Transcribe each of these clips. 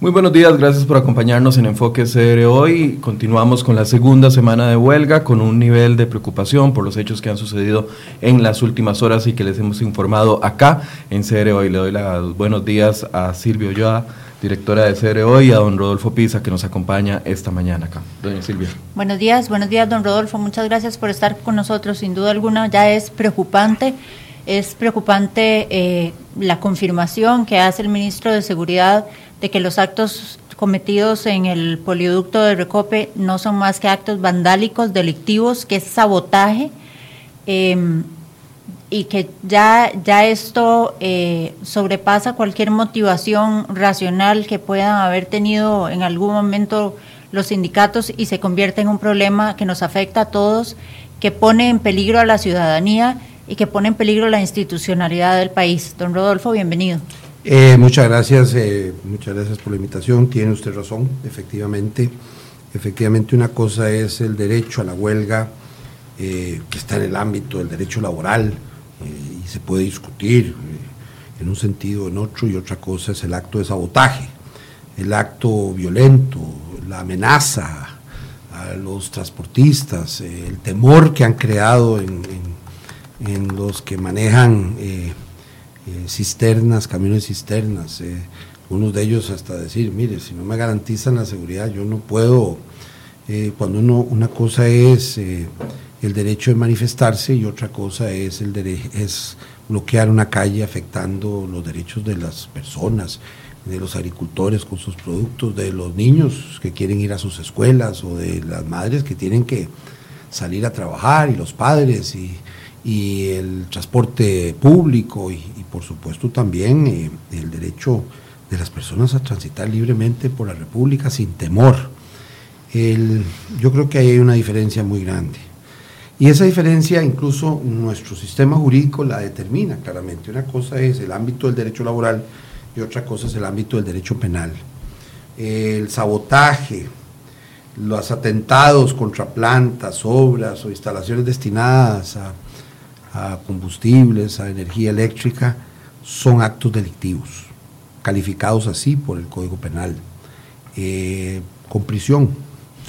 Muy buenos días, gracias por acompañarnos en Enfoque CR hoy. Continuamos con la segunda semana de huelga con un nivel de preocupación por los hechos que han sucedido en las últimas horas y que les hemos informado acá en CR hoy. Le doy los buenos días a Silvio Yoa, directora de CR hoy, y a don Rodolfo Pisa que nos acompaña esta mañana acá. Doña Silvia. Buenos días, buenos días don Rodolfo, muchas gracias por estar con nosotros. Sin duda alguna ya es preocupante. Es preocupante eh, la confirmación que hace el ministro de Seguridad de que los actos cometidos en el polioducto de Recope no son más que actos vandálicos, delictivos, que es sabotaje, em, y que ya, ya esto eh, sobrepasa cualquier motivación racional que puedan haber tenido en algún momento los sindicatos y se convierte en un problema que nos afecta a todos, que pone en peligro a la ciudadanía y que pone en peligro la institucionalidad del país. Don Rodolfo, bienvenido. Eh, muchas gracias, eh, muchas gracias por la invitación. Tiene usted razón, efectivamente. Efectivamente, una cosa es el derecho a la huelga, eh, que está en el ámbito del derecho laboral y se puede discutir en un sentido o en otro, y otra cosa es el acto de sabotaje, el acto violento, la amenaza a los transportistas, el temor que han creado en, en los que manejan eh, cisternas, camiones cisternas, eh, unos de ellos hasta decir, mire, si no me garantizan la seguridad, yo no puedo, eh, cuando uno, una cosa es el derecho de manifestarse y otra cosa es, el es bloquear una calle afectando los derechos de las personas, de los agricultores con sus productos, de los niños que quieren ir a sus escuelas o de las madres que tienen que salir a trabajar y los padres y, y el transporte público y, por supuesto también eh, el derecho de las personas a transitar libremente por la República sin temor. yo creo que hay una diferencia muy grande. Y esa diferencia incluso nuestro sistema jurídico la determina claramente. Una cosa es el ámbito del derecho laboral y otra cosa es el ámbito del derecho penal. El sabotaje, los atentados contra plantas, obras o instalaciones destinadas a a combustibles, a energía eléctrica, son actos delictivos, calificados así por el Código Penal, eh, con prisión.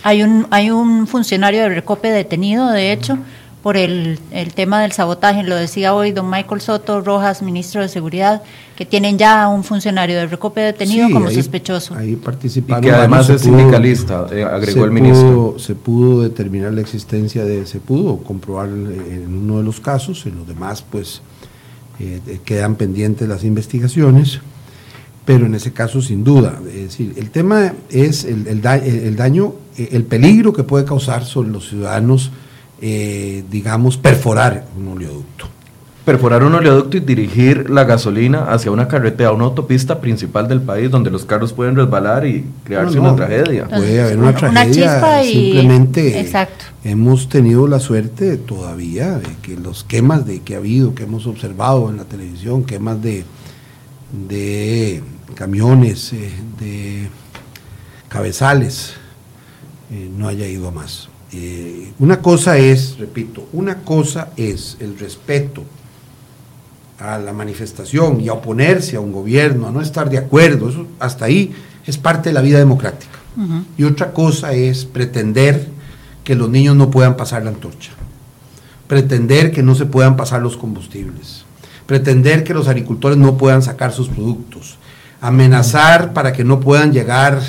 Hay un, hay un funcionario de Recope detenido, de hecho, por el, el, tema del sabotaje. Lo decía hoy don Michael Soto Rojas, ministro de Seguridad, que tienen ya un funcionario de Recope detenido como sospechoso. Ahí participaron. Y que además es sindicalista, eh, agregó el ministro. se pudo determinar la existencia de, se pudo comprobar en uno de los casos, en los demás, pues eh, quedan pendientes las investigaciones. Pero en ese caso, sin duda, es decir, el tema es el, el, el daño, el peligro que puede causar sobre los ciudadanos eh, digamos, perforar un oleoducto. Perforar un oleoducto y dirigir la gasolina hacia una carretera, una autopista principal del país donde los carros pueden resbalar y crearse una tragedia. Puede haber una, tragedia. simplemente hemos tenido la suerte todavía de que los quemas de que ha habido, que hemos observado en la televisión, quemas de, de camiones, eh, de cabezales, eh, no haya ido a más. Eh, una cosa es, repito, una cosa es el respeto a la manifestación y a oponerse a un gobierno, a no estar de acuerdo, eso hasta ahí es parte de la vida democrática. Y otra cosa es pretender que los niños no puedan pasar la antorcha, pretender que no se puedan pasar los combustibles, pretender que los agricultores no puedan sacar sus productos, amenazar para que no puedan llegar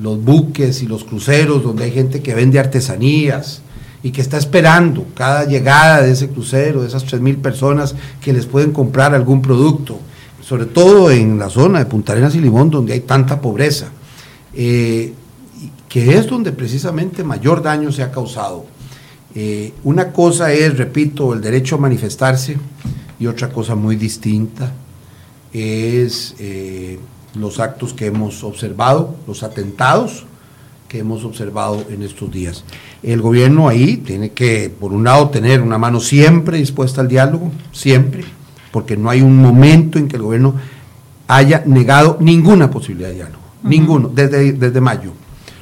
los buques y los cruceros donde hay gente que vende artesanías y que está esperando cada llegada de ese crucero, de esas 3.000 personas que les pueden comprar algún producto, sobre todo en la zona de Punta Arenas y Limón donde hay tanta pobreza, eh, que es donde precisamente mayor daño se ha causado. Eh, una cosa es, repito, el derecho a manifestarse y otra cosa muy distinta es... Eh, los actos que hemos observado, los atentados que hemos observado en estos días. El gobierno ahí tiene que, por un lado, tener una mano siempre dispuesta al diálogo, siempre, porque no hay un momento en que el gobierno haya negado ninguna posibilidad de diálogo, ninguno, desde, desde mayo.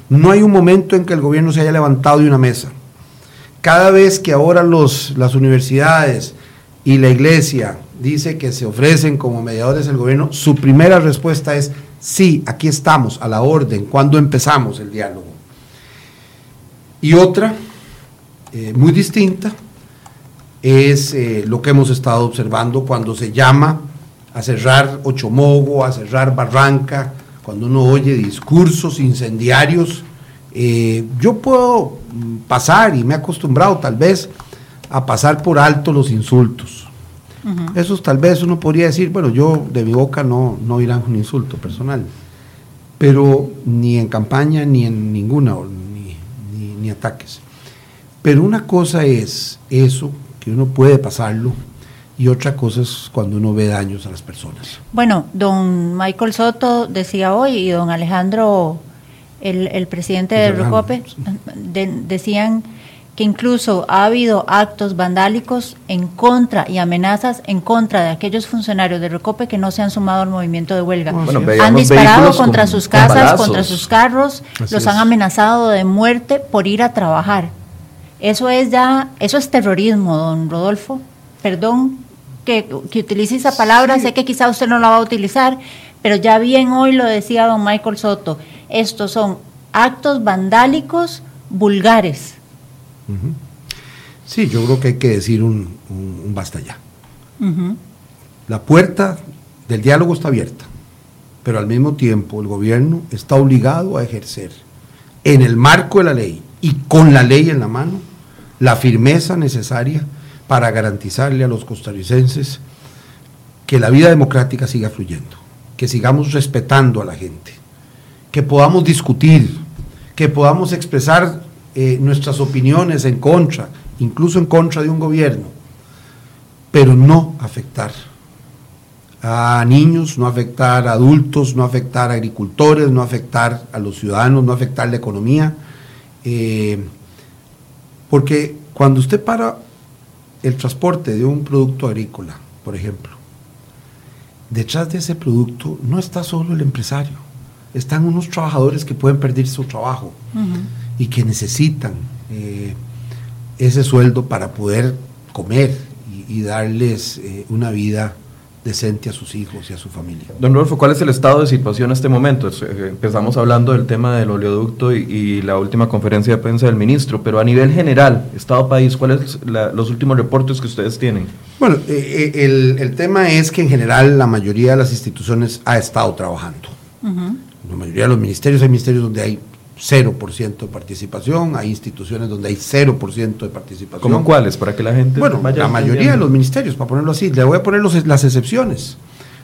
No hay un momento en que el gobierno se haya levantado de una mesa. Cada vez que ahora los, las universidades y la iglesia dice que se ofrecen como mediadores del gobierno, su primera respuesta es Sí, aquí estamos, a la orden, cuando empezamos el diálogo. Y otra, eh, muy distinta, es eh, lo que hemos estado observando cuando se llama a cerrar Ochomogo, a cerrar Barranca, cuando uno oye discursos incendiarios. Eh, yo puedo pasar, y me he acostumbrado tal vez, a pasar por alto los insultos. Esos tal vez uno podría decir, bueno, yo de mi boca no, no irán un insulto personal, pero ni en campaña ni en ninguna, ni, ataques. Pero una cosa es eso, que uno puede pasarlo, y otra cosa es cuando uno ve daños a las personas. Bueno, don Michael Soto decía hoy y don Alejandro, el, presidente de Recope, decían que incluso ha habido actos vandálicos en contra y amenazas en contra de aquellos funcionarios de Recope que no se han sumado al movimiento de huelga. han disparado contra sus casas, contra sus carros, los han amenazado de muerte por ir a trabajar. Eso es ya, eso es terrorismo, don Rodolfo. Perdón que, utilice esa palabra, sé que quizá usted no la va a utilizar, pero ya bien hoy lo decía don Michael Soto, estos son actos vandálicos vulgares. Sí, yo creo que hay que decir un, basta ya. La puerta del diálogo está abierta, pero al mismo tiempo el gobierno está obligado a ejercer en el marco de la ley y con la ley en la mano la firmeza necesaria para garantizarle a los costarricenses que la vida democrática siga fluyendo, que sigamos respetando a la gente, que podamos discutir, que podamos expresar eh, nuestras opiniones en contra, incluso en contra de un gobierno, pero no afectar a niños, no afectar a adultos, no afectar a agricultores, no afectar a los ciudadanos, no afectar la economía. Eh, porque cuando usted para el transporte de un producto agrícola, por ejemplo, detrás de ese producto no está solo el empresario, están unos trabajadores que pueden perder su trabajo y que necesitan eh, ese sueldo para poder comer y, darles eh, una vida decente a sus hijos y a su familia. Don Rodolfo, ¿cuál es el estado de situación en este momento? Eh, empezamos hablando del tema del oleoducto y, la última conferencia de prensa del ministro, pero a nivel general, Estado país, ¿cuáles son los últimos reportes que ustedes tienen? Bueno, eh, el, tema es que en general la mayoría de las instituciones ha estado trabajando. La mayoría de los ministerios, hay ministerios donde hay 0% de participación, hay instituciones donde hay 0% de participación. ¿Cómo cuáles? Para que la gente... Bueno, la mayoría de los ministerios, para ponerlo así, le voy a poner las excepciones.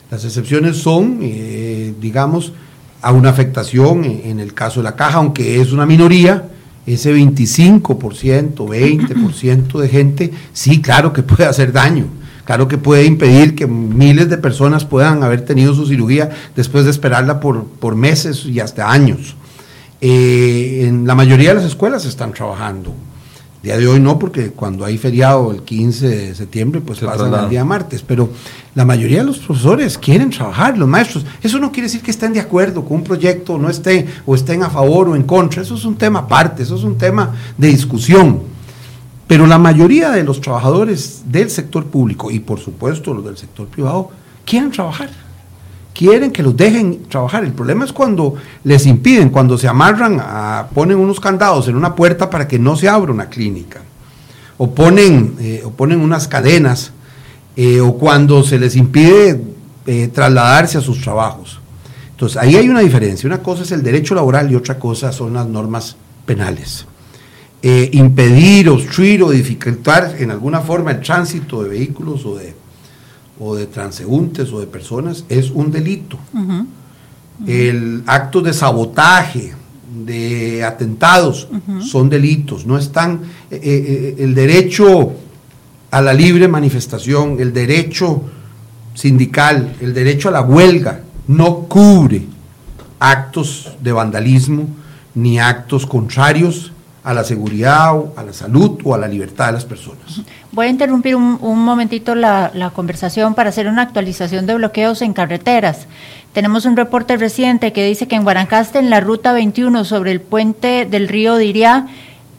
Las excepciones son, eh, digamos, a una afectación en, el caso de la caja, aunque es una minoría, ese 25%, 20% de gente, sí, claro que puede hacer daño. Claro que puede impedir que miles de personas puedan haber tenido su cirugía después de esperarla por, por meses y hasta años. Eh, en la mayoría de las escuelas están trabajando. Día de hoy no, porque cuando hay feriado el 15 de septiembre, pues Se pasan el día martes. Pero la mayoría de los profesores quieren trabajar, los maestros. Eso no quiere decir que estén de acuerdo con un proyecto, o no estén, o estén a favor o en contra. Eso es un tema aparte, eso es un tema de discusión. Pero la mayoría de los trabajadores del sector público y por supuesto los del sector privado quieren trabajar quieren que los dejen trabajar. El problema es cuando les impiden, cuando se amarran, ponen unos candados en una puerta para que no se abra una clínica, o ponen, eh, o ponen unas cadenas, eh, o cuando se les impide eh, trasladarse a sus trabajos. Entonces, ahí hay una diferencia. Una cosa es el derecho laboral y otra cosa son las normas penales. impedir, obstruir o dificultar en alguna forma el tránsito de vehículos o de o de transeúntes o de personas es un delito. El acto de sabotaje, de atentados, son delitos. No están eh, eh, eh, el derecho a la libre manifestación, el derecho sindical, el derecho a la huelga, no cubre actos de vandalismo ni actos contrarios a la seguridad, a la salud o a la libertad de las personas. Voy a interrumpir un, momentito la, la, conversación para hacer una actualización de bloqueos en carreteras. Tenemos un reporte reciente que dice que en Guanacaste, en la ruta 21 sobre el puente del río Diriá,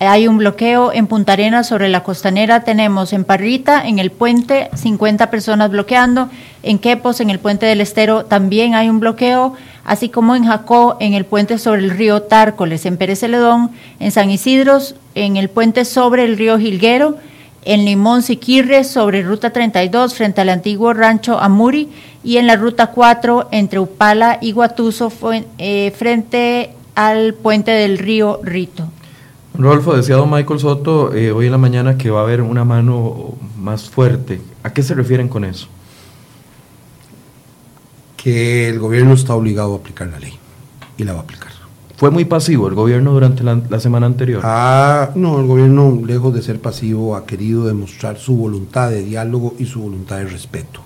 hay un bloqueo en Punta Arenas sobre la costanera. Tenemos en Parrita, en el puente, 50 personas bloqueando. En Quepos, en el puente del Estero, también hay un bloqueo. Así como en Jacó, en el puente sobre el río Tárcoles, en Pérez Celedón, en San Isidro, en el puente sobre el río Gilguero, en Limón Siquirres, sobre Ruta 32, frente al antiguo rancho Amuri, y en la Ruta 4, entre Upala y Guatuso, eh, frente al puente del río Rito. Rodolfo, decía don Michael Soto eh, hoy en la mañana que va a haber una mano más fuerte. ¿A qué se refieren con eso? Que el gobierno está obligado a aplicar la ley y la va a aplicar. ¿Fue muy pasivo el gobierno durante la, semana anterior? Ah, no, el gobierno, lejos de ser pasivo, ha querido demostrar su voluntad de diálogo y su voluntad de respeto.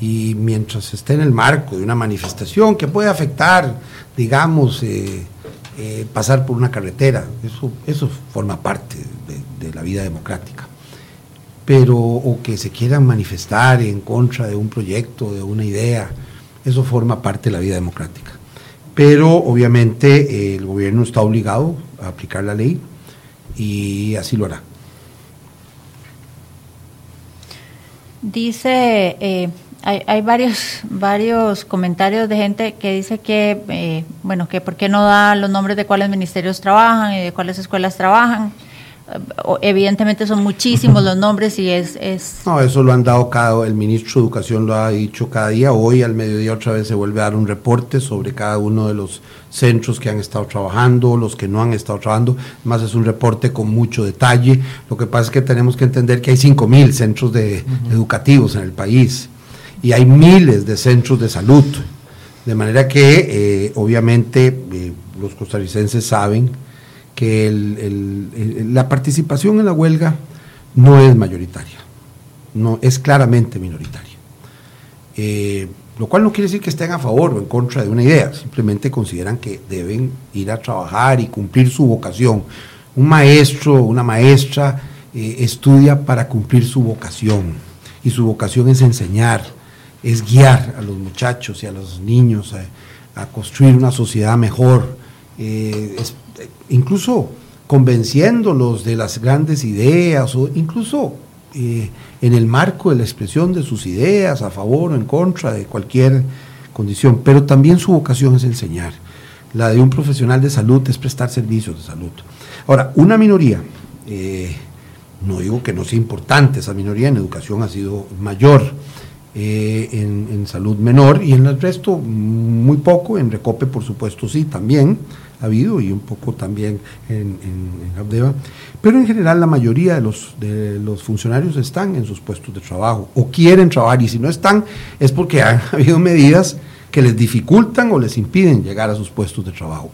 Y mientras esté en el marco de una manifestación que puede afectar, digamos, eh, eh, pasar por una carretera, eso, eso forma parte de, la vida democrática. Pero, o que se quieran manifestar en contra de un proyecto, de una idea, eso forma parte de la vida democrática. Pero obviamente el gobierno está obligado a aplicar la ley y así lo hará. Dice eh, hay, hay, varios, varios comentarios de gente que dice que, eh, bueno, que por qué no da los nombres de cuáles ministerios trabajan y de cuáles escuelas trabajan. Evidentemente son muchísimos los nombres y es, es... No, eso lo han dado cada, el ministro de Educación lo ha dicho cada día. Hoy al mediodía otra vez se vuelve a dar un reporte sobre cada uno de los centros que han estado trabajando, los que no han estado trabajando. Más es un reporte con mucho detalle. Lo que pasa es que tenemos que entender que hay 5.000 centros de, educativos en el país y hay miles de centros de salud. De manera que eh, obviamente eh, los costarricenses saben que la participación en la huelga no es mayoritaria, no, es claramente minoritaria. Eh, lo cual no quiere decir que estén a favor o en contra de una idea, simplemente consideran que deben ir a trabajar y cumplir su vocación. Un maestro una maestra estudia para cumplir su vocación y su vocación es enseñar es guiar a los muchachos y a los niños a, construir una sociedad mejor, eh, incluso convenciéndolos de las grandes ideas o incluso eh, en el marco de la expresión de sus ideas a favor o en contra de cualquier condición, pero también su vocación es enseñar. La de un profesional de salud es prestar servicios de salud. Ahora, una minoría, eh, no digo que no sea importante, esa minoría en educación ha sido mayor, eh, en, salud menor y en el resto muy poco, en Recope por supuesto sí, también ha habido y un poco también en, en, pero en general la mayoría de los, de los funcionarios están en sus puestos de trabajo o quieren trabajar. Y si no están es porque han habido medidas que les dificultan o les impiden llegar a sus puestos de trabajo.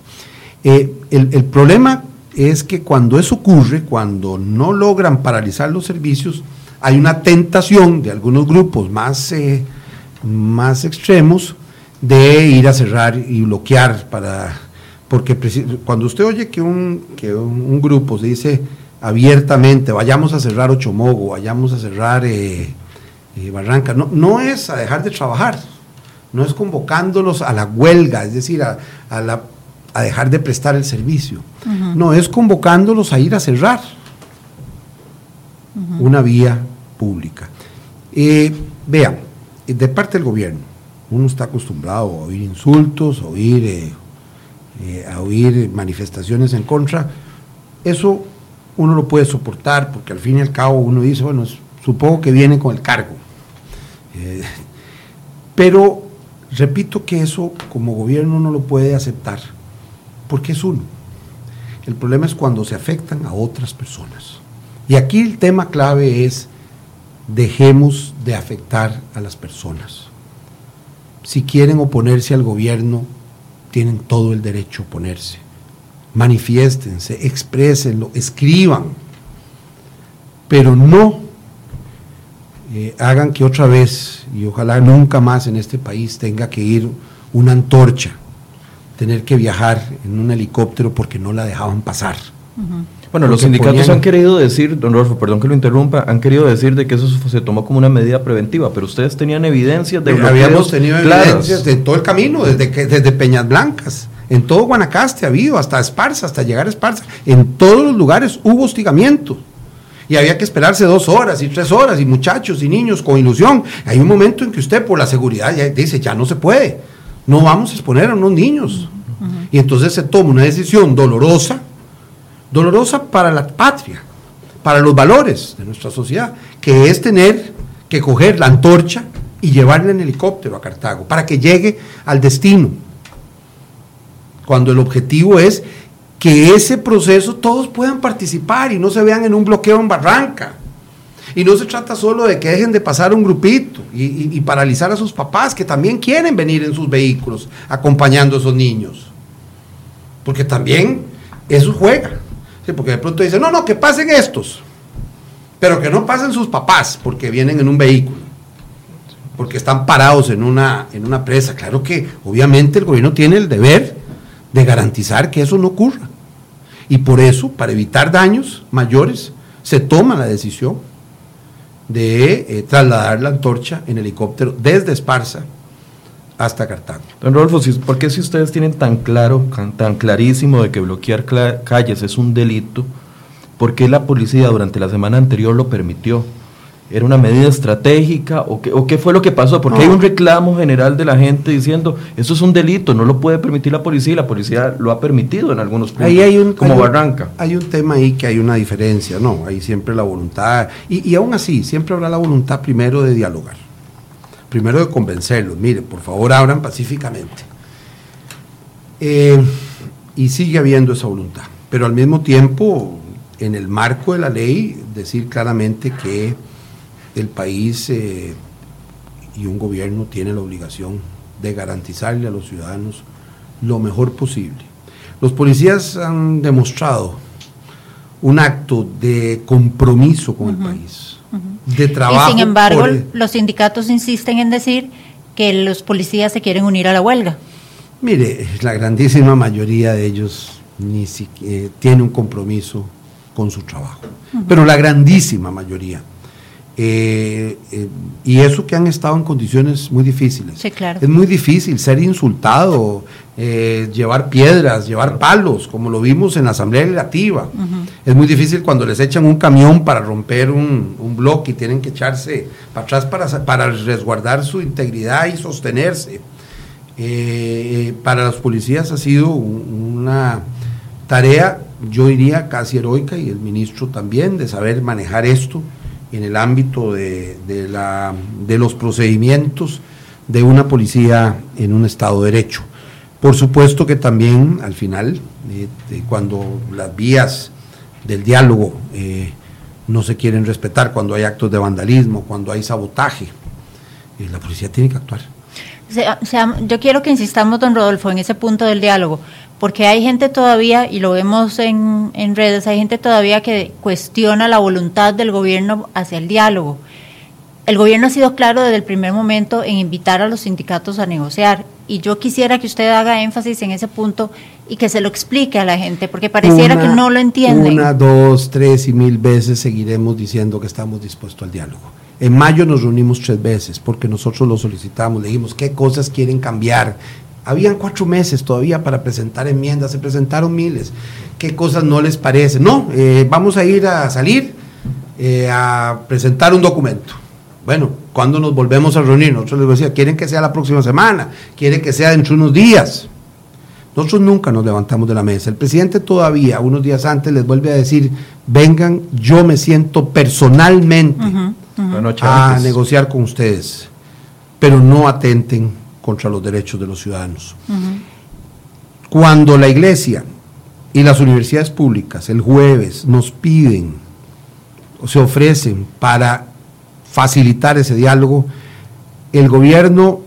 Eh, el problema es que cuando eso ocurre, cuando no logran paralizar los servicios, hay una tentación de algunos grupos más, eh, más extremos de ir a cerrar y bloquear para porque cuando usted oye que un, que un, grupo se dice abiertamente vayamos a cerrar Ochomogo, vayamos a cerrar eh, eh, Barranca, no, no es a dejar de trabajar, no es convocándolos a la huelga, es decir, a, la, a dejar de prestar el servicio, no, es convocándolos a ir a cerrar una vía pública. Eh, vean, de parte del gobierno, uno está acostumbrado a oír insultos, a oír, eh, eh, a oír manifestaciones en contra. Eso uno lo puede soportar porque al fin y al cabo uno dice, bueno, supongo que viene con el cargo. pero repito que eso como gobierno no lo puede aceptar porque es uno. El problema es cuando se afectan a otras personas. Y aquí el tema clave es dejemos de afectar a las personas. Si quieren oponerse al gobierno, tienen todo el derecho a oponerse. Manifiéstense, exprésenlo, escriban, pero no eh, hagan que otra vez, y ojalá nunca más en este país tenga que ir una antorcha, tener que viajar en un helicóptero porque no la dejaban pasar. Bueno, los sindicatos han querido decir, don Rolfo, perdón que lo interrumpa, han querido decir de que eso se tomó como una medida preventiva, pero ustedes tenían evidencias de Habíamos tenido evidencias de todo el camino, desde, que, desde Peñas Blancas, en todo Guanacaste ha habido, hasta Esparza, hasta llegar a Esparza, en todos los lugares hubo hostigamiento. Y había que esperarse dos horas y tres horas, y muchachos y niños con ilusión. Hay un momento en que usted, por la seguridad, ya dice, ya no se puede No vamos a exponer a unos niños. Y entonces se toma una decisión dolorosa, dolorosa para la patria, para los valores de nuestra sociedad, que es tener que coger la antorcha y llevarla en helicóptero a Cartago, para que llegue al destino. Cuando el objetivo es que ese proceso todos puedan participar y no se vean en un bloqueo en barranca. Y no se trata solo de que dejen de pasar un grupito y, paralizar a sus papás, que también quieren venir en sus vehículos acompañando a esos niños. Porque también eso juega. Porque de pronto dicen, no, no, que pasen estos, pero que no pasen sus papás, porque vienen en un vehículo, porque están parados en una, en una presa. Claro que obviamente el gobierno tiene el deber de garantizar que eso no ocurra. Y por eso, para evitar daños mayores, se toma la decisión de eh, trasladar la antorcha en helicóptero desde Esparza hasta Cartago. Don Rodolfo, ¿por qué si ustedes tienen tan claro, tan clarísimo de que bloquear calles es un delito, por qué la policía durante la semana anterior lo permitió? ¿Era una medida estratégica o qué, o qué fue lo que pasó? Porque hay un reclamo general de la gente diciendo, eso es un delito, no lo puede permitir la policía y la policía lo ha permitido en algunos puntos, ahí hay un, como Barranca. hay un tema ahí que hay una diferencia, ¿no? Hay siempre la voluntad, y, y aún así, siempre habrá la voluntad primero de dialogar, primero de convencerlos, mire, por favor abran pacíficamente. Eh, y sigue habiendo esa voluntad, pero al mismo tiempo, en el marco de la ley, decir claramente que el país eh, y un gobierno tiene la obligación de garantizarle a los ciudadanos lo mejor posible. Los policías han demostrado un acto de compromiso con el país, de trabajo. Y sin embargo, los sindicatos insisten en decir que los policías se quieren unir a la huelga. Mire, la grandísima mayoría de ellos ni siquiera eh, tiene un compromiso con su trabajo, pero la grandísima mayoría. Eh, eh, y eso que han estado en condiciones muy difíciles. Es muy difícil ser insultado, eh, llevar piedras, llevar palos, como lo vimos en la Asamblea Legislativa. Es muy difícil cuando les echan un camión para romper un, bloque y tienen que echarse para atrás para, para resguardar su integridad y sostenerse. para los policías ha sido una tarea, yo diría, casi heroica y el ministro también, de saber manejar esto en el ámbito de, la, de los procedimientos de una policía en un Estado de Derecho. Por supuesto que también al final, eh, cuando las vías del diálogo eh, no se quieren respetar, cuando hay actos de vandalismo, cuando hay sabotaje, eh, la policía tiene que actuar. yo quiero que insistamos, don Rodolfo, en ese punto del diálogo, porque hay gente todavía, y lo vemos en, redes, hay gente todavía que cuestiona la voluntad del gobierno hacia el diálogo. El gobierno ha sido claro desde el primer momento en invitar a los sindicatos a negociar y yo quisiera que usted haga énfasis en ese punto y que se lo explique a la gente, porque pareciera que no lo entienden. Una, dos, tres y mil veces seguiremos diciendo que estamos dispuestos al diálogo. En mayo nos reunimos tres veces porque nosotros lo solicitamos, le dijimos qué cosas quieren cambiar, habían cuatro meses todavía para presentar enmiendas, se presentaron miles. ¿Qué cosas no les parece? No, eh, vamos a ir a salir eh, a presentar un documento. Bueno, cuando nos volvemos a reunir? Nosotros les decía, quieren que sea la próxima semana, quieren que sea dentro de unos días. Nosotros nunca nos levantamos de la mesa. El presidente todavía, unos días antes, les vuelve a decir, vengan, yo me siento personalmente a negociar con ustedes, pero no atenten contra los derechos de los ciudadanos. Cuando la iglesia y las universidades públicas el jueves nos piden o se ofrecen para facilitar ese diálogo, el gobierno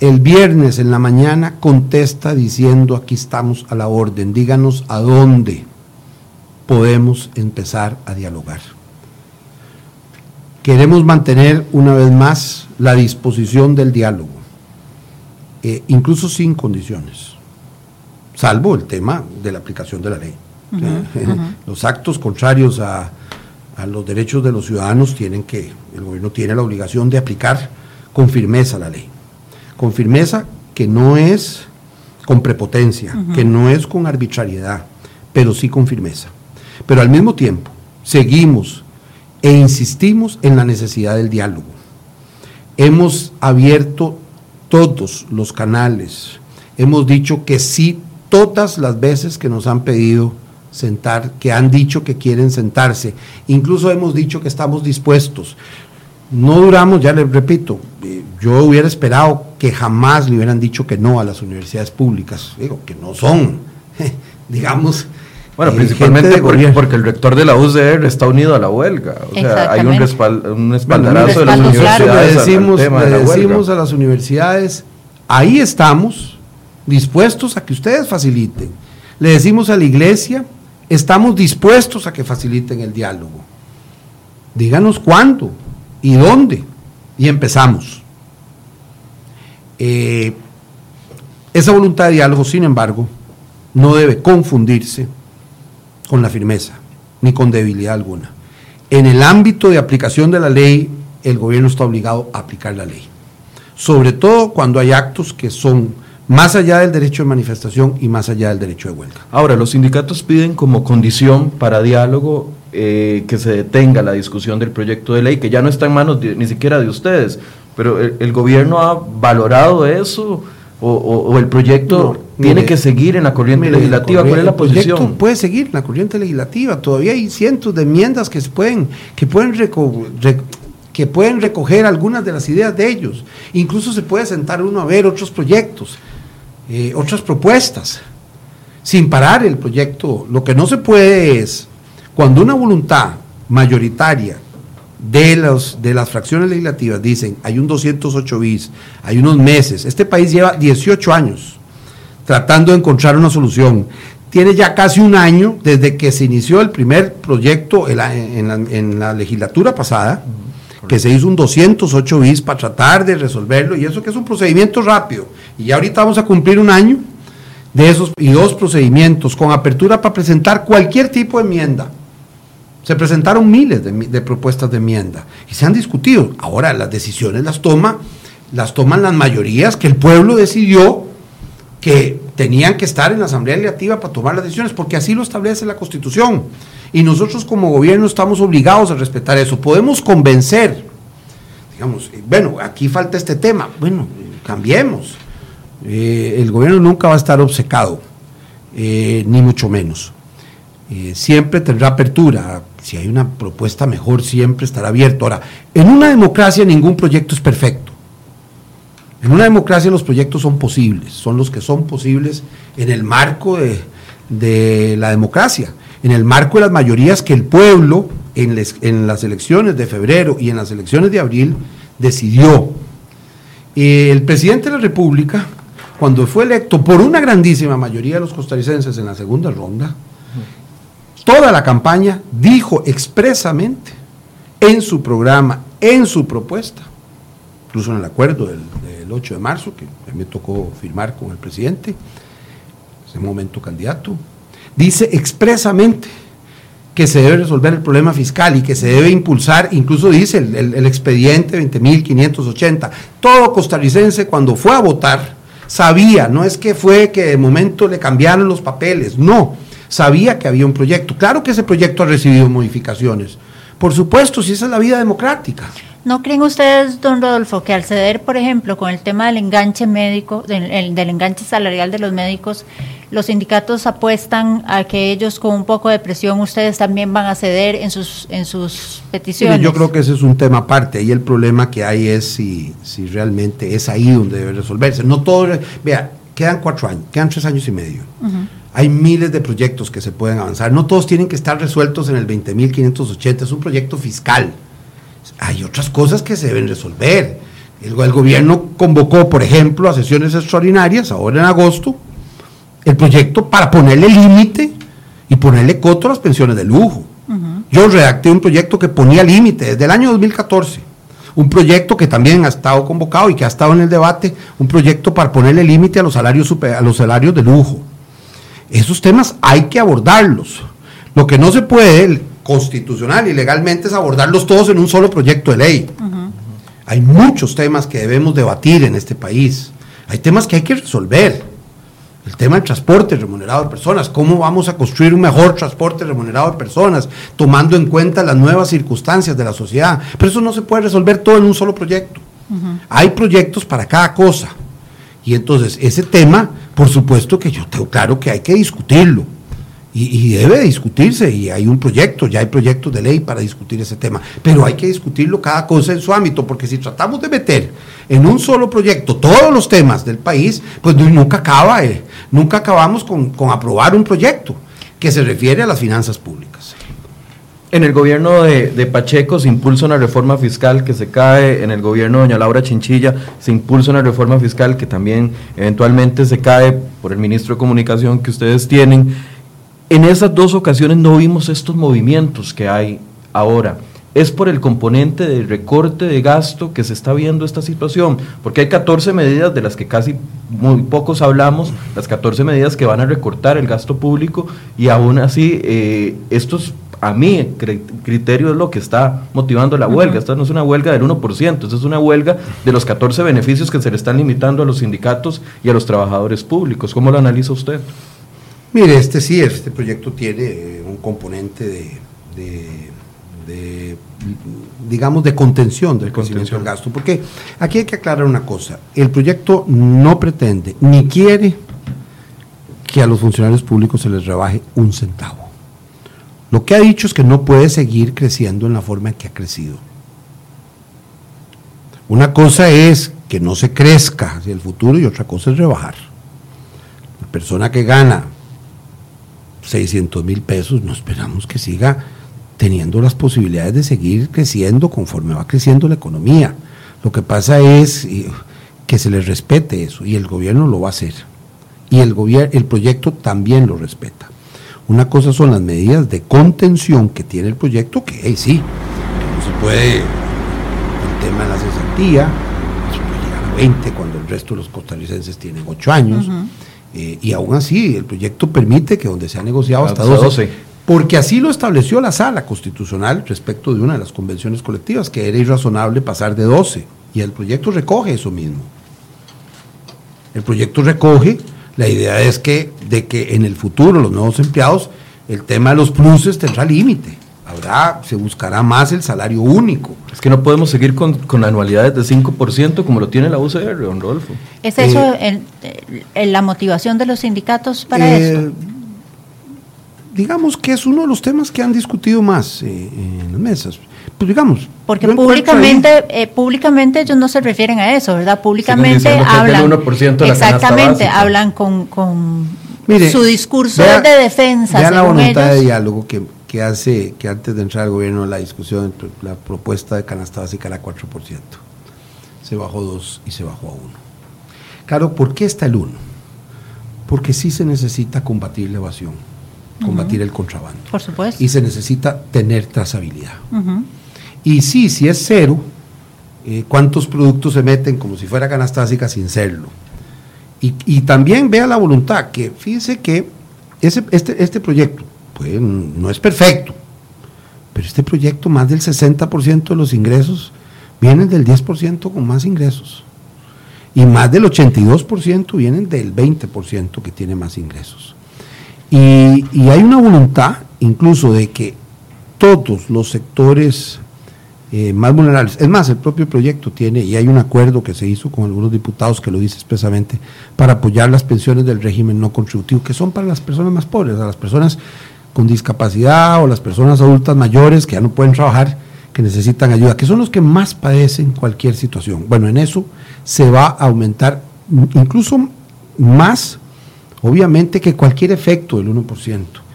el viernes en la mañana contesta diciendo aquí estamos a la orden, díganos a dónde podemos empezar a dialogar. Queremos mantener una vez más la disposición del diálogo. Eh, incluso sin condiciones, salvo el tema de la aplicación de la ley. Los actos contrarios a, los derechos de los ciudadanos tienen que, el gobierno tiene la obligación de aplicar con firmeza la ley. Con firmeza que no es con prepotencia, que no es con arbitrariedad, pero sí con firmeza. Pero al mismo tiempo, seguimos e insistimos en la necesidad del diálogo. Hemos abierto todos los canales hemos dicho que sí todas las veces que nos han pedido sentar, que han dicho que quieren sentarse. Incluso hemos dicho que estamos dispuestos. No duramos, ya les repito, eh, yo hubiera esperado que jamás le hubieran dicho que no a las universidades públicas. Digo, que no son, digamos, bueno, principalmente porque, el rector de la UCR está unido a la huelga. O sea, hay un, espaldarazo de las universidades. Le decimos, le decimos a las universidades, ahí estamos, dispuestos a que ustedes faciliten. Le decimos a la iglesia, estamos dispuestos a que faciliten el diálogo. Díganos cuándo y dónde. Y empezamos. Eh, esa voluntad de diálogo, sin embargo, no debe confundirse con la firmeza, ni con debilidad alguna. En el ámbito de aplicación de la ley, el gobierno está obligado a aplicar la ley. Sobre todo cuando hay actos que son más allá del derecho de manifestación y más allá del derecho de huelga. Ahora, los sindicatos piden como condición para diálogo eh, que se detenga la discusión del proyecto de ley, que ya no está en manos ni siquiera de ustedes, pero el, gobierno ha valorado eso o, el proyecto tiene que seguir en la corriente legislativa. ¿Cuál es la posición? proyecto puede seguir en la corriente legislativa. Todavía hay cientos de enmiendas que pueden, que pueden que pueden recoger algunas de las ideas de ellos. Incluso se puede sentar uno a ver otros proyectos. Eh, otras propuestas, sin parar el proyecto. Lo que no se puede es, cuando una voluntad mayoritaria de, los, de las fracciones legislativas dicen, hay un 208 bis, hay unos meses, este país lleva 18 años tratando de encontrar una solución. Tiene ya casi un año desde que se inició el primer proyecto en en la legislatura pasada que se hizo un 208 bis para tratar de resolverlo, y eso que es un procedimiento rápido. Y ya ahorita vamos a cumplir un año de esos y dos procedimientos con apertura para presentar cualquier tipo de enmienda. Se presentaron miles de, propuestas de enmienda y se han discutido. Ahora las decisiones las toma, las toman las mayorías que el pueblo decidió que tenían que estar en la Asamblea Legislativa para tomar las decisiones, porque así lo establece la Constitución. Y nosotros como gobierno estamos obligados a respetar eso. Podemos convencer, digamos, eh, bueno, aquí falta este tema, bueno, cambiemos. Eh, el gobierno nunca va a estar obcecado, eh, ni mucho menos. siempre tendrá apertura. Si hay una propuesta mejor, siempre estará abierto. Ahora, en una democracia ningún proyecto es perfecto. En una democracia los proyectos son posibles, son los que son posibles en el marco de, la democracia en el marco de las mayorías que el pueblo en, en las elecciones de febrero y en las elecciones de abril decidió. el presidente de la República, cuando fue electo por una grandísima mayoría de los costarricenses en la segunda ronda, toda la campaña dijo expresamente en su programa, en su propuesta, incluso en el acuerdo del, del 8 de marzo, que me tocó firmar con el presidente, en ese momento candidato, dice expresamente que se debe resolver el problema fiscal y que se debe impulsar, incluso dice el, el, expediente 20.580. Todo costarricense cuando fue a votar sabía, no es que fue que de momento le cambiaron los papeles, no, sabía que había un proyecto. Claro que ese proyecto ha recibido modificaciones. Por supuesto, si esa es la vida democrática. ¿No creen ustedes, don Rodolfo, que al ceder, por ejemplo, con el tema del enganche médico, del, del enganche salarial de los médicos, los sindicatos apuestan a que ellos con un poco de presión ustedes también van a ceder en sus en sus peticiones. yo creo que ese es un tema aparte y el problema que hay es si, si realmente es ahí donde debe resolverse. No todo, vea, quedan cuatro años, quedan tres años y medio. Hay miles de proyectos que se pueden avanzar. No todos tienen que estar resueltos en el 20.580, es un proyecto fiscal. Hay otras cosas que se deben resolver. El, el gobierno convocó, por ejemplo, a sesiones extraordinarias ahora en agosto el proyecto para ponerle límite y ponerle coto a las pensiones de lujo. Yo redacté un proyecto que ponía límite desde el año 2014. Un proyecto que también ha estado convocado y que ha estado en el debate, un proyecto para ponerle límite a los salarios a los salarios de lujo. Esos temas hay que abordarlos. Lo que no se puede constitucional y legalmente es abordarlos todos en un solo proyecto de ley. Hay muchos temas que debemos debatir en este país. Hay temas que hay que resolver el tema del transporte remunerado de personas, cómo vamos a construir un mejor transporte remunerado de personas, tomando en cuenta las nuevas circunstancias de la sociedad. Pero eso no se puede resolver todo en un solo proyecto. Hay proyectos para cada cosa. Y entonces ese tema, por supuesto que yo tengo claro que hay que discutirlo. Y, debe discutirse, y hay un proyecto, ya hay proyectos de ley para discutir ese tema, pero hay que discutirlo cada cosa en su ámbito, porque si tratamos de meter en un solo proyecto todos los temas del país, pues nunca acaba, eh, nunca acabamos con, con aprobar un proyecto que se refiere a las finanzas públicas. En el gobierno de, Pacheco se impulsa una reforma fiscal que se cae, en el gobierno de doña Laura Chinchilla se impulsa una reforma fiscal que también eventualmente se cae por el ministro de Comunicación que ustedes tienen. En esas dos ocasiones no vimos estos movimientos que hay ahora. Es por el componente de recorte de gasto que se está viendo esta situación, porque hay 14 medidas de las que casi muy pocos hablamos, las 14 medidas que van a recortar el gasto público y aún así eh, estos a mí criterio es lo que está motivando la huelga. Esta no es una huelga del 1%, esta es una huelga de los 14 beneficios que se le están limitando a los sindicatos y a los trabajadores públicos. ¿Cómo lo analiza usted? Mire, este sí, este proyecto tiene eh, un componente de, digamos, de contención del crecimiento del gasto. Porque aquí hay que aclarar una cosa. El proyecto no pretende ni quiere que a los funcionarios públicos se les rebaje un centavo. Lo que ha dicho es que no puede seguir creciendo en la forma en que ha crecido. Una cosa es que no se crezca hacia el futuro y otra cosa es rebajar. La persona que gana 600 mil pesos, no esperamos que siga teniendo las posibilidades de seguir creciendo conforme va creciendo la economía. Lo que pasa es que se le respete eso y el gobierno lo va a hacer. Y el, el proyecto también lo respeta. Una cosa son las medidas de contención que tiene el proyecto, que sí, que no se puede, el tema de la cesantía, se puede llegar a 20 cuando el resto de los costarricenses tienen 8 años, eh, y aún así el proyecto permite que donde se ha negociado hasta 12, porque así lo estableció la sala constitucional respecto de una de las convenciones colectivas, que era irrazonable pasar de 12, y el proyecto recoge eso mismo. El proyecto recoge la idea es que, de que en el futuro los nuevos empleados, el tema de los pluses tendrá límite. Habrá, se buscará más el salario único. Es que no podemos seguir con, anualidades de 5% como lo tiene la UCR, don Rodolfo. ¿Es eso eh, la motivación de los sindicatos para eh, eso? Digamos que es uno de los temas que han discutido más eh, en las mesas pues digamos. Porque públicamente, eh, públicamente ellos no se refieren a eso, ¿verdad? Públicamente hablan. exactamente, hablan con, con su discurso de defensa. Vean la voluntad de diálogo que, que, hace que antes de entrar al gobierno la discusión, la propuesta de canasta básica era 4%. Se bajó 2 y se bajó a 1. Claro, ¿por qué está el 1? Porque sí se necesita combatir la evasión, combatir el contrabando. Por supuesto. Y se necesita tener trazabilidad. Y sí, si es cero, eh, ¿cuántos productos se meten como si fuera canastásica sin serlo? Y, también vea la voluntad, que fíjese que ese, este, este proyecto pues, no es perfecto, pero este proyecto más del 60% de los ingresos vienen del 10% con más ingresos. Y más del 82% vienen del 20% que tiene más ingresos. Y, y, hay una voluntad incluso de que todos los sectores eh, más vulnerables. Es más, el propio proyecto tiene, y hay un acuerdo que se hizo con algunos diputados que lo dice expresamente, para apoyar las pensiones del régimen no contributivo, que son para las personas más pobres, a las personas con discapacidad o las personas adultas mayores que ya no pueden trabajar, que necesitan ayuda, que son los que más padecen cualquier situación. Bueno, en eso se va a aumentar incluso más, obviamente, que cualquier efecto del 1%.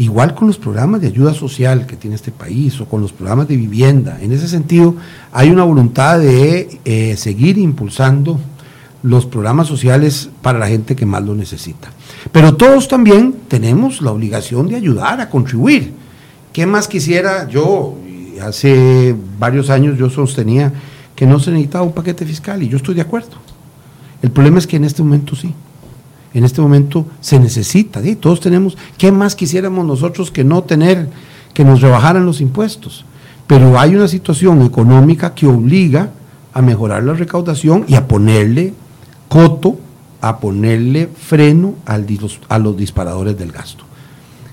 Igual con los programas de ayuda social que tiene este país o con los programas de vivienda. En ese sentido, hay una voluntad de eh, seguir impulsando los programas sociales para la gente que más lo necesita. Pero todos también tenemos la obligación de ayudar, a contribuir. ¿Qué más quisiera yo? Hace varios años yo sostenía que no se necesitaba un paquete fiscal y yo estoy de acuerdo. El problema es que en este momento sí en este momento se necesita. y Todos tenemos, ¿qué más quisiéramos nosotros que no tener, que nos rebajaran los impuestos? Pero hay una situación económica que obliga a mejorar la recaudación y a ponerle coto, a ponerle freno al, a los disparadores del gasto.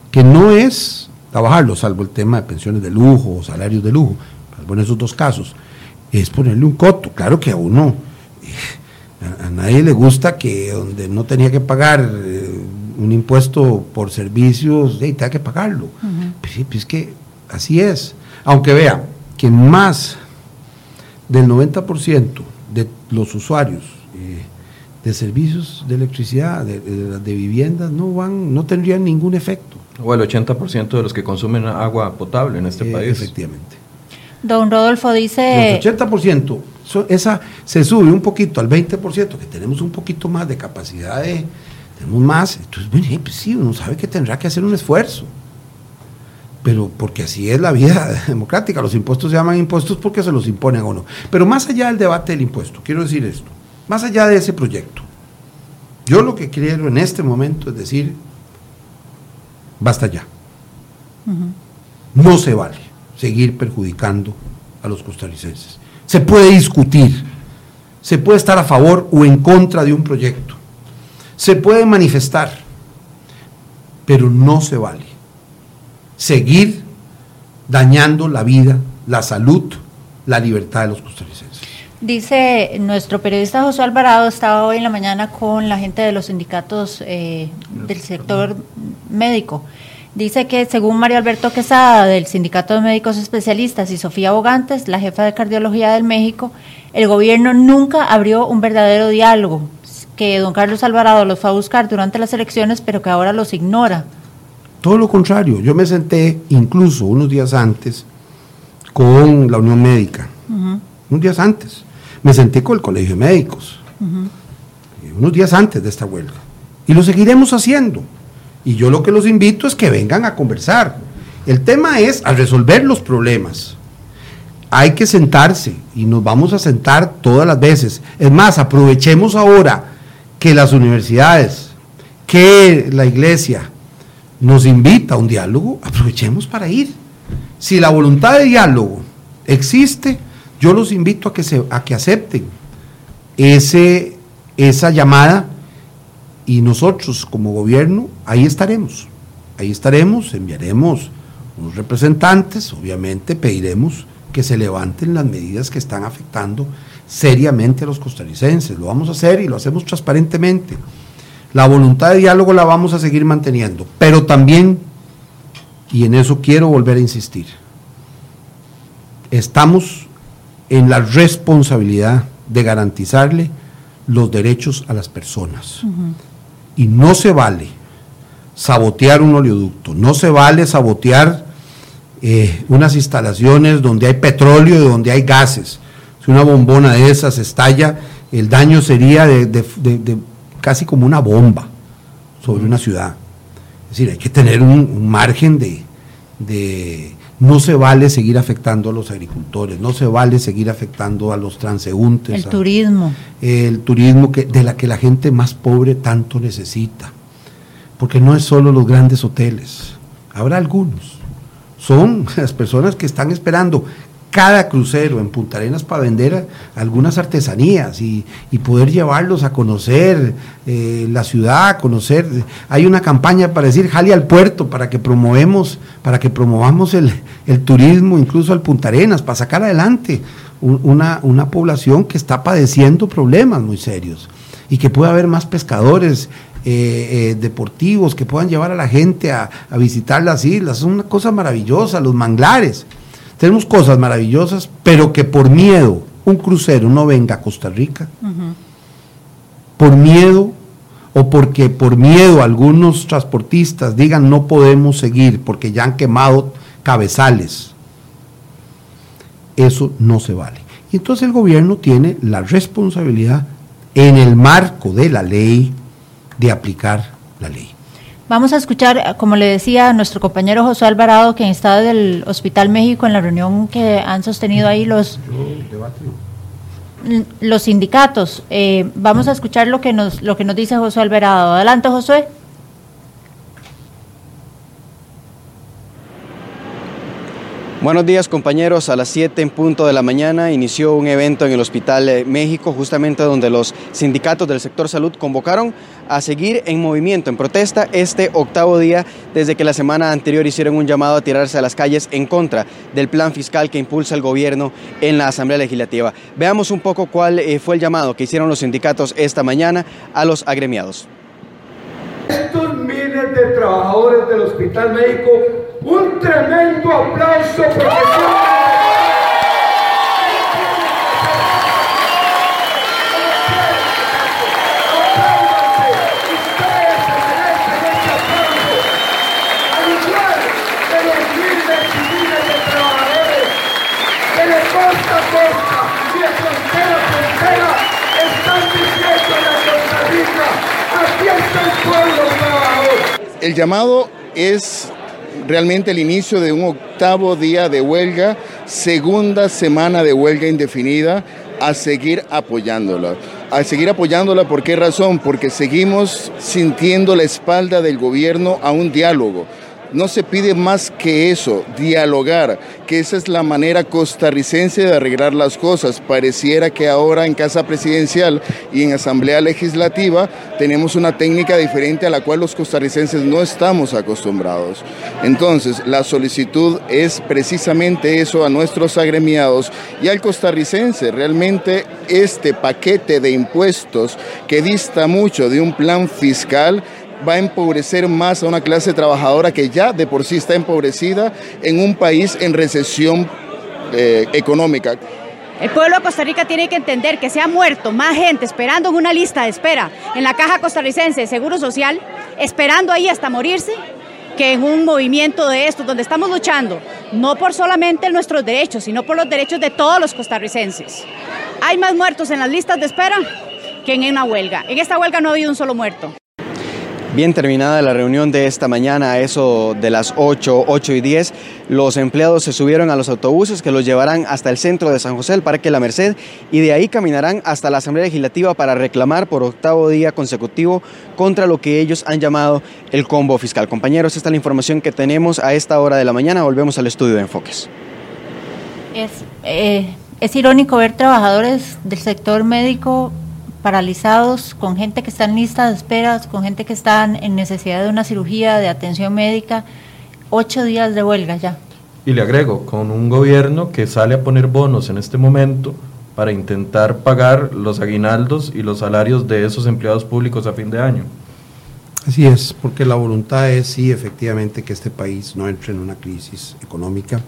Que no es trabajarlo, salvo el tema de pensiones de lujo o salarios de lujo, bueno, esos dos casos, es ponerle un coto. Claro que a uno A, nadie le gusta que donde no tenía que pagar eh, un impuesto por servicios, hey, tenga que pagarlo. pues, sí, pues es que así es. Aunque vea que más del 90% de los usuarios eh, de servicios de electricidad, de, de, viviendas, no, van, no tendrían ningún efecto. O el 80% de los que consumen agua potable en este eh, país. Efectivamente. Don Rodolfo dice... El 80%, esa se sube un poquito al 20%, que tenemos un poquito más de capacidad de... Tenemos más, entonces, bueno, pues sí, uno sabe que tendrá que hacer un esfuerzo. Pero porque así es la vida democrática, los impuestos se llaman impuestos porque se los imponen a uno. Pero más allá del debate del impuesto, quiero decir esto, más allá de ese proyecto, yo lo que quiero en este momento es decir, basta ya. No se vale seguir perjudicando a los costarricenses. Se puede discutir, se puede estar a favor o en contra de un proyecto, se puede manifestar, pero no se vale seguir dañando la vida, la salud, la libertad de los costarricenses. Dice nuestro periodista José Alvarado, estaba hoy en la mañana con la gente de los sindicatos eh, del sector médico Dice que según Mario Alberto Quesada del Sindicato de Médicos Especialistas y Sofía Bogantes, la jefa de cardiología del México, el gobierno nunca abrió un verdadero diálogo, que don Carlos Alvarado los fue a buscar durante las elecciones, pero que ahora los ignora. Todo lo contrario, yo me senté incluso unos días antes con la Unión Médica, unos días antes, me senté con el Colegio de Médicos, unos días antes de esta huelga, y lo seguiremos haciendo y yo lo que los invito es que vengan a conversar. El tema es a resolver los problemas. Hay que sentarse y nos vamos a sentar todas las veces. Es más, aprovechemos ahora que las universidades, que la iglesia nos invita a un diálogo, aprovechemos para ir. Si la voluntad de diálogo existe, yo los invito a que, se, a que acepten ese, esa llamada y nosotros como gobierno ahí estaremos, ahí estaremos, enviaremos unos representantes, obviamente pediremos que se levanten las medidas que están afectando seriamente a los costarricenses. Lo vamos a hacer y lo hacemos transparentemente. La voluntad de diálogo la vamos a seguir manteniendo, pero también, y en eso quiero volver a insistir, estamos en la responsabilidad de garantizarle los derechos a las personas. Y no se vale sabotear un oleoducto, no se vale sabotear eh, unas instalaciones donde hay petróleo y donde hay gases. Si una bombona de esas estalla, el daño sería de, casi como una bomba sobre una ciudad. Es decir, hay que tener un, margen de, no se vale seguir afectando a los agricultores, no se vale seguir afectando a los transeúntes. El turismo. El turismo que, de la que la gente más pobre tanto necesita. Porque no es solo los grandes hoteles, habrá algunos. Son las personas que están esperando cada crucero en Punta Arenas para vender algunas artesanías y, poder llevarlos a conocer eh, la ciudad, conocer. Hay una campaña para decir jale al puerto para que promovemos, para que promovamos el, turismo incluso al Punta Arenas, para sacar adelante una, una población que está padeciendo problemas muy serios y que pueda haber más pescadores eh, eh, deportivos que puedan llevar a la gente a, a visitar las islas. Es una cosa maravillosa, los manglares. Tenemos cosas maravillosas, pero que por miedo un crucero no venga a Costa Rica, por miedo o porque por miedo algunos transportistas digan no podemos seguir porque ya han quemado cabezales. Eso no se vale. Y entonces el gobierno tiene la responsabilidad en el marco de la ley de aplicar la ley. Vamos a escuchar, como le decía, a nuestro compañero José Alvarado, quien está del Hospital México en la reunión que han sostenido ahí los, los sindicatos. Eh, vamos a escuchar lo que, nos, lo que nos dice José Alvarado. Adelante, José. Buenos días compañeros, a las 7 en punto de la mañana inició un evento en el Hospital eh, México, justamente donde los sindicatos del sector salud convocaron a seguir en movimiento, en protesta, este octavo día desde que la semana anterior hicieron un llamado a tirarse a las calles en contra del plan fiscal que impulsa el gobierno en la Asamblea Legislativa. Veamos un poco cuál eh, fue el llamado que hicieron los sindicatos esta mañana a los agremiados. Estos miles de trabajadores del Hospital México un tremendo aplauso El llamado es realmente el inicio de un octavo día de huelga, segunda semana de huelga indefinida, a seguir apoyándola. A seguir apoyándola, ¿por qué razón? Porque seguimos sintiendo la espalda del gobierno a un diálogo no se pide más que eso, dialogar, que esa es la manera costarricense de arreglar las cosas. Pareciera que ahora en Casa Presidencial y en Asamblea Legislativa tenemos una técnica diferente a la cual los costarricenses no estamos acostumbrados. Entonces, la solicitud es precisamente eso a nuestros agremiados y al costarricense. Realmente este paquete de impuestos que dista mucho de un plan fiscal va a empobrecer más a una clase trabajadora que ya de por sí está empobrecida en un país en recesión eh, económica. El pueblo de Costa Rica tiene que entender que se ha muerto más gente esperando en una lista de espera en la Caja Costarricense de Seguro Social, esperando ahí hasta morirse, que en un movimiento de estos, donde estamos luchando no por solamente nuestros derechos, sino por los derechos de todos los costarricenses. Hay más muertos en las listas de espera que en una huelga. En esta huelga no ha habido un solo muerto. Bien terminada la reunión de esta mañana, a eso de las 8, 8 y 10, los empleados se subieron a los autobuses que los llevarán hasta el centro de San José, el Parque La Merced, y de ahí caminarán hasta la Asamblea Legislativa para reclamar por octavo día consecutivo contra lo que ellos han llamado el combo fiscal. Compañeros, esta es la información que tenemos a esta hora de la mañana. Volvemos al estudio de Enfoques. Es, eh, es irónico ver trabajadores del sector médico paralizados, con gente que está en lista de esperas, con gente que está en necesidad de una cirugía, de atención médica, ocho días de huelga ya. Y le agrego, con un gobierno que sale a poner bonos en este momento para intentar pagar los aguinaldos y los salarios de esos empleados públicos a fin de año. Así es, porque la voluntad es sí, efectivamente, que este país no entre en una crisis económica.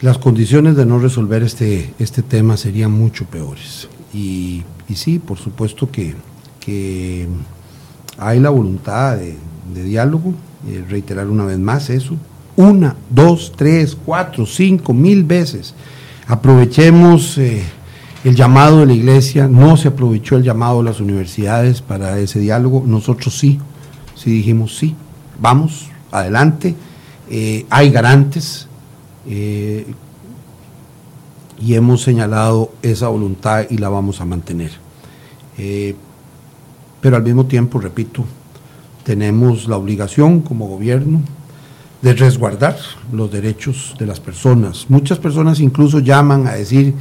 Las condiciones de no resolver este, este tema serían mucho peores. Y, sí, por supuesto que, hay la voluntad de, diálogo, eh, reiterar una vez más eso, una, dos, tres, cuatro, cinco, mil veces. Aprovechemos eh, el llamado de la iglesia, no se aprovechó el llamado de las universidades para ese diálogo, nosotros sí, sí dijimos sí, vamos, adelante, eh, hay garantes, y hemos señalado esa voluntad y la vamos a mantener. Eh, pero al mismo tiempo, repito, tenemos la obligación como gobierno de resguardar los derechos de las personas. Muchas personas incluso llaman a decir,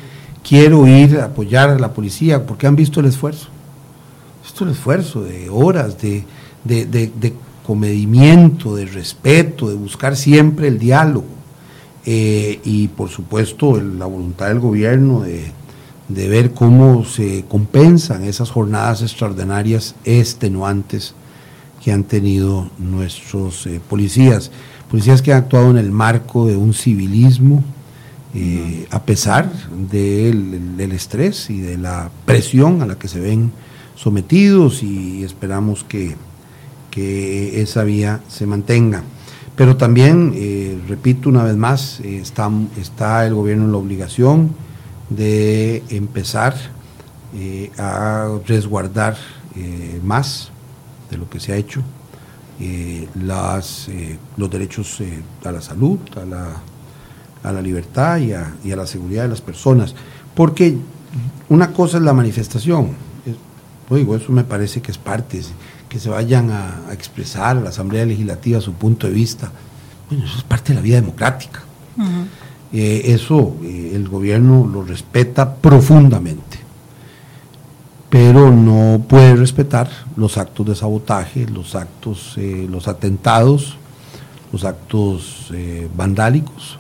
quiero ir a apoyar a la policía porque han visto el esfuerzo. Esto es el esfuerzo de horas, de, de, de comedimiento, de respeto, de buscar siempre el diálogo. Eh, y por supuesto la voluntad del gobierno de, ver cómo se compensan esas jornadas extraordinarias extenuantes que han tenido nuestros eh, policías, policías que han actuado en el marco de un civilismo, eh, a pesar del, estrés y de la presión a la que se ven sometidos y esperamos que, que esa vía se mantenga. Pero también, eh, repito una vez más, eh, está, está, el gobierno en la obligación de empezar eh, a resguardar más de lo que se ha hecho las, los derechos a la salud, a la, a la libertad y a, y a, la seguridad de las personas. Porque una cosa es la manifestación, digo, eso me parece que es parte que se vayan a, expresar a la Asamblea Legislativa su punto de vista. Bueno, eso es parte de la vida democrática. Eh, eso eh, el gobierno lo respeta profundamente, pero no puede respetar los actos de sabotaje, los actos, eh, los atentados, los actos vandálicos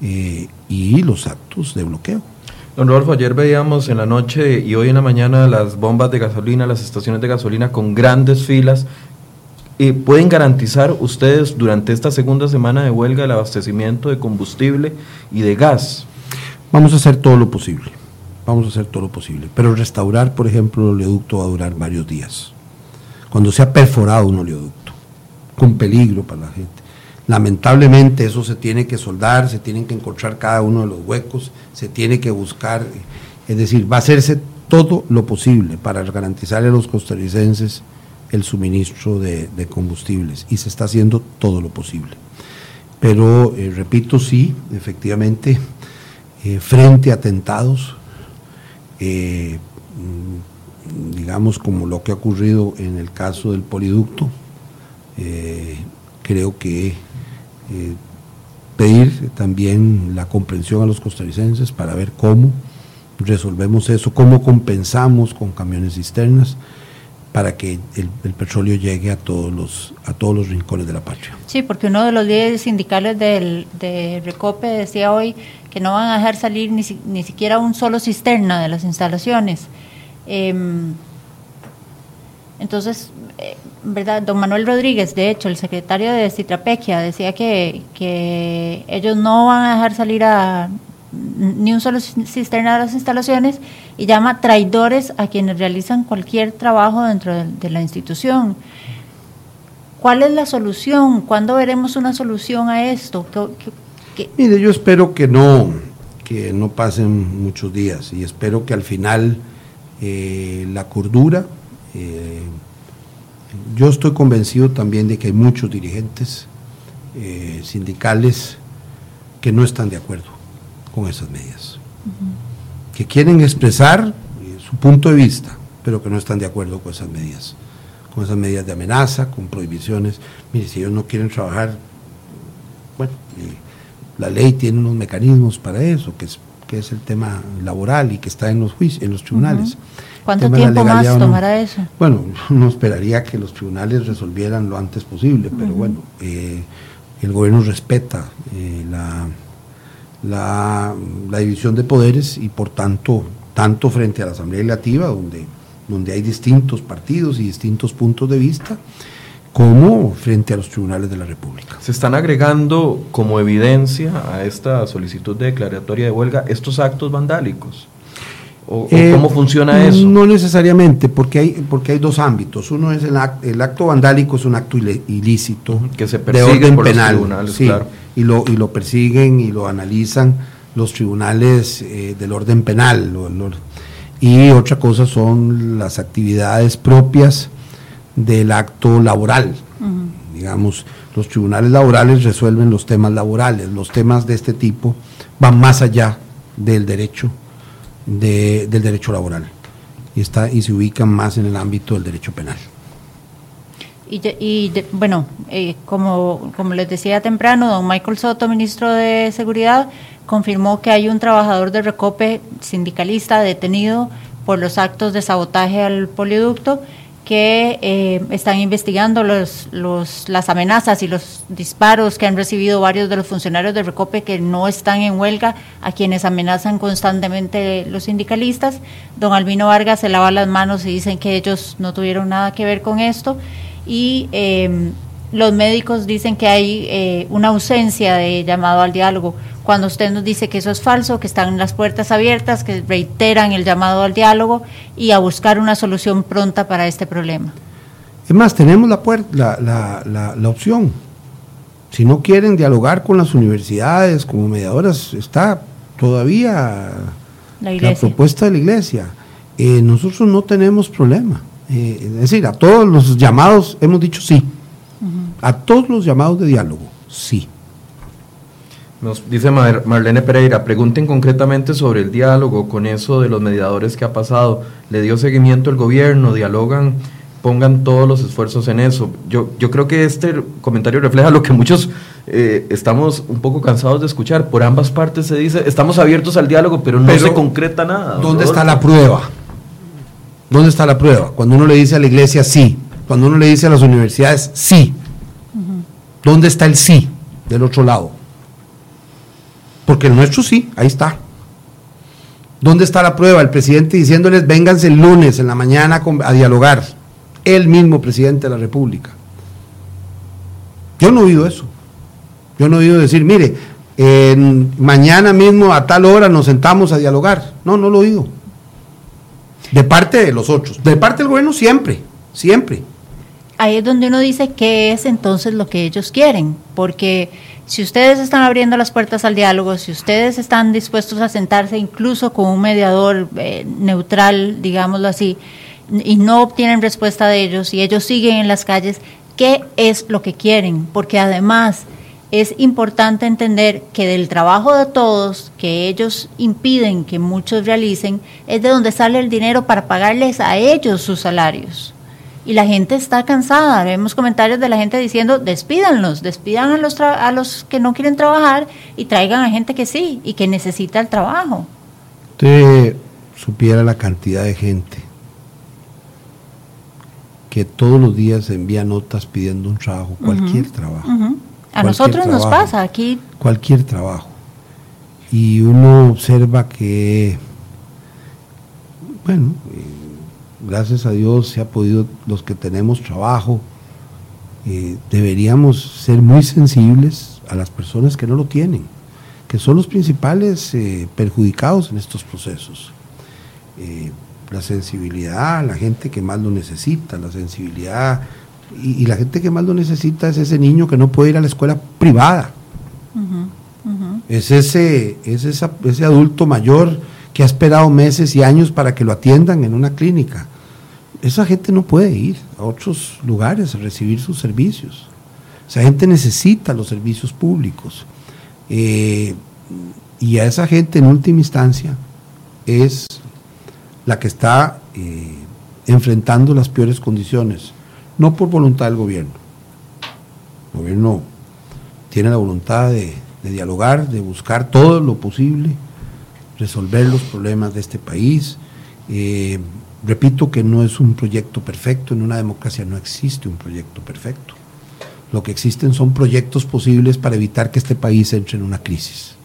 y los actos de bloqueo. Don Rodolfo, ayer veíamos en la noche y hoy en la mañana las bombas de gasolina, las estaciones de gasolina con grandes filas. y ¿Pueden garantizar ustedes durante esta segunda semana de huelga el abastecimiento de combustible y de gas? Vamos a hacer todo lo posible, vamos a hacer todo lo posible. Pero restaurar, por ejemplo, el oleoducto va a durar varios días. Cuando se ha perforado un oleoducto, con peligro para la gente. Lamentablemente eso se tiene que soldar, se tienen que encontrar cada uno de los huecos, se tiene que buscar, es decir, va a hacerse todo lo posible para garantizarle a los costarricenses el suministro de, combustibles y se está haciendo todo lo posible. Pero, eh, repito, sí, efectivamente, eh, frente a atentados, eh, mm, digamos como lo que ha ocurrido en el caso del poliducto, creo que eh, pedir también la comprensión a los costarricenses para ver cómo resolvemos eso, cómo compensamos con camiones cisternas para que el, petróleo llegue a todos los a todos los rincones de la patria. Sí, porque uno de los líderes sindicales del, de Recope decía hoy que no van a dejar salir ni, ni siquiera un solo cisterna de las instalaciones. Em, entonces, eh, ¿verdad? Don Manuel Rodríguez, de hecho, el secretario de Citrapequia, decía que, que ellos no van a dejar salir a ni un solo cisterna de las instalaciones y llama traidores a quienes realizan cualquier trabajo dentro de, la institución. ¿Cuál es la solución? ¿Cuándo veremos una solución a esto? Mire, yo espero que no, que no pasen muchos días y espero que al final eh, la cordura eh, yo estoy convencido también de que hay muchos dirigentes eh, sindicales que no están de acuerdo con esas medidas, que quieren expresar eh, su punto de vista, pero que no están de acuerdo con esas medidas, con esas medidas de amenaza, con prohibiciones. Mire, si ellos no quieren trabajar, bueno, la ley tiene unos mecanismos para eso, que es, que es el tema laboral y que está en los juicios, en los tribunales. ¿Cuánto tiempo más tomará eso? Bueno, no esperaría que los tribunales resolvieran lo antes posible, pero bueno, eh, el gobierno respeta eh, la, la, división de poderes y por tanto, tanto frente a la Asamblea Legislativa, donde, donde hay distintos partidos y distintos puntos de vista, como frente a los tribunales de la República. Se están agregando como evidencia a esta solicitud de declaratoria de huelga estos actos vandálicos. ¿O, eh, cómo funciona eso? No necesariamente, porque hay, porque hay dos ámbitos. Uno es el, el acto vandálico, es un acto ilícito que se de orden penal, y, lo, y lo persiguen y lo analizan los tribunales eh, del orden penal. y otra cosa son las actividades propias del acto laboral. Digamos, los tribunales laborales resuelven los temas laborales. Los temas de este tipo van más allá del derecho del derecho laboral y, está, y se ubican más en el ámbito del derecho penal. Y, bueno, eh, como, como les decía temprano, don Michael Soto, ministro de Seguridad, confirmó que hay un trabajador de Recope sindicalista detenido por los actos de sabotaje al poliducto que eh, están investigando los, los, las amenazas y los disparos que han recibido varios de los funcionarios de Recope que no están en huelga, a quienes amenazan constantemente los sindicalistas. Don Albino Vargas se lava las manos y dicen que ellos no tuvieron nada que ver con esto. Y eh, los médicos dicen que hay eh, una ausencia de llamado al diálogo cuando usted nos dice que eso es falso, que están las puertas abiertas, que reiteran el llamado al diálogo y a buscar una solución pronta para este problema. Es más, tenemos la, la, la, la opción. Si no quieren dialogar con las universidades como mediadoras, está todavía la, propuesta de la iglesia. Eh, nosotros no tenemos problema. Eh, es decir, a todos los llamados hemos dicho sí. A todos los llamados de diálogo, sí. Nos dice Marlene Pereira, pregunten concretamente sobre el diálogo con eso de los mediadores que ha pasado. ¿Le dio seguimiento el gobierno? ¿Dialogan? Pongan todos los esfuerzos en eso. Yo, yo creo que este comentario refleja lo que muchos eh, estamos un poco cansados de escuchar. Por ambas partes se dice, estamos abiertos al diálogo, pero no se concreta nada. ¿Dónde está la prueba? ¿Dónde está la prueba? Cuando uno le dice a la iglesia sí, cuando uno le dice a las universidades sí. ¿Dónde está el sí del otro lado? Porque el nuestro sí, ahí está. ¿Dónde está la prueba? El presidente diciéndoles, vénganse el lunes en la mañana a dialogar. El mismo presidente de la República. Yo no he oído eso. Yo no he oído decir, mire, mañana mismo a tal hora nos sentamos a dialogar. No, no lo he oído. De parte de los otros. De parte del gobierno siempre, siempre. Ahí es donde uno dice qué es entonces lo que ellos quieren, porque si ustedes están abriendo las puertas al diálogo, si ustedes están dispuestos a sentarse incluso con un mediador eh, neutral, digámoslo así, y no obtienen respuesta de ellos y ellos siguen en las calles, ¿qué es lo que quieren? Porque además es importante entender que del trabajo de todos, que ellos impiden que muchos realicen, es de donde sale el dinero para pagarles a ellos sus salarios. Y la gente está cansada. Vemos comentarios de la gente diciendo, despídanlos, despidan a los, a los que no quieren trabajar y traigan a gente que sí y que necesita el trabajo. Usted supiera la cantidad de gente que todos los días envía notas pidiendo un trabajo, cualquier trabajo. A nosotros nos pasa aquí. Cualquier trabajo. Y uno observa que, bueno, gracias a Dios se ha podido, los que tenemos trabajo, eh, deberíamos ser muy sensibles a las personas que no lo tienen, que son los principales eh, perjudicados en estos procesos. Eh, la sensibilidad, la gente que más lo necesita, la sensibilidad y, la gente que más lo necesita es ese niño que no puede ir a la escuela privada. Es, ese, es ese adulto mayor que ha esperado meses y años para que lo atiendan en una clínica. Esa gente no puede ir a otros lugares a recibir sus servicios. Esa gente necesita los servicios públicos. Eh, y a esa gente en última instancia es la que está eh, enfrentando las peores condiciones no por voluntad del gobierno. El gobierno tiene la voluntad de, dialogar, de buscar todo lo posible, resolver los problemas de este país. Eh, repito que no es un proyecto perfecto, en una democracia no existe un proyecto perfecto. Lo que existen son proyectos posibles para evitar que este país entre en una crisis.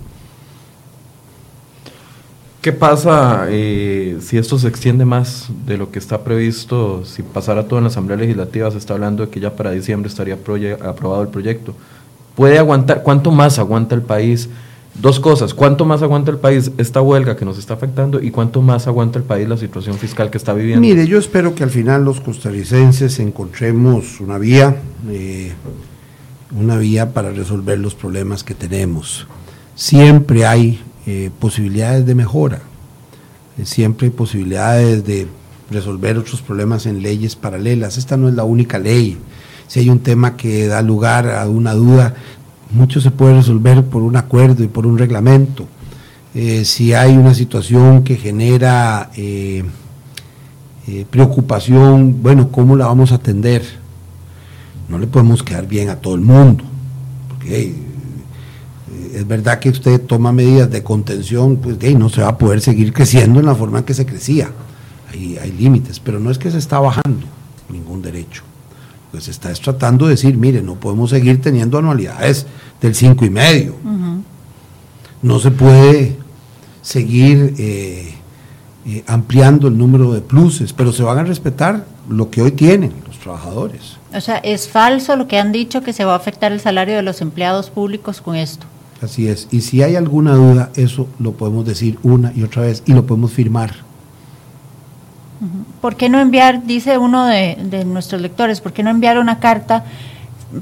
¿Qué pasa eh, si esto se extiende más de lo que está previsto? Si pasara todo en la Asamblea Legislativa, se está hablando de que ya para diciembre estaría aprobado el proyecto. ¿Puede aguantar? ¿Cuánto más aguanta el país? Dos cosas, ¿cuánto más aguanta el país esta huelga que nos está afectando y cuánto más aguanta el país la situación fiscal que está viviendo? Mire, yo espero que al final los costarricenses encontremos una vía, eh, una vía para resolver los problemas que tenemos. Siempre hay eh, posibilidades de mejora. Eh, siempre hay posibilidades de resolver otros problemas en leyes paralelas. Esta no es la única ley. Si hay un tema que da lugar a una duda, mucho se puede resolver por un acuerdo y por un reglamento. Eh, si hay una situación que genera preocupación, bueno, ¿cómo la vamos a atender? No le podemos quedar bien a todo el mundo, porque es verdad que usted toma medidas de contención, pues no se va a poder seguir creciendo en la forma en que se crecía. Hay, hay límites, pero no es que se está bajando ningún derecho. Pues está tratando de decir, mire, no podemos seguir teniendo anualidades del cinco y medio. No se puede seguir eh, eh, ampliando el número de pluses, pero se van a respetar lo que hoy tienen los trabajadores. O sea, es falso lo que han dicho que se va a afectar el salario de los empleados públicos con esto. Así es. Y si hay alguna duda, eso lo podemos decir una y otra vez y lo podemos firmar. ¿Por qué no enviar, dice uno de, nuestros lectores, por qué no enviar una carta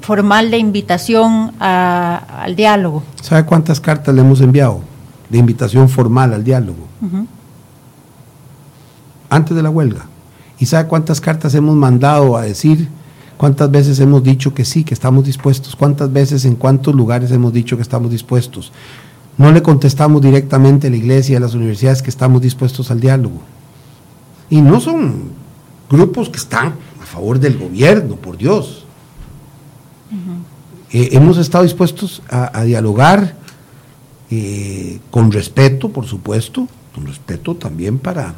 formal de invitación al diálogo? ¿Sabe cuántas cartas le hemos enviado de invitación formal al diálogo? Antes de la huelga. ¿Y sabe cuántas cartas hemos mandado a decir ¿Cuántas veces hemos dicho que sí, que estamos dispuestos? ¿Cuántas veces en cuántos lugares hemos dicho que estamos dispuestos? No le contestamos directamente a la iglesia, a las universidades que estamos dispuestos al diálogo. Y no son grupos que están a favor del gobierno, por Dios. eh, hemos estado dispuestos a, dialogar eh, con respeto, por supuesto, con respeto también para,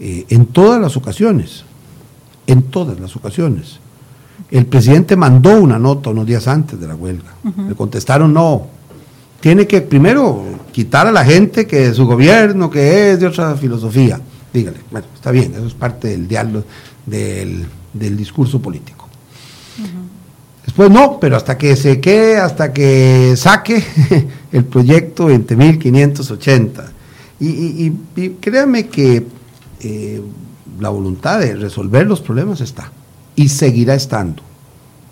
en todas las ocasiones, en todas las ocasiones. El presidente mandó una nota unos días antes de la huelga. Le contestaron no. Tiene que primero quitar a la gente que su gobierno, que es de otra filosofía. Dígale, bueno, está bien, eso es parte del diálogo, del, discurso político. Después no, pero hasta que se quede, hasta que saque el proyecto 20.580. Y, y, y, créame que eh, la voluntad de resolver los problemas está y seguirá estando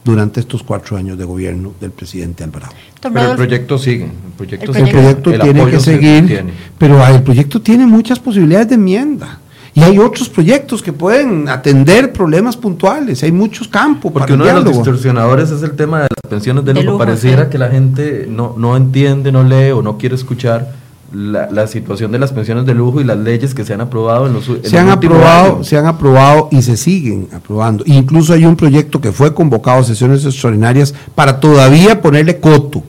durante estos cuatro años de gobierno del presidente Alvarado. Pero el proyecto sigue. El proyecto, el proyecto tiene que seguir, pero el proyecto tiene muchas posibilidades de enmienda. Y hay otros proyectos que pueden atender problemas puntuales, hay muchos campos. Porque uno de los distorsionadores es el tema de las pensiones de, lujo. Pareciera que la gente no, no entiende, no lee o no quiere escuchar la, situación de las pensiones de lujo y las leyes que se han aprobado en los, se han aprobado se han aprobado y se siguen aprobando. Incluso hay un proyecto que fue convocado a sesiones extraordinarias para todavía ponerle coto.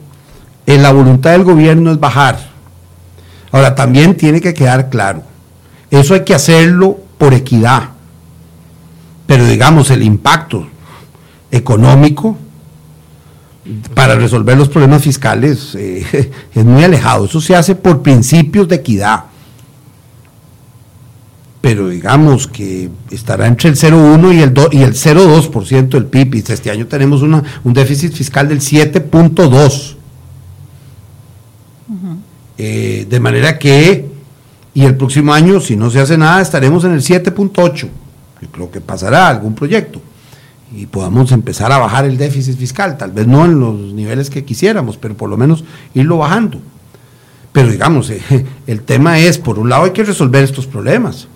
En la voluntad del gobierno es bajar. Ahora también tiene que quedar claro eso hay que hacerlo por equidad. Pero digamos el impacto económico para resolver los problemas fiscales eh, es muy alejado. Eso se hace por principios de equidad. Pero digamos que estará entre el 0,1 y el, y el 0,2% del PIB. Y este año tenemos una, un déficit fiscal del 7,2%. Eh, de manera que, y el próximo año, si no se hace nada, estaremos en el 7,8%. Yo creo que pasará algún proyecto y podamos empezar a bajar el déficit fiscal, tal vez no en los niveles que quisiéramos, pero por lo menos irlo bajando. Pero digamos, el tema es, por un lado hay que resolver estos problemas,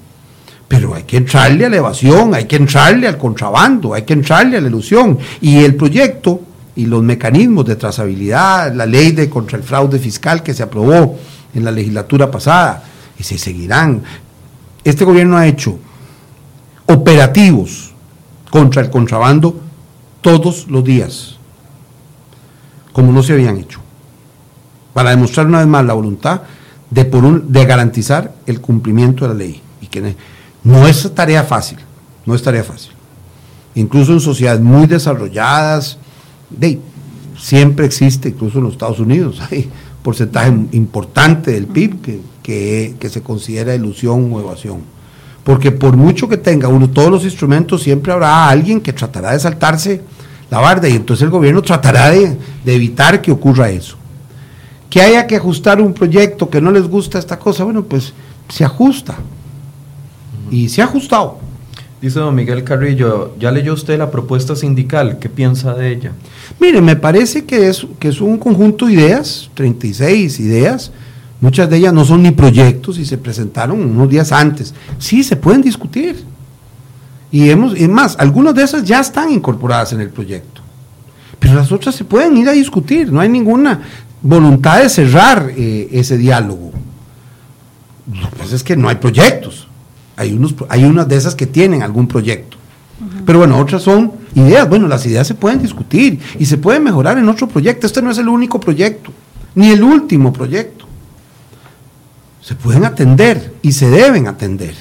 pero hay que entrarle a la evasión, hay que entrarle al contrabando, hay que entrarle a la ilusión. Y el proyecto y los mecanismos de trazabilidad, la ley de contra el fraude fiscal que se aprobó en la legislatura pasada, y se seguirán. Este gobierno ha hecho operativos contra el contrabando todos los días, como no se habían hecho, para demostrar una vez más la voluntad de, por un, de garantizar el cumplimiento de la ley. Y que no es tarea fácil, no es tarea fácil. Incluso en sociedades muy desarrolladas, de, siempre existe, incluso en los Estados Unidos, hay porcentaje importante del PIB que, que, que se considera ilusión o evasión porque por mucho que tenga uno todos los instrumentos, siempre habrá alguien que tratará de saltarse la barda y entonces el gobierno tratará de, evitar que ocurra eso. Que haya que ajustar un proyecto que no les gusta esta cosa, bueno, pues se ajusta. Y se ha ajustado. Dice don Miguel Carrillo, ¿ya leyó usted la propuesta sindical? ¿Qué piensa de ella? Mire, me parece que es, que es un conjunto de ideas, 36 ideas, Muchas de ellas no son ni proyectos y se presentaron unos días antes. Sí, se pueden discutir. Y hemos, es más, algunas de esas ya están incorporadas en el proyecto. Pero las otras se pueden ir a discutir. No hay ninguna voluntad de cerrar eh, ese diálogo. Lo que pasa es que no hay proyectos. Hay, unos, hay unas de esas que tienen algún proyecto. Pero bueno, otras son ideas. Bueno, las ideas se pueden discutir y se pueden mejorar en otro proyecto. Este no es el único proyecto, ni el último proyecto se pueden atender y se deben atender.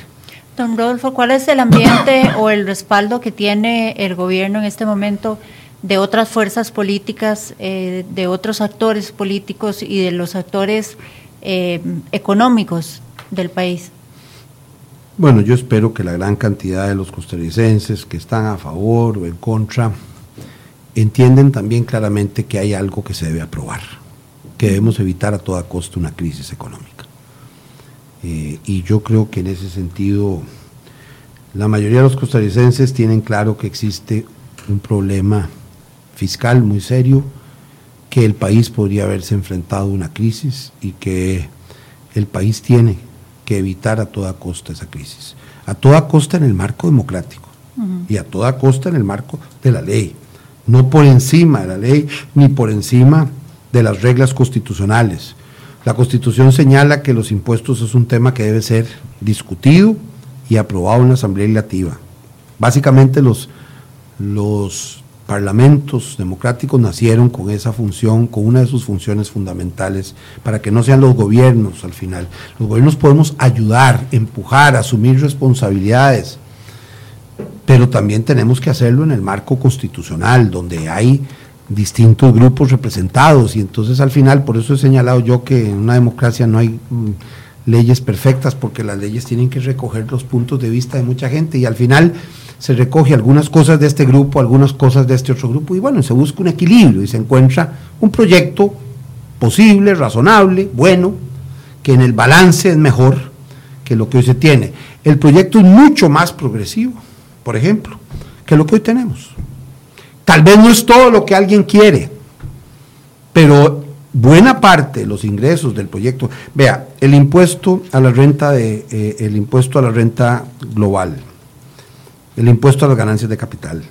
Don Rodolfo, ¿cuál es el ambiente o el respaldo que tiene el gobierno en este momento de otras fuerzas políticas, eh, de otros actores políticos y de los actores eh, económicos del país? Bueno, yo espero que la gran cantidad de los costarricenses que están a favor o en contra entienden también claramente que hay algo que se debe aprobar, que debemos evitar a toda costa una crisis económica. Eh, y yo creo que en ese sentido la mayoría de los costarricenses tienen claro que existe un problema fiscal muy serio, que el país podría haberse enfrentado a una crisis y que el país tiene que evitar a toda costa esa crisis. A toda costa en el marco democrático y a toda costa en el marco de la ley. No por encima de la ley ni por encima de las reglas constitucionales. La Constitución señala que los impuestos es un tema que debe ser discutido y aprobado en la Asamblea Legislativa. Básicamente los, los parlamentos democráticos nacieron con esa función, con una de sus funciones fundamentales, para que no sean los gobiernos al final. Los gobiernos podemos ayudar, empujar, asumir responsabilidades, pero también tenemos que hacerlo en el marco constitucional, donde hay distintos grupos representados, y entonces al final, por eso he señalado yo que en una democracia no hay mm, leyes perfectas, porque las leyes tienen que recoger los puntos de vista de mucha gente, y al final se recoge algunas cosas de este grupo, algunas cosas de este otro grupo, y bueno, se busca un equilibrio y se encuentra un proyecto posible, razonable, bueno, que en el balance es mejor que lo que hoy se tiene. El proyecto es mucho más progresivo, por ejemplo, que lo que hoy tenemos. Tal vez no es todo lo que alguien quiere, pero buena parte de los ingresos del proyecto, vea, el impuesto a la renta de eh, el impuesto a la renta global, el impuesto a las ganancias de capital,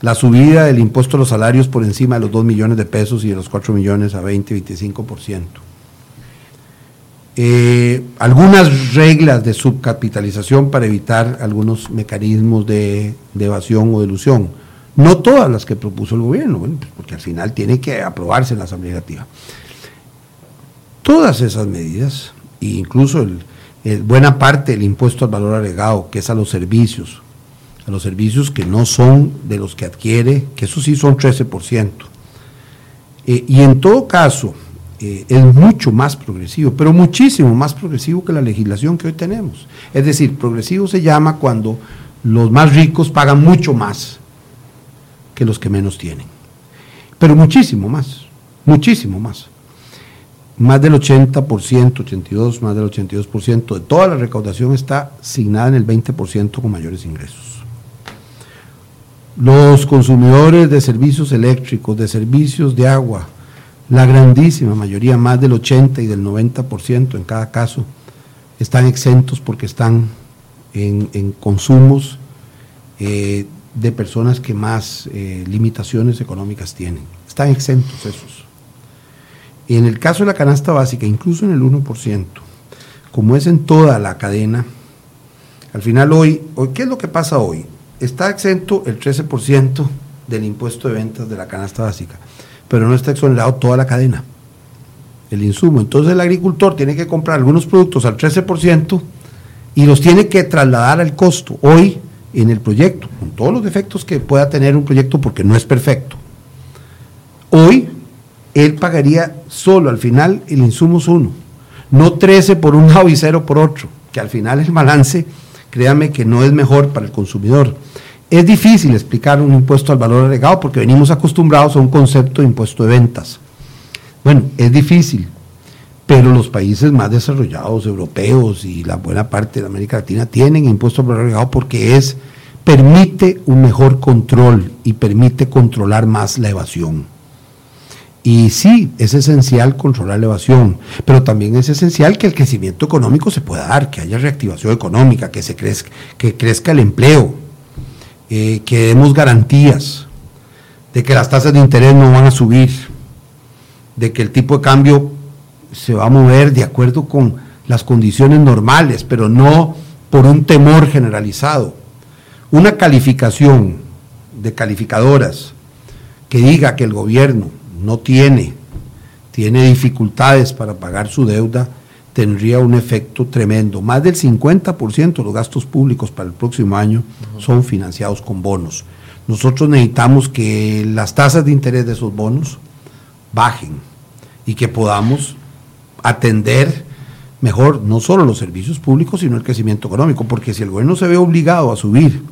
la subida del impuesto a los salarios por encima de los 2 millones de pesos y de los 4 millones a 20, 25%. Eh, algunas reglas de subcapitalización para evitar algunos mecanismos de, evasión o de ilusión. No todas las que propuso el gobierno, pues, porque al final tiene que aprobarse en la Asamblea Legislativa. Todas esas medidas, e incluso buena parte del impuesto al valor agregado, que es a los servicios, a los servicios que no son de los que adquiere, que eso sí son 13%. Eh, y en todo caso, eh, es mucho más progresivo, pero muchísimo más progresivo que la legislación que hoy tenemos. Es decir, progresivo se llama cuando los más ricos pagan mucho más que los que menos tienen. Pero muchísimo más, muchísimo más. Más del 80%, 82, más del 82% de toda la recaudación está asignada en el 20% con mayores ingresos. Los consumidores de servicios eléctricos, de servicios de agua, la grandísima mayoría, más del 80 y del 90% en cada caso, están exentos porque están en, consumos eh, de personas que más eh, limitaciones económicas tienen. Están exentos esos. En el caso de la canasta básica, incluso en el 1%, como es en toda la cadena, al final hoy, hoy ¿qué es lo que pasa hoy? está exento el 13% del impuesto de ventas de la canasta básica, pero no está exonerado toda la cadena, el insumo. Entonces el agricultor tiene que comprar algunos productos al 13% y los tiene que trasladar al costo. Hoy, en el proyecto, con todos los defectos que pueda tener un proyecto porque no es perfecto, hoy él pagaría solo al final el insumo es uno, no 13 por un lado y 0 por otro, que al final el balance créame que no es mejor para el consumidor. Es difícil explicar un impuesto al valor agregado porque venimos acostumbrados a un concepto de impuesto de ventas. Bueno, es difícil, pero los países más desarrollados, europeos y la buena parte de América Latina tienen impuesto valor agregado porque es permite un mejor control y permite controlar más la evasión. Y sí, es esencial controlar la evasión, pero también es esencial que el crecimiento económico se pueda dar, que haya reactivación económica, que, se crezca, que crezca el empleo, eh, que demos garantías de que las tasas de interés no van a subir, de que el tipo de cambio se va a mover de acuerdo con las condiciones normales, pero no por un temor generalizado. Una calificación de calificadoras que diga que el gobierno no tiene, tiene dificultades para pagar su deuda, tendría un efecto tremendo. Más del 50% de los gastos públicos para el próximo año son financiados con bonos. Nosotros necesitamos que las tasas de interés de esos bonos bajen y que podamos atender mejor no solo los servicios públicos, sino el crecimiento económico, porque si el gobierno se ve obligado a subir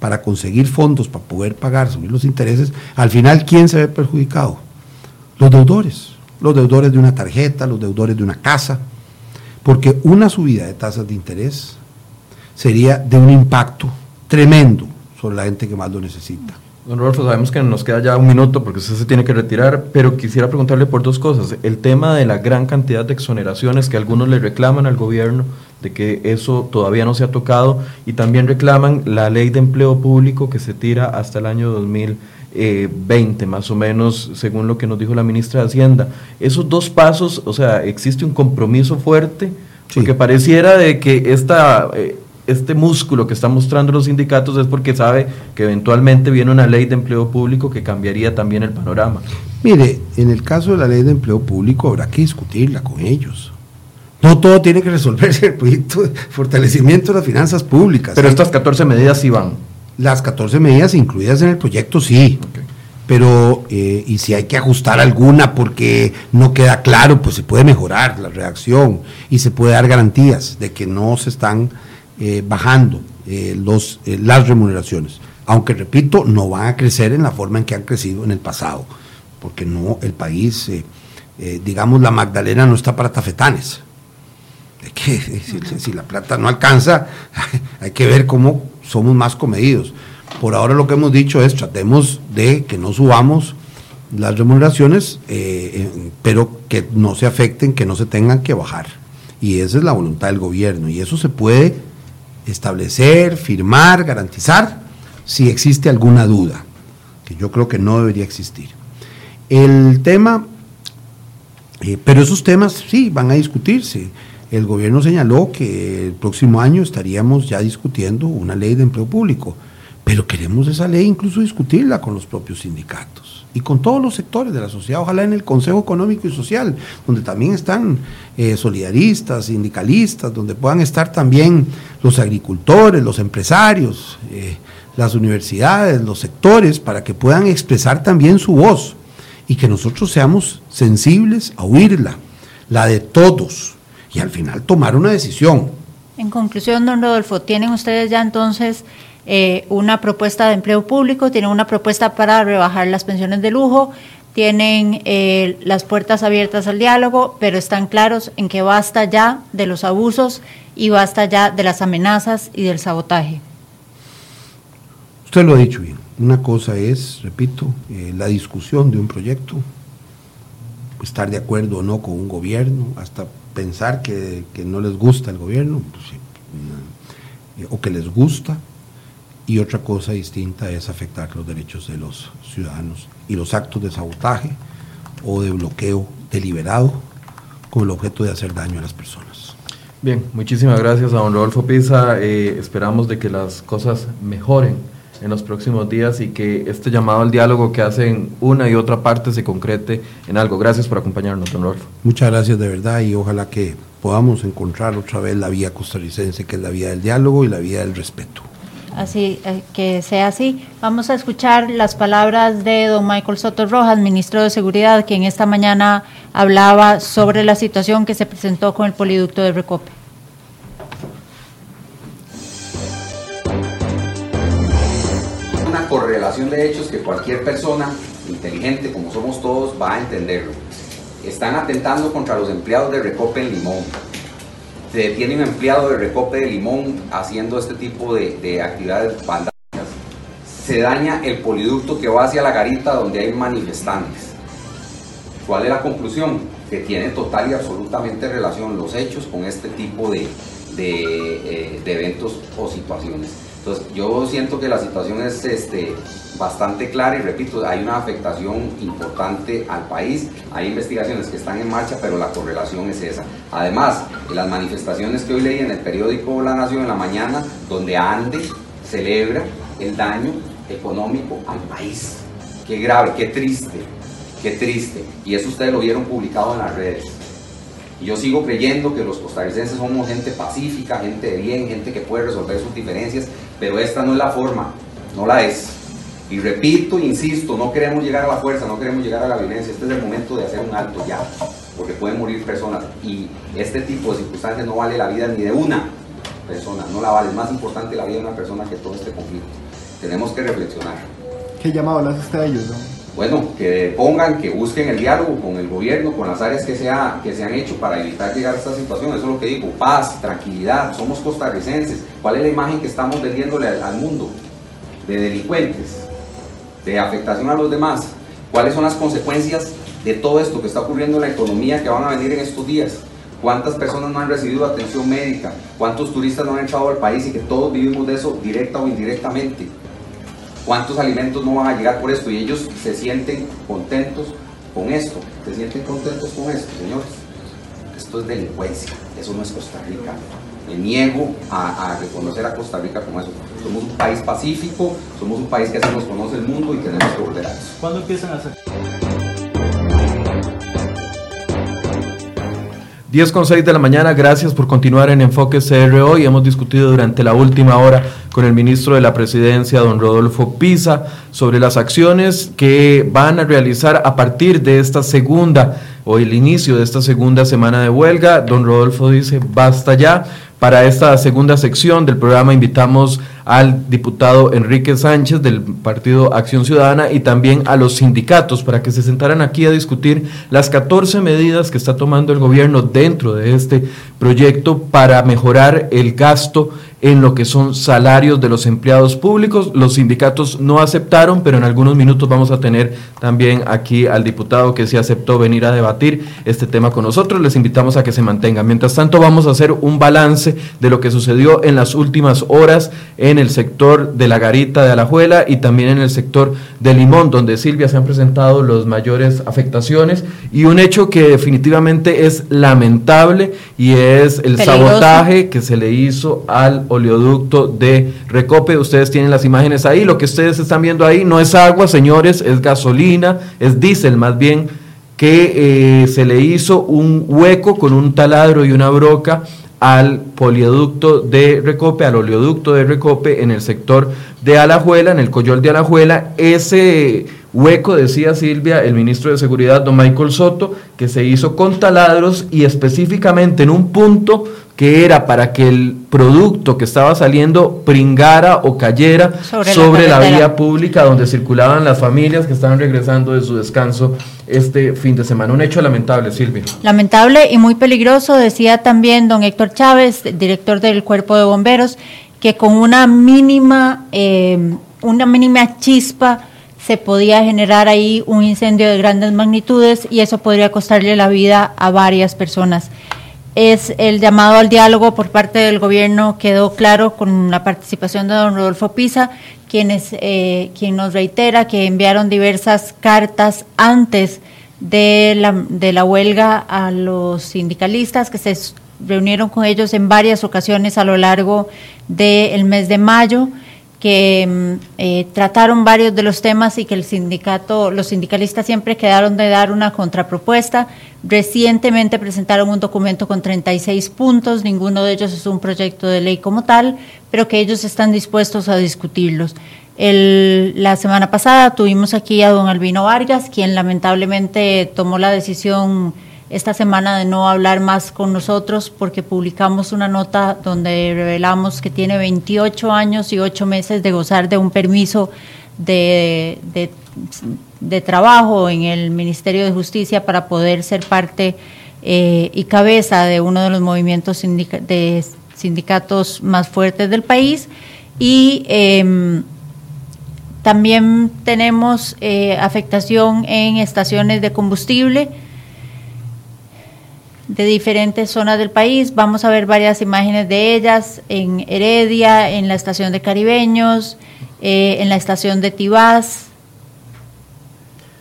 para conseguir fondos, para poder pagar, subir los intereses, al final, ¿quién se ve perjudicado? Los deudores, los deudores de una tarjeta, los deudores de una casa, porque una subida de tasas de interés sería de un impacto tremendo sobre la gente que más lo necesita. Don Rodolfo, sabemos que nos queda ya un minuto porque usted se tiene que retirar, pero quisiera preguntarle por dos cosas. El tema de la gran cantidad de exoneraciones que algunos le reclaman al gobierno, de que eso todavía no se ha tocado, y también reclaman la ley de empleo público que se tira hasta el año 2000. 20 eh, más o menos, según lo que nos dijo la ministra de Hacienda. Esos dos pasos, o sea, existe un compromiso fuerte, porque pareciera de que esta, eh, este músculo que están mostrando los sindicatos es porque sabe que eventualmente viene una ley de empleo público que cambiaría también el panorama. Mire, en el caso de la ley de empleo público habrá que discutirla con ellos. No todo tiene que resolverse el proyecto de fortalecimiento de las finanzas públicas. Pero estas 14 medidas sí van. Las 14 medidas incluidas en el proyecto sí. Pero, eh, y si hay que ajustar alguna porque no queda claro, pues se puede mejorar la redacción y se puede dar garantías de que no se están eh, bajando eh, los, las remuneraciones. Aunque, repito, no van a crecer en la forma en que han crecido en el pasado, porque no, el país, digamos, la Magdalena no está para tafetanes. Que, si, si la plata no alcanza, hay que ver cómo somos más comedidos. Por ahora lo que hemos dicho es tratemos de que no subamos las remuneraciones, eh, eh, pero que no se afecten, que no se tengan que bajar. Y esa es la voluntad del gobierno. Y eso se puede establecer, firmar, garantizar, si existe alguna duda, que yo creo que no debería existir. El tema, eh, pero esos temas sí van a discutirse. El gobierno señaló que el próximo año estaríamos ya discutiendo una ley de empleo público, pero queremos esa ley incluso discutirla con los propios sindicatos y con todos los sectores de la sociedad, ojalá en el Consejo Económico y Social, donde también están eh, solidaristas, sindicalistas, donde puedan estar también los agricultores, los empresarios, eh, las universidades, los sectores, para que puedan expresar también su voz y que nosotros seamos sensibles a oírla, la de todos y al final tomar una decisión. En conclusión, don Rodolfo, ¿tienen ustedes ya entonces eh, una propuesta de empleo público? ¿Tienen una propuesta para rebajar las pensiones de lujo? tienen eh, las puertas abiertas al diálogo, pero están claros en que basta ya de los abusos y basta ya de las amenazas y del sabotaje. Usted lo ha dicho bien. Una cosa es, repito, eh, la discusión de un proyecto, estar de acuerdo o no con un gobierno, hasta pensar que, no les gusta el gobierno, pues eh, o que les gusta, y otra cosa distinta es afectar los derechos de los ciudadanos y los actos de sabotaje o de bloqueo deliberado con el objeto de hacer daño a las personas. Bien, muchísimas gracias a don Rodolfo Pisa. Eh, esperamos de que las cosas mejoren en los próximos días y que este llamado al diálogo que hacen una y otra parte se concrete en algo. Gracias por acompañarnos, don Rolfo. Muchas gracias de verdad y ojalá que podamos encontrar otra vez la vía costarricense, que es la vía del diálogo y la vía del respeto. Así, eh, que sea así. Vamos a escuchar las palabras de don Michael Soto Rojas, ministro de Seguridad, quien esta mañana hablaba sobre la situación que se presentó con el poliducto de Recope. correlación de hechos que cualquier persona inteligente, como somos todos, va a entenderlo. Están atentando contra los empleados de Recope en Limón. Se detiene un empleado de Recope de Limón haciendo este tipo de, de actividades vandálicas. Se daña el poliducto que va hacia la garita donde hay manifestantes. ¿Cuál es la conclusión? Que tiene total y absolutamente relación los hechos con este tipo de, de, eh, de eventos o situaciones. Entonces, yo siento que la situación es este, bastante clara y repito, hay una afectación importante al país, hay investigaciones que están en marcha, pero la correlación es esa. Además, las manifestaciones que hoy leí en el periódico La Nación en la mañana, donde ANDE celebra el daño económico al país. Qué grave, qué triste, qué triste. Y eso ustedes lo vieron publicado en las redes. Y yo sigo creyendo que los costarricenses somos gente pacífica, gente de bien, gente que puede resolver sus diferencias, pero esta no es la forma, no la es. Y repito, insisto, no queremos llegar a la fuerza, no queremos llegar a la violencia, este es el momento de hacer un alto ya, porque pueden morir personas y este tipo de circunstancias no vale la vida ni de una persona, no la vale, es más importante la vida de una persona que todo este conflicto. Tenemos que reflexionar. ¿Qué llamado le hace usted a ellos? Bueno, que pongan, que busquen el diálogo con el gobierno, con las áreas que se, que se han hecho para evitar llegar a esta situación. Eso es lo que digo, paz, tranquilidad, somos costarricenses. ¿Cuál es la imagen que estamos vendiéndole al, mundo? De delincuentes, de afectación a los demás. ¿Cuáles son las consecuencias de todo esto que está ocurriendo en la economía que van a venir en estos días? ¿Cuántas personas no han recibido atención médica? ¿Cuántos turistas no han entrado al país y que todos vivimos de eso directa o indirectamente? ¿Cuántos alimentos no van a llegar por esto? Y ellos se sienten contentos con esto. Se sienten contentos con esto, señores. Esto es delincuencia. Eso no es Costa Rica. me niego a, reconocer a Costa Rica como eso. Somos un país pacífico, somos un país que así nos conoce el mundo y tenemos que volver a eso. ¿Cuándo empiezan a hacer? 10 con 6 de la mañana, gracias por continuar en Enfoque CR hoy. Hemos discutido durante la última hora con el ministro de la Presidencia, don Rodolfo Pisa, sobre las acciones que van a realizar a partir de esta segunda o el inicio de esta segunda semana de huelga. Don Rodolfo dice, basta ya. Para esta segunda sección del programa invitamos al diputado Enrique Sánchez del Partido Acción Ciudadana y también a los sindicatos para que se sentaran aquí a discutir las 14 medidas que está tomando el gobierno dentro de este proyecto para mejorar el gasto en lo que son salarios de los empleados públicos. Los sindicatos no aceptaron, pero en algunos minutos vamos a tener también aquí al diputado que se aceptó venir a debatir este tema con nosotros. Les invitamos a que se mantengan. Mientras tanto, vamos a hacer un balance de lo que sucedió en las últimas horas en el sector de la Garita de Alajuela y también en el sector de Limón, donde Silvia se han presentado las mayores afectaciones y un hecho que definitivamente es lamentable y es el sabotaje que se le hizo al oleoducto de Recope. Ustedes tienen las imágenes ahí. Lo que ustedes están viendo ahí no es agua, señores, es gasolina, es diésel más bien, que eh, se le hizo un hueco con un taladro y una broca al polioducto de Recope, al oleoducto de Recope en el sector de Alajuela, en el Coyol de Alajuela. Ese hueco, decía Silvia, el ministro de Seguridad, don Michael Soto, que se hizo con taladros y específicamente en un punto que era para que el producto que estaba saliendo pringara o cayera sobre, la, vía pública donde circulaban las familias que estaban regresando de su descanso este fin de semana. Un hecho lamentable, Silvia. Lamentable y muy peligroso, decía también don Héctor Chávez, director del Cuerpo de Bomberos, que con una mínima, eh, una mínima chispa se podía generar ahí un incendio de grandes magnitudes y eso podría costarle la vida a varias personas es el llamado al diálogo por parte del gobierno. Quedó claro con la participación de don Rodolfo Pisa, quienes, eh, quien nos reitera que enviaron diversas cartas antes de la, de la huelga a los sindicalistas que se reunieron con ellos en varias ocasiones a lo largo del mes de mayo que mm, eh, trataron varios de los temas y que el sindicato, los sindicalistas siempre quedaron de dar una contrapropuesta. Recientemente presentaron un documento con 36 puntos, ninguno de ellos es un proyecto de ley como tal, pero que ellos están dispuestos a discutirlos. la semana pasada tuvimos aquí a don Albino Vargas, quien lamentablemente tomó la decisión esta semana de no hablar más con nosotros porque publicamos una nota donde revelamos que tiene 28 años y 8 meses de gozar de un permiso de, de, trabajo en el Ministerio de Justicia para poder ser parte eh, y cabeza de uno de los movimientos de sindicatos más fuertes del país. Y em, también tenemos eh, afectación en estaciones de combustible de diferentes zonas del país. Vamos a ver varias imágenes de ellas en Heredia, en la estación de Caribeños, eh, en la estación de Tibás.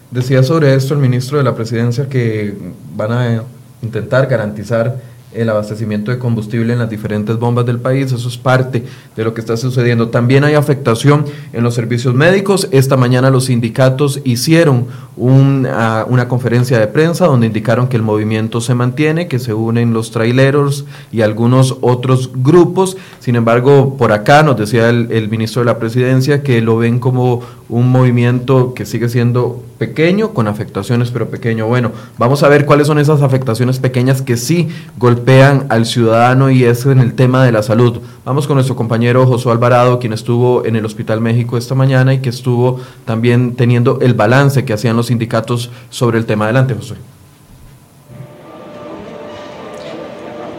Decía sobre esto el ministro de la Presidencia que van a intentar garantizar el abastecimiento de combustible en las diferentes bombas del país. Eso es parte de lo que está sucediendo. También hay afectación en los servicios médicos. Esta mañana los sindicatos hicieron una, una conferencia de prensa donde indicaron que el movimiento se mantiene, que se unen los traileros y algunos otros grupos. Sin embargo, por acá nos decía el, el ministro de la Presidencia que lo ven como un movimiento que sigue siendo pequeño, con afectaciones, pero pequeño. Bueno, vamos a ver cuáles son esas afectaciones pequeñas que sí golpean al ciudadano y es en el tema de la salud. Vamos con nuestro compañero Josué Alvarado, quien estuvo en el Hospital México esta mañana y que estuvo también teniendo el balance que hacían los sindicatos sobre el tema. Adelante, Josué.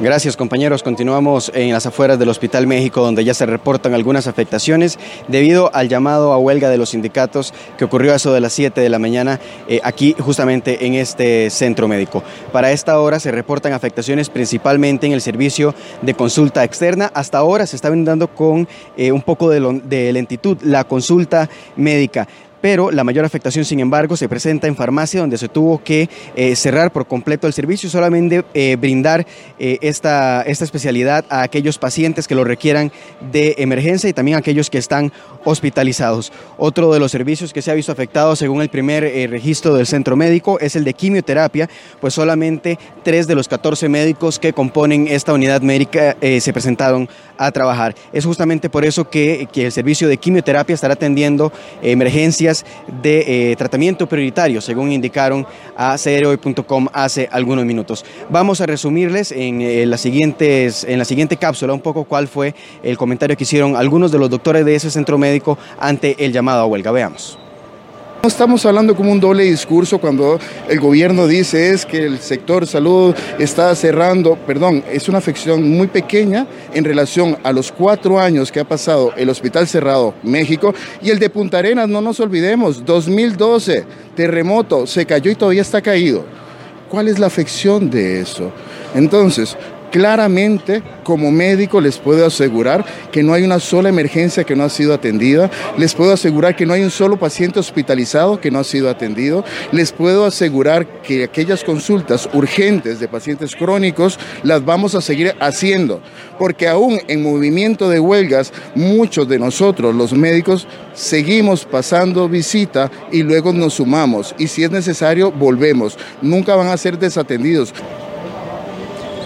Gracias compañeros, continuamos en las afueras del Hospital México donde ya se reportan algunas afectaciones debido al llamado a huelga de los sindicatos que ocurrió a eso de las 7 de la mañana eh, aquí justamente en este centro médico. Para esta hora se reportan afectaciones principalmente en el servicio de consulta externa. Hasta ahora se está brindando con eh, un poco de, de lentitud la consulta médica pero la mayor afectación, sin embargo, se presenta en farmacia, donde se tuvo que eh, cerrar por completo el servicio y solamente eh, brindar eh, esta, esta especialidad a aquellos pacientes que lo requieran de emergencia y también a aquellos que están hospitalizados. Otro de los servicios que se ha visto afectado, según el primer registro del centro médico, es el de quimioterapia, pues solamente tres de los 14 médicos que componen esta unidad médica se presentaron a trabajar. Es justamente por eso que, que el servicio de quimioterapia estará atendiendo emergencias de eh, tratamiento prioritario, según indicaron a crhoy.com hace algunos minutos. Vamos a resumirles en, eh, siguientes, en la siguiente cápsula un poco cuál fue el comentario que hicieron algunos de los doctores de ese centro médico ante el llamado a huelga. Veamos. No estamos hablando como un doble discurso cuando el gobierno dice es que el sector salud está cerrando, perdón, es una afección muy pequeña en relación a los cuatro años que ha pasado el Hospital Cerrado México y el de Punta Arenas, no nos olvidemos, 2012, terremoto, se cayó y todavía está caído. ¿Cuál es la afección de eso? Entonces, Claramente, como médico, les puedo asegurar que no hay una sola emergencia que no ha sido atendida. Les puedo asegurar que no hay un solo paciente hospitalizado que no ha sido atendido. Les puedo asegurar que aquellas consultas urgentes de pacientes crónicos las vamos a seguir haciendo. Porque aún en movimiento de huelgas, muchos de nosotros, los médicos, seguimos pasando visita y luego nos sumamos. Y si es necesario, volvemos. Nunca van a ser desatendidos.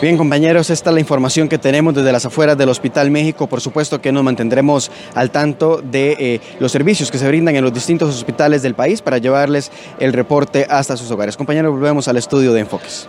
Bien, compañeros, esta es la información que tenemos desde las afueras del Hospital México. Por supuesto que nos mantendremos al tanto de eh, los servicios que se brindan en los distintos hospitales del país para llevarles el reporte hasta sus hogares. Compañeros, volvemos al estudio de Enfoques.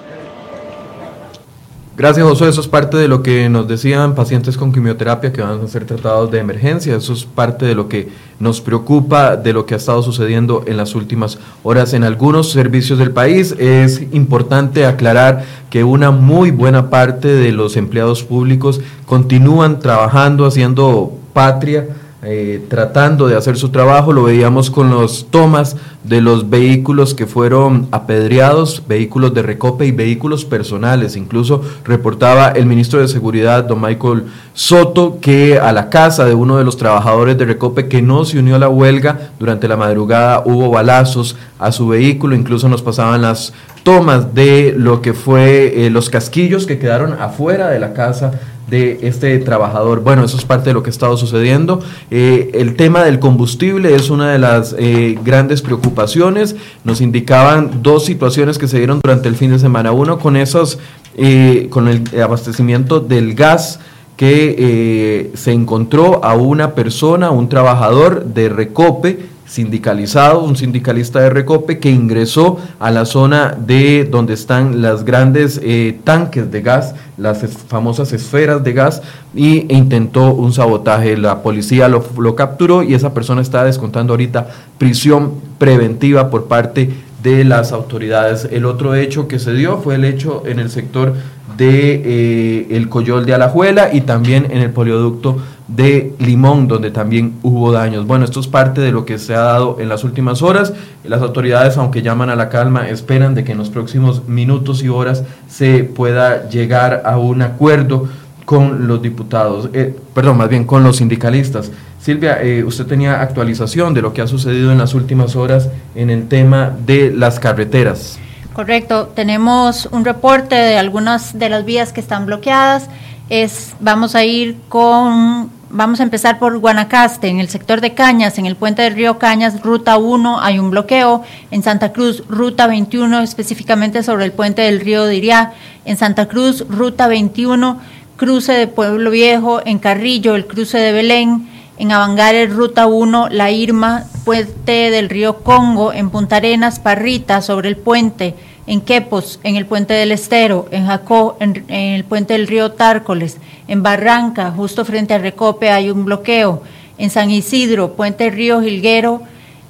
Gracias, José. Eso es parte de lo que nos decían pacientes con quimioterapia que van a ser tratados de emergencia. Eso es parte de lo que nos preocupa de lo que ha estado sucediendo en las últimas horas en algunos servicios del país. Es importante aclarar que una muy buena parte de los empleados públicos continúan trabajando, haciendo patria eh, tratando de hacer su trabajo, lo veíamos con los tomas de los vehículos que fueron apedreados, vehículos de recope y vehículos personales. Incluso reportaba el ministro de Seguridad, don Michael Soto, que a la casa de uno de los trabajadores de recope que no se unió a la huelga, durante la madrugada hubo balazos a su vehículo, incluso nos pasaban las tomas de lo que fue eh, los casquillos que quedaron afuera de la casa de este trabajador. Bueno, eso es parte de lo que ha estado sucediendo. Eh, el tema del combustible es una de las eh, grandes preocupaciones. Nos indicaban dos situaciones que se dieron durante el fin de semana. Uno con esos, eh, con el abastecimiento del gas que se encontró a una persona, un trabajador de Recope, sindicalizado, un sindicalista de Recope que ingresó a la zona de donde están las grandes eh, tanques de gas, las famosas esferas de gas, y, e intentó un sabotaje. La policía lo, lo capturó y esa persona está descontando ahorita prisión preventiva por parte de las autoridades. El otro hecho que se dio fue el hecho en el sector de eh, el Coyol de Alajuela y también en el polioducto de Limón, donde también hubo daños. Bueno, esto es parte de lo que se ha dado en las últimas horas. Las autoridades, aunque llaman a la calma, esperan de que en los próximos minutos y horas se pueda llegar a un acuerdo con los diputados, eh, perdón, más bien con los sindicalistas. Silvia, eh, usted tenía actualización de lo que ha sucedido en las últimas horas en el tema de las carreteras. Correcto, tenemos un reporte de algunas de las vías que están bloqueadas. Es, vamos a ir con, vamos a empezar por Guanacaste, en el sector de Cañas, en el puente del río Cañas, ruta 1, hay un bloqueo. En Santa Cruz, ruta 21, específicamente sobre el puente del río Diriá. En Santa Cruz, ruta 21, cruce de Pueblo Viejo. En Carrillo, el cruce de Belén. En Avangares, ruta 1, La Irma, puente del río Congo, en Punta Arenas, Parrita, sobre el puente, en Quepos, en el puente del Estero, en Jacó, en, el puente del río Tárcoles, en Barranca, justo frente a Recope hay un bloqueo, en San Isidro, puente río Gilguero,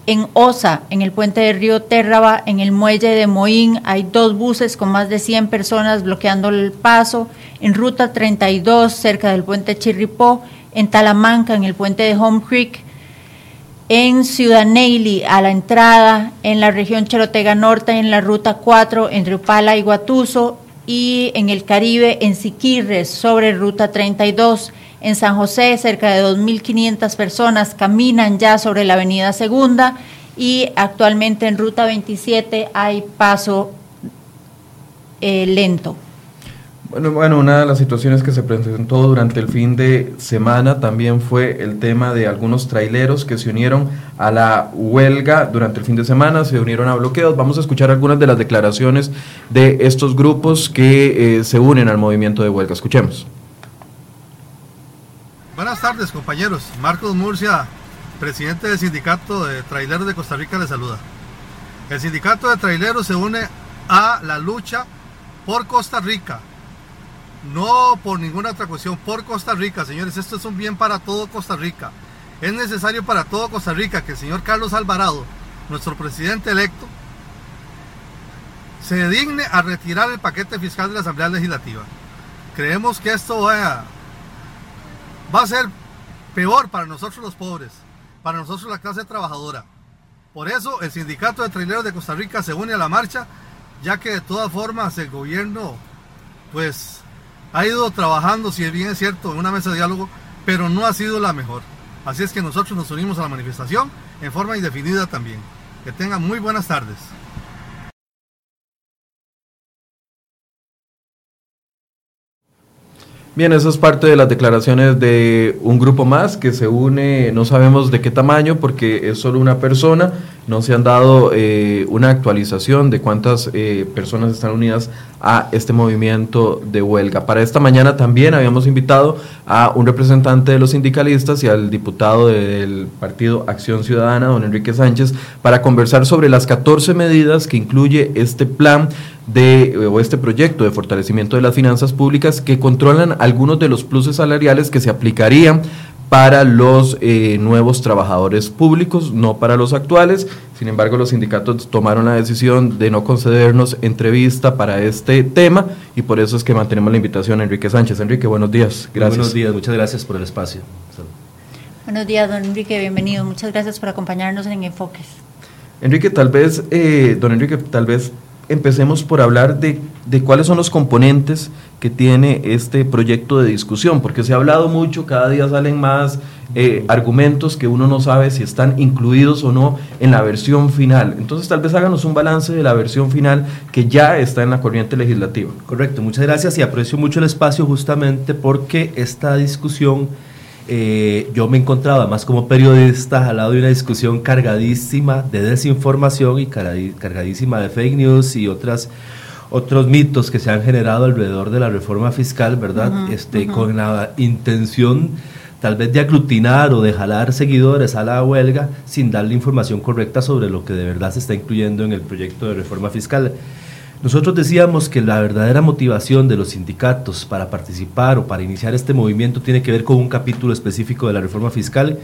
en Osa, en el puente del río Térraba, en el muelle de Moín, hay dos buses con más de 100 personas bloqueando el paso, en ruta 32, cerca del puente Chirripó, en Talamanca, en el puente de Home Creek, en Ciudad Neily, a la entrada, en la región Cherotega Norte, en la ruta 4, entre Upala y Guatuso, y en el Caribe, en Siquirres, sobre ruta 32. En San José, cerca de 2.500 personas caminan ya sobre la avenida Segunda y actualmente en Ruta 27 hay paso eh, lento. Bueno, bueno, una de las situaciones que se presentó durante el fin de semana también fue el tema de algunos traileros que se unieron a la huelga durante el fin de semana, se unieron a bloqueos. Vamos a escuchar algunas de las declaraciones de estos grupos que eh, se unen al movimiento de huelga. Escuchemos. Buenas tardes, compañeros. Marcos Murcia, presidente del Sindicato de Traileros de Costa Rica, le saluda. El Sindicato de Traileros se une a la lucha por Costa Rica no por ninguna otra cuestión, por Costa Rica, señores, esto es un bien para todo Costa Rica. Es necesario para todo Costa Rica que el señor Carlos Alvarado, nuestro presidente electo, se digne a retirar el paquete fiscal de la Asamblea Legislativa. Creemos que esto va va a ser peor para nosotros los pobres, para nosotros la clase trabajadora. Por eso el Sindicato de Traileros de Costa Rica se une a la marcha, ya que de todas formas el gobierno pues ha ido trabajando, si bien es cierto, en una mesa de diálogo, pero no ha sido la mejor. Así es que nosotros nos unimos a la manifestación en forma indefinida también. Que tengan muy buenas tardes. Bien, eso es parte de las declaraciones de un grupo más que se une, no sabemos de qué tamaño porque es solo una persona, no se han dado eh, una actualización de cuántas eh, personas están unidas a este movimiento de huelga. Para esta mañana también habíamos invitado a un representante de los sindicalistas y al diputado del partido Acción Ciudadana, don Enrique Sánchez, para conversar sobre las 14 medidas que incluye este plan de, o este proyecto de fortalecimiento de las finanzas públicas que controlan algunos de los pluses salariales que se aplicarían para los eh, nuevos trabajadores públicos, no para los actuales. Sin embargo, los sindicatos tomaron la decisión de no concedernos entrevista para este tema y por eso es que mantenemos la invitación a Enrique Sánchez. Enrique, buenos días. Gracias. Buenos días, muchas gracias por el espacio. Buenos días, don Enrique, bienvenido. Muchas gracias por acompañarnos en Enfoques. Enrique, tal vez, eh, don Enrique, tal vez empecemos por hablar de, cuáles son los componentes que tiene este proyecto de discusión, porque se ha hablado mucho, cada día salen más eh, argumentos que uno no sabe si están incluidos o no en la versión final. Entonces tal vez háganos un balance de la versión final que ya está en la corriente legislativa. Correcto, muchas gracias y aprecio mucho el espacio justamente porque esta discusión eh, yo me encontraba más como periodista al lado de una discusión cargadísima de desinformación y cargadísima de fake news y otras otros mitos que se han generado alrededor de la reforma fiscal, ¿verdad? este, Con la intención tal vez de aglutinar o de jalar seguidores a la huelga sin darle información correcta sobre lo que de verdad se está incluyendo en el proyecto de reforma fiscal. Nosotros decíamos que la verdadera motivación de los sindicatos para participar o para iniciar este movimiento tiene que ver con un capítulo específico de la reforma fiscal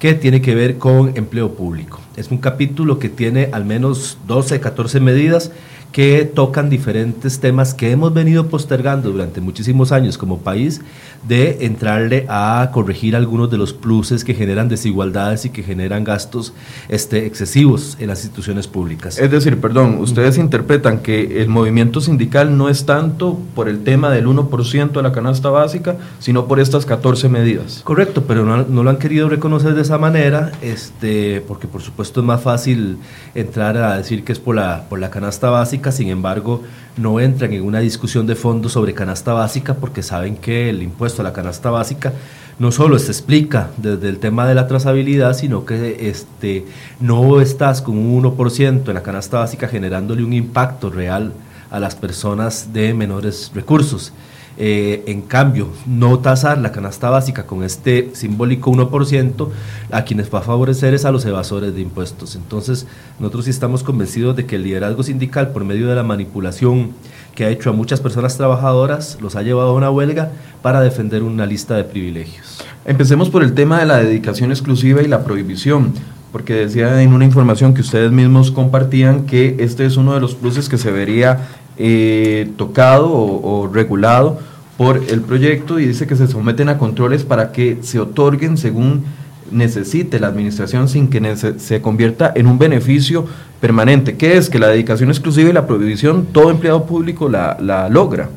que tiene que ver con empleo público. Es un capítulo que tiene al menos 12, 14 medidas que tocan diferentes temas que hemos venido postergando durante muchísimos años como país de entrarle a corregir algunos de los pluses que generan desigualdades y que generan gastos este, excesivos en las instituciones públicas. Es decir, perdón, ustedes interpretan que el movimiento sindical no es tanto por el tema del 1% de la canasta básica, sino por estas 14 medidas. Correcto, pero no, no, lo han querido reconocer de esa manera, este, porque por supuesto es más fácil entrar a decir que es por la, por la canasta básica sin embargo, no entran en una discusión de fondo sobre canasta básica porque saben que el impuesto a la canasta básica no solo se explica desde el tema de la trazabilidad, sino que este, no estás con un 1% en la canasta básica generándole un impacto real a las personas de menores recursos. Eh, en cambio, no tasar la canasta básica con este simbólico 1%, a quienes va a favorecer es a los evasores de impuestos. Entonces, nosotros sí estamos convencidos de que el liderazgo sindical, por medio de la manipulación que ha hecho a muchas personas trabajadoras, los ha llevado a una huelga para defender una lista de privilegios. Empecemos por el tema de la dedicación exclusiva y la prohibición porque decía en una información que ustedes mismos compartían que este es uno de los pluses que se vería eh, tocado o, regulado por el proyecto y dice que se someten a controles para que se otorguen según necesite la administración sin que se convierta en un beneficio permanente, que es que la dedicación exclusiva y la prohibición todo empleado público la, la logra.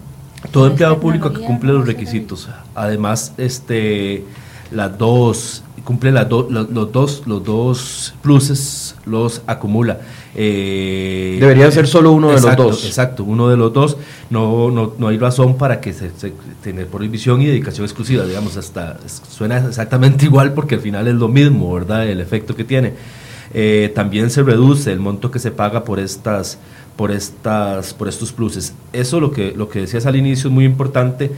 Todo empleado público que cumple los requisitos. Además, este, las dos cumple las los, dos, los dos pluses, los acumula. Eh, Debería ser solo uno de los dos. Exacto, uno de los dos. No, no, no hay razón para que se, se tener prohibición y dedicación exclusiva, digamos, hasta suena exactamente igual porque al final es lo mismo, ¿verdad? El efecto que tiene. Eh, también se reduce el monto que se paga por estas por estas por estos pluses. Eso lo que lo que decías al inicio es muy importante.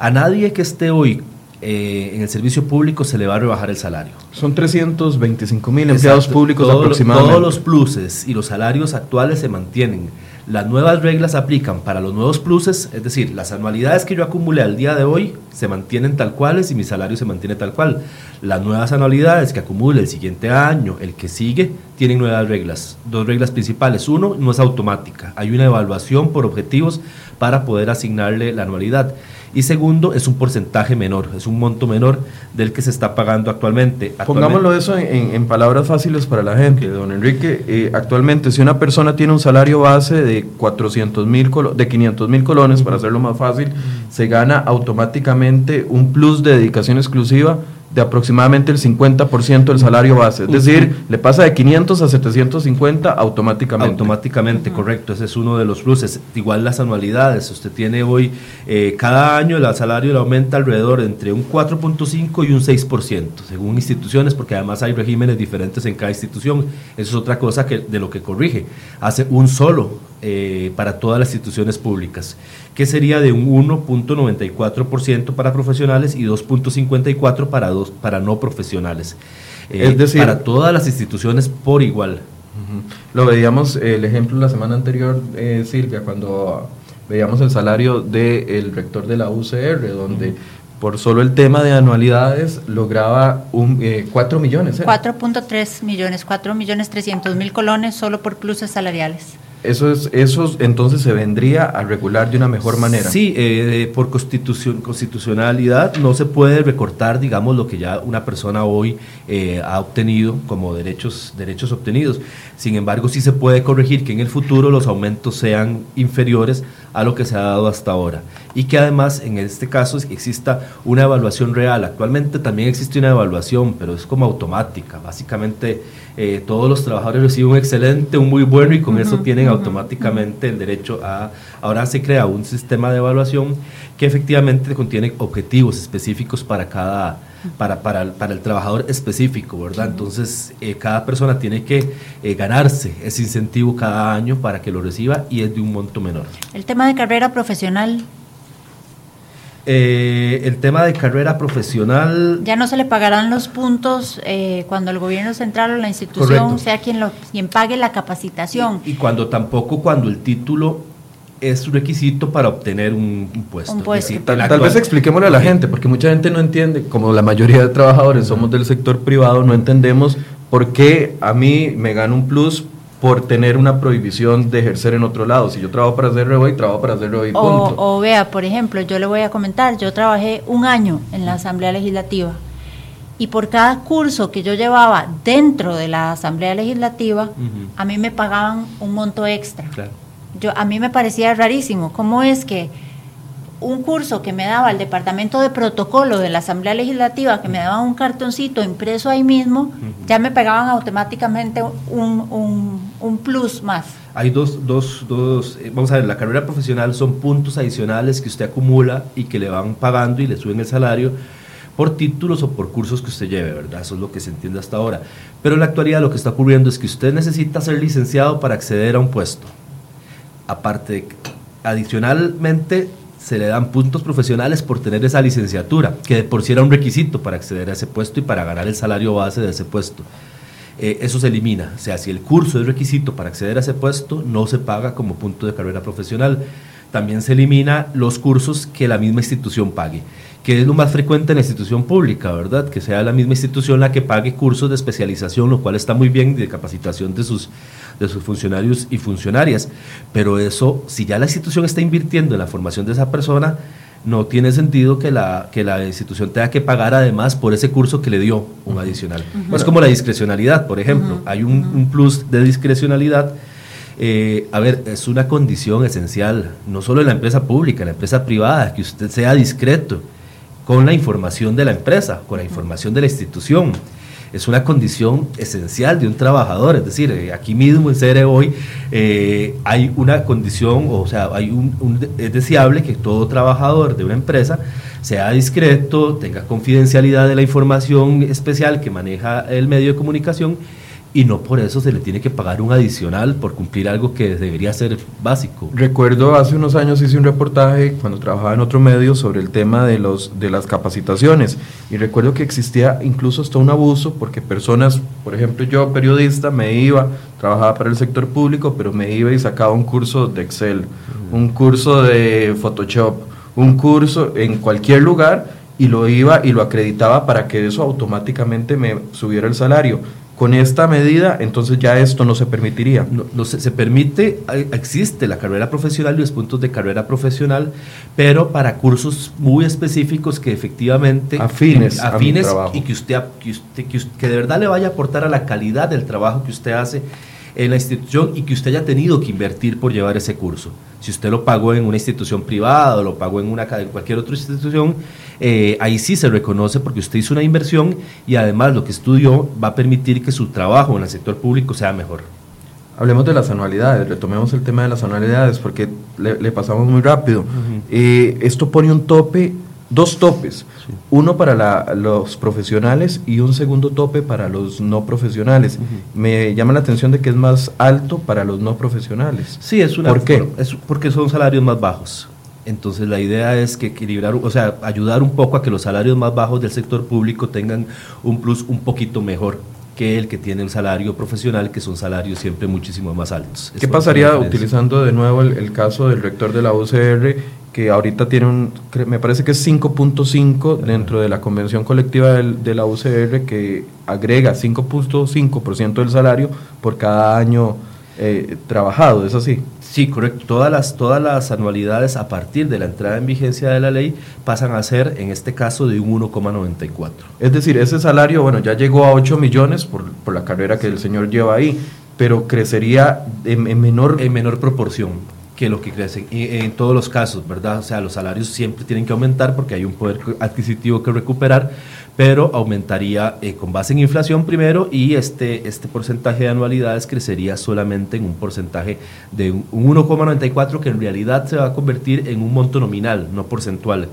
A nadie que esté hoy eh, en el servicio público se le va a rebajar el salario. Son 325 mil empleados públicos aproximadamente. Todos los pluses y los salarios actuales se mantienen. Las nuevas reglas aplican para los nuevos pluses, es decir, las anualidades que yo acumulé al día de hoy se mantienen tal cuales y mi salario se mantiene tal cual. Las nuevas anualidades que acumule el siguiente año, el que sigue, tienen nuevas reglas. Dos reglas principales. Uno, no es automática. Hay una evaluación por objetivos para poder asignarle la anualidad y segundo es un porcentaje menor, es un monto menor del que se está pagando actualmente. Pongámoslo eso en, palabras fáciles para la gente, don Enrique. Eh, actualmente, si una persona tiene un salario base de 400 mil, de 500 mil colones, para hacerlo más fácil, se gana automáticamente un plus de dedicación exclusiva de aproximadamente el 50% del salario base. Es decir, le pasa de 500 a 750 automáticamente. Automáticamente, correcto. Ese es uno de los pluses. Igual las anualidades. Usted tiene hoy, eh, cada año el salario le aumenta alrededor entre un 4.5 y un 6%, según instituciones, porque además hay regímenes diferentes en cada institución. Eso es otra cosa que, de lo que corrige. Hace un solo eh, para todas las instituciones públicas que sería de un 1.94% para profesionales y 2.54% para, dos, para no profesionales. Eh, es decir, para todas las instituciones por igual. Lo veíamos el ejemplo la semana anterior, eh, Silvia, cuando veíamos el salario del rector de la UCR, donde por solo el tema de anualidades lograba un, 4 eh, millones. 4.3 millones, 4 millones 300 mil colones solo por pluses salariales. Eso, es, eso entonces se vendría a regular de una mejor manera. Sí, eh, por constitución, constitucionalidad no se puede recortar, digamos, lo que ya una persona hoy eh, ha obtenido como derechos, derechos obtenidos. Sin embargo, sí se puede corregir que en el futuro los aumentos sean inferiores a lo que se ha dado hasta ahora. Y que además, en este caso, exista una evaluación real. Actualmente también existe una evaluación, pero es como automática. Básicamente, eh, todos los trabajadores reciben un excelente, un muy bueno, y con eso tienen automáticamente el derecho a... Ahora se crea un sistema de evaluación que efectivamente contiene objetivos específicos para cada para, para, el trabajador específico, ¿verdad? Entonces, eh, cada persona tiene que eh, ganarse ese incentivo cada año para que lo reciba y es de un monto menor. El tema de carrera profesional. Eh, el tema de carrera profesional. Ya no se le pagarán los puntos cuando el gobierno central o la institución sea quien, lo, quien pague la capacitación. y cuando tampoco cuando el título es requisito para obtener un, puesto. tal, vez expliquémosle a la gente, porque mucha gente no entiende, como la mayoría de trabajadores somos del sector privado, no entendemos por qué a mí me gana un plus por tener una prohibición de ejercer en otro lado. Si yo trabajo para hacer y trabajo para hacer y punto. O, vea, por ejemplo, yo le voy a comentar, yo trabajé un año en la Asamblea Legislativa y por cada curso que yo llevaba dentro de la Asamblea Legislativa, a mí me pagaban un monto extra. Claro yo, a mí me parecía rarísimo. ¿Cómo es que un curso que me daba el Departamento de Protocolo de la Asamblea Legislativa, que me daba un cartoncito impreso ahí mismo, ya me pegaban automáticamente un, un, plus más? Hay dos, dos, dos, eh, vamos a ver, la carrera profesional son puntos adicionales que usted acumula y que le van pagando y le suben el salario por títulos o por cursos que usted lleve, ¿verdad? Eso es lo que se entiende hasta ahora. Pero en la actualidad lo que está ocurriendo es que usted necesita ser licenciado para acceder a un puesto aparte, adicionalmente se le dan puntos profesionales por tener esa licenciatura, que de por sí era un requisito para acceder a ese puesto y para ganar el salario base de ese puesto. Eh, eso se elimina. O sea, si el curso es requisito para acceder a ese puesto, no se paga como punto de carrera profesional. También se elimina los cursos que la misma institución pague, que es lo más frecuente en la institución pública, ¿verdad? Que sea la misma institución la que pague cursos de especialización, lo cual está muy bien, de capacitación de sus de sus funcionarios y funcionarias. Pero eso, si ya la institución está invirtiendo en la formación de esa persona, no tiene sentido que la, que la institución tenga que pagar además por ese curso que le dio un adicional. Es como la discrecionalidad, por ejemplo. Hay un, plus de discrecionalidad. Eh, a ver, es una condición esencial, no solo en la empresa pública, en la empresa privada, que usted sea discreto con la información de la empresa, con la información de la institución es una condición esencial de un trabajador. Es decir, eh, aquí mismo en CERE hoy eh, hay una condición, o sea, hay un, es deseable que todo trabajador de una empresa sea discreto, tenga confidencialidad de la información especial que maneja el medio de comunicación y no por eso se le tiene que pagar un adicional por cumplir algo que debería ser básico. Recuerdo hace unos años hice un reportaje cuando trabajaba en otro medio sobre el tema de los de las capacitaciones y recuerdo que existía incluso hasta un abuso porque personas, por ejemplo, yo periodista me iba, trabajaba para el sector público, pero me iba y sacaba un curso de Excel, un curso de Photoshop, un curso en cualquier lugar y lo iba y lo acreditaba para que eso automáticamente me subiera el salario con esta medida, entonces ya esto no se permitiría. No, se, permite, existe la carrera profesional y los puntos de carrera profesional, pero para cursos muy específicos que efectivamente afines, afines y que usted, que que de verdad le vaya a aportar a la calidad del trabajo que usted hace en la institución y que usted haya tenido que invertir por llevar ese curso. Si usted lo pagó en una institución privada o lo pagó en, una, en cualquier otra institución, eh, ahí sí se reconoce porque usted hizo una inversión y además lo que estudió va a permitir que su trabajo en el sector público sea mejor. Hablemos de las anualidades, retomemos el tema de las anualidades porque le, pasamos muy rápido. Eh, esto pone un tope dos topes, uno para los profesionales y un segundo tope para los no profesionales. Me llama la atención de que es más alto para los no profesionales. Sí, es una... ¿Por qué? Es porque son salarios más bajos. Entonces la idea es que equilibrar, o sea, ayudar un poco a que los salarios más bajos del sector público tengan un plus un poquito mejor que el que tiene el salario profesional, que son salarios siempre muchísimo más altos. ¿Qué pasaría utilizando de nuevo el, el, caso del rector de la UCR que ahorita tiene un, me parece que es 5.5 dentro de la convención colectiva de la UCR que agrega 5.5% del salario por cada año eh, trabajado, ¿es así? Sí, correcto. Todas las, todas las anualidades a partir de la entrada en vigencia de la ley pasan a ser, en este caso, de un 1,94. Es decir, ese salario, bueno, ya llegó a 8 millones por, por la carrera que el señor lleva ahí, pero crecería en, en menor... En menor proporción que lo que crecen. Y en todos los casos, ¿verdad? O sea, los salarios siempre tienen que aumentar porque hay un poder adquisitivo que recuperar, pero aumentaría eh, con base en inflación primero y este, este porcentaje de anualidades crecería solamente en un porcentaje de un 1,94 que en realidad se va a convertir en un monto nominal, no porcentual.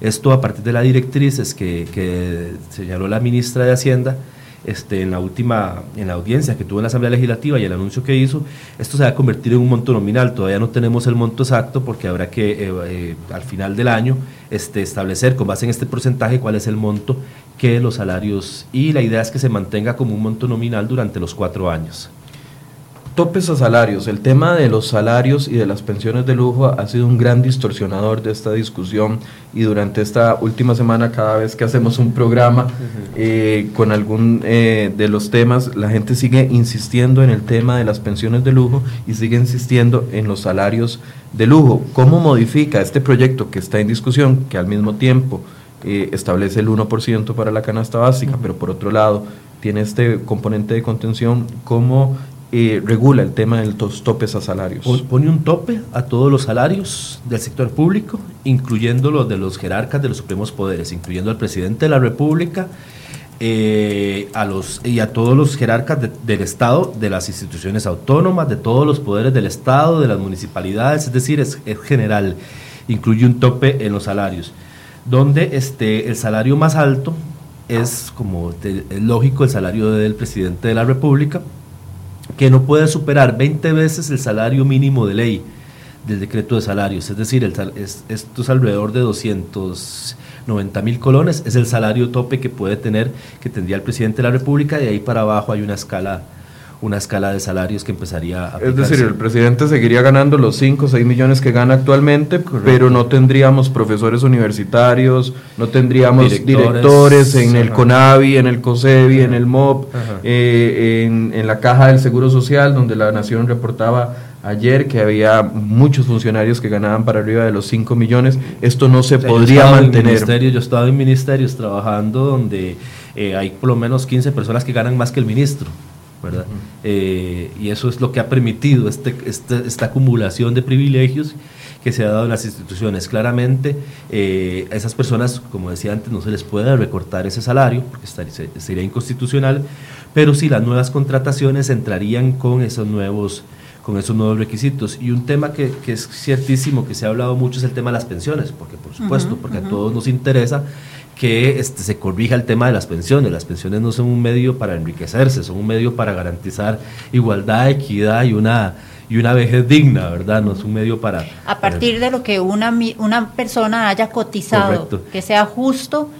Esto a partir de la directrices que, que señaló la ministra de Hacienda, este, en la última, en la audiencia que tuvo en la Asamblea Legislativa y el anuncio que hizo, esto se va a convertir en un monto nominal. Todavía no tenemos el monto exacto porque habrá que eh, eh, al final del año este, establecer con base en este porcentaje cuál es el monto que los salarios y la idea es que se mantenga como un monto nominal durante los cuatro años. Topes a salarios. El tema de los salarios y de las pensiones de lujo ha sido un gran distorsionador de esta discusión y durante esta última semana cada vez que hacemos un programa eh, con algún eh, de los temas, la gente sigue insistiendo en el tema de las pensiones de lujo y sigue insistiendo en los salarios de lujo. ¿Cómo modifica este proyecto que está en discusión, que al mismo tiempo eh, establece el 1% para la canasta básica, pero por otro lado tiene este componente de contención, cómo regula el tema de los topes a salarios. Pone un tope a todos los salarios del sector público, incluyendo los de los jerarcas de los supremos poderes, incluyendo al presidente de la República eh, a los, y a todos los jerarcas del Estado, de las instituciones autónomas, de todos los poderes del Estado, de las municipalidades, es decir, es, general, incluye un tope en los salarios, donde este, el salario más alto es, como es lógico, el salario del presidente de la República, que no puede superar 20 veces el salario mínimo de ley del decreto de salarios, es decir, el, esto es alrededor de 290 mil colones, es el salario tope que puede tener, que tendría el presidente de la República, y de ahí para abajo hay una escala una escala de salarios que empezaría a... Es decir, el presidente seguiría ganando los 5 o 6 millones que gana actualmente, pero no tendríamos profesores universitarios, no tendríamos directores, en el CONAVI, en el COSEBI, en el MOP, eh, en, en la Caja del Seguro Social, donde la Nación reportaba ayer que había muchos funcionarios que ganaban para arriba de los 5 millones. Esto no se podría mantener. yo estaba en ministerios trabajando donde eh, hay por lo menos 15 personas que ganan más que el ministro ¿verdad? Eh, y eso es lo que ha permitido este, este, esta acumulación de privilegios que se ha dado en las instituciones. Claramente, eh, a esas personas, como decía antes, no se les puede recortar ese salario, porque sería inconstitucional, pero sí las nuevas contrataciones entrarían con esos nuevos con esos nuevos requisitos. Y un tema que, que, es ciertísimo, que se ha hablado mucho, es el tema de las pensiones, porque por supuesto, porque a todos nos interesa que este, se corrija el tema de las pensiones. Las pensiones no son un medio para enriquecerse, son un medio para garantizar igualdad, equidad y una y una vejez digna, ¿verdad? No es un medio para... A partir de lo que una, una persona haya cotizado, que sea justo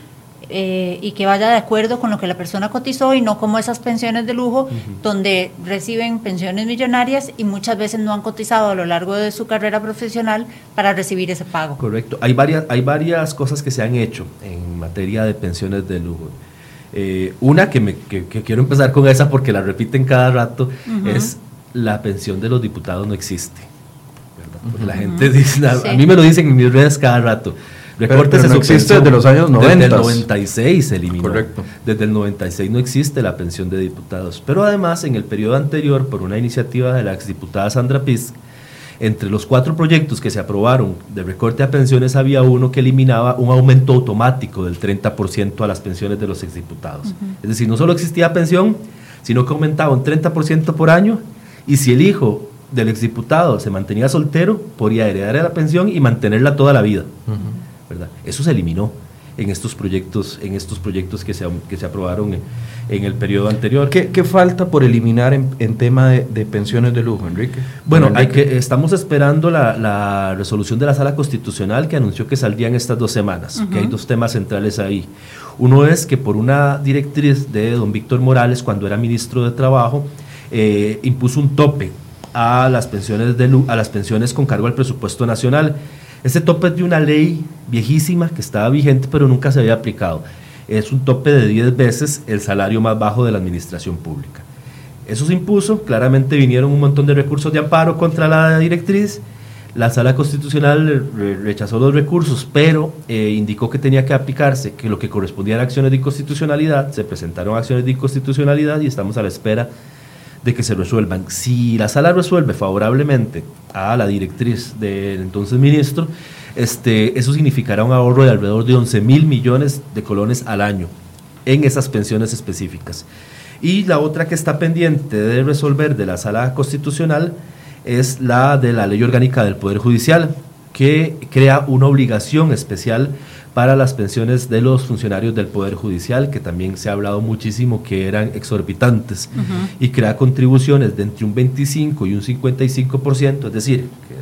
eh, y que vaya de acuerdo con lo que la persona cotizó y no como esas pensiones de lujo donde reciben pensiones millonarias y muchas veces no han cotizado a lo largo de su carrera profesional para recibir ese pago. Correcto. Hay varias, hay varias cosas que se han hecho en materia de pensiones de lujo. Eh, una que, me, que, quiero empezar con esa porque la repiten cada rato es la pensión de los diputados no existe. La gente dice, a, mí me lo dicen en mis redes cada rato. Recortes pero, no existe desde los años 90. Desde el 96 se eliminó. Correcto. Desde el 96 no existe la pensión de diputados. Pero además, en el periodo anterior, por una iniciativa de la exdiputada Sandra Piz, entre los cuatro proyectos que se aprobaron de recorte a pensiones había uno que eliminaba un aumento automático del 30% a las pensiones de los exdiputados. Es decir, no solo existía pensión, sino que aumentaba un 30% por año y si el hijo del exdiputado se mantenía soltero, podía heredar la pensión y mantenerla toda la vida. ¿Verdad? Eso se eliminó en estos proyectos, en estos proyectos que se, que se aprobaron en, el periodo anterior. ¿Qué, falta por eliminar en, tema de, pensiones de lujo, Enrique? Bueno, Hay que, estamos esperando la, resolución de la Sala Constitucional que anunció que saldría en estas dos semanas, que hay dos temas centrales ahí. Uno es que por una directriz de don Víctor Morales, cuando era ministro de Trabajo, eh, impuso un tope a las, pensiones de, a las pensiones con cargo al presupuesto nacional. Ese tope es de una ley viejísima que estaba vigente pero nunca se había aplicado. Es un tope de 10 veces el salario más bajo de la administración pública. Eso se impuso, claramente vinieron un montón de recursos de amparo contra la directriz. La sala constitucional rechazó los recursos, pero eh, indicó que tenía que aplicarse, que lo que correspondía a acciones de inconstitucionalidad, se presentaron acciones de inconstitucionalidad y estamos a la espera que se resuelvan. Si la sala resuelve favorablemente a la directriz del entonces ministro, este, eso significará un ahorro de alrededor de 11 mil millones de colones al año en esas pensiones específicas. Y la otra que está pendiente de resolver de la sala constitucional es la de la ley orgánica del Poder Judicial, que crea una obligación especial para las pensiones de los funcionarios del Poder Judicial, que también se ha hablado muchísimo que eran exorbitantes, y crea contribuciones de entre un 25 y un 55%, es decir, que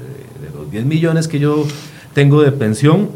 de, los 10 millones que yo tengo de pensión,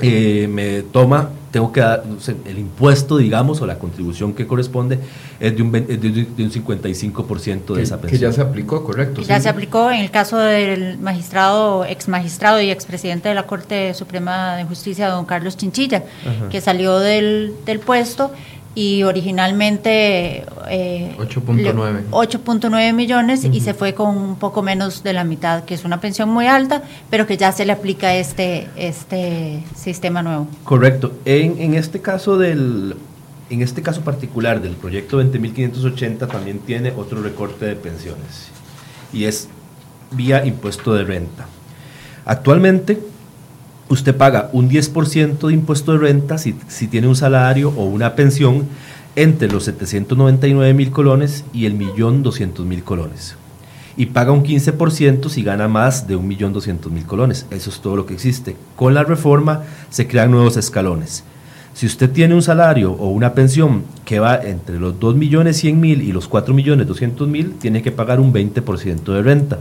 eh, me toma tengo que dar, el impuesto, digamos, o la contribución que corresponde es de un, de, un 55% de esa pensión. Que ya se aplicó, correcto. Ya se aplicó en el caso del magistrado, ex magistrado y expresidente de la Corte Suprema de Justicia, don Carlos Chinchilla, que salió del, del puesto y originalmente 8.9 eh, millones y se fue con un poco menos de la mitad, que es una pensión muy alta, pero que ya se le aplica este, este sistema nuevo. Correcto. En, en este caso del en este caso particular del proyecto 20.580 también tiene otro recorte de pensiones y es vía impuesto de renta. Actualmente usted paga un 10% de impuesto de renta si, tiene un salario o una pensión entre los 799 mil colones y el millón 200 mil colones. Y paga un 15% si gana más de un millón 200 mil colones. Eso es todo lo que existe. Con la reforma se crean nuevos escalones. Si usted tiene un salario o una pensión que va entre los 2 millones 100 mil y los 4 millones 200 mil, tiene que pagar un 20% de renta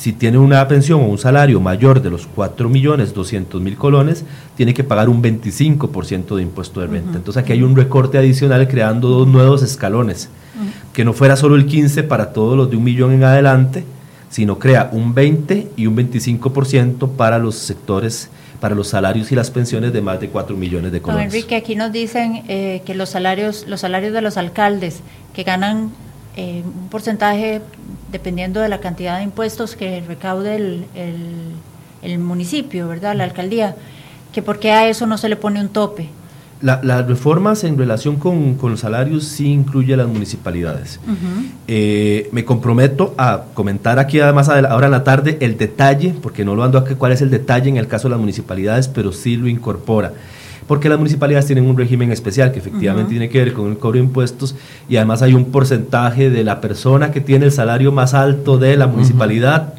si tiene una pensión o un salario mayor de los 4 millones 200 mil colones, tiene que pagar un 25% de impuesto de renta. Entonces aquí hay un recorte adicional creando dos nuevos escalones, que no fuera solo el 15 para todos los de un millón en adelante, sino crea un 20 y un 25% para los sectores para los salarios y las pensiones de más de 4 millones de colones. Enrique, aquí nos dicen eh, que los salarios, los salarios de los alcaldes que ganan eh, un porcentaje dependiendo de la cantidad de impuestos que recaude el, el, municipio, ¿verdad? La alcaldía, que por qué a eso no se le pone un tope. las reformas en relación con, los salarios sí incluye a las municipalidades. Eh, me comprometo a comentar aquí además ahora en la tarde el detalle, porque no lo ando aquí cuál es el detalle en el caso de las municipalidades, pero sí lo incorpora. Porque las municipalidades tienen un régimen especial que efectivamente tiene que ver con el cobro de impuestos y además hay un porcentaje de la persona que tiene el salario más alto de la municipalidad.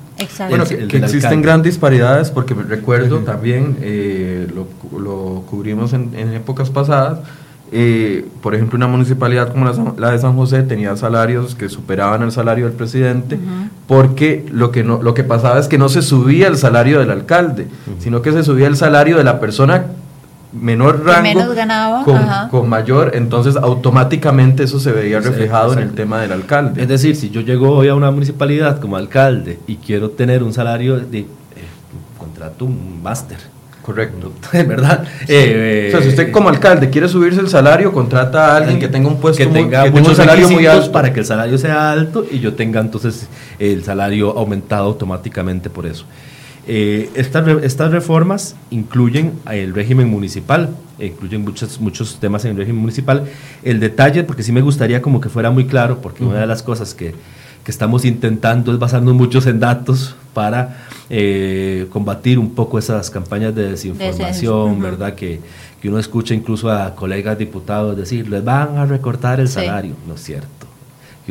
Bueno, que, existen grandes disparidades porque recuerdo también, eh, lo, cubrimos en, épocas pasadas, eh, por ejemplo, una municipalidad como la, de San José tenía salarios que superaban el salario del presidente, porque lo que, no, lo que pasaba es que no se subía el salario del alcalde, sino que se subía el salario de la persona menor rango con, mayor, entonces automáticamente eso se veía reflejado en el tema del alcalde. Es decir, si yo llego hoy a una municipalidad como alcalde y quiero tener un salario de eh, contrato un máster. Correcto. ¿Verdad? Eh, o sea, si usted como alcalde quiere subirse el salario, contrata a alguien que tenga un puesto que tenga un salario muy alto para que el salario sea alto y yo tenga entonces el salario aumentado automáticamente por eso. Eh, estas, estas reformas incluyen el régimen municipal, incluyen muchos, muchos temas en el régimen municipal. El detalle, porque sí me gustaría como que fuera muy claro, porque una de las cosas que, que, estamos intentando es basarnos muchos en datos para eh, combatir un poco esas campañas de desinformación, ¿verdad? Que, que uno escucha incluso a colegas diputados decir, les van a recortar el salario, no es cierto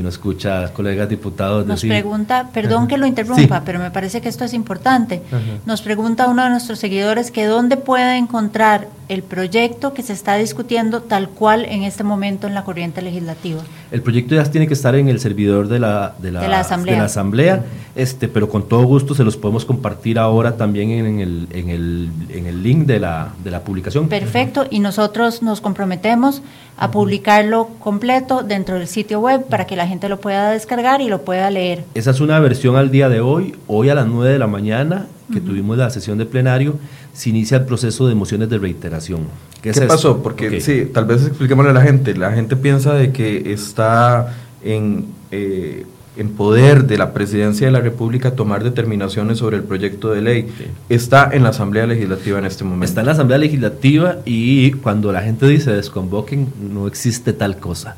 que uno escucha a colegas diputados Nos pregunta, perdón que lo interrumpa, pero me parece que esto es importante. Nos pregunta uno de nuestros seguidores que dónde puede encontrar el proyecto que se está discutiendo tal cual en este momento en la corriente legislativa. El proyecto ya tiene que estar en el servidor de la, de la, asamblea, este, pero con todo gusto se los podemos compartir ahora también en el, en el, en el link de la, de la publicación. Perfecto, y nosotros nos comprometemos a publicarlo completo dentro del sitio web para que la gente lo pueda descargar y lo pueda leer. Esa es una versión al día de hoy, hoy a las 9 de la mañana que tuvimos la sesión de plenario, se inicia el proceso de mociones de reiteración. ¿Qué, pasó? Porque sí, tal vez expliquémosle a la gente. La gente piensa de que está en, eh, en poder de la presidencia de la República tomar determinaciones sobre el proyecto de ley. Está en la Asamblea Legislativa en este momento. Está en la Asamblea Legislativa y cuando la gente dice desconvoquen, no existe tal cosa.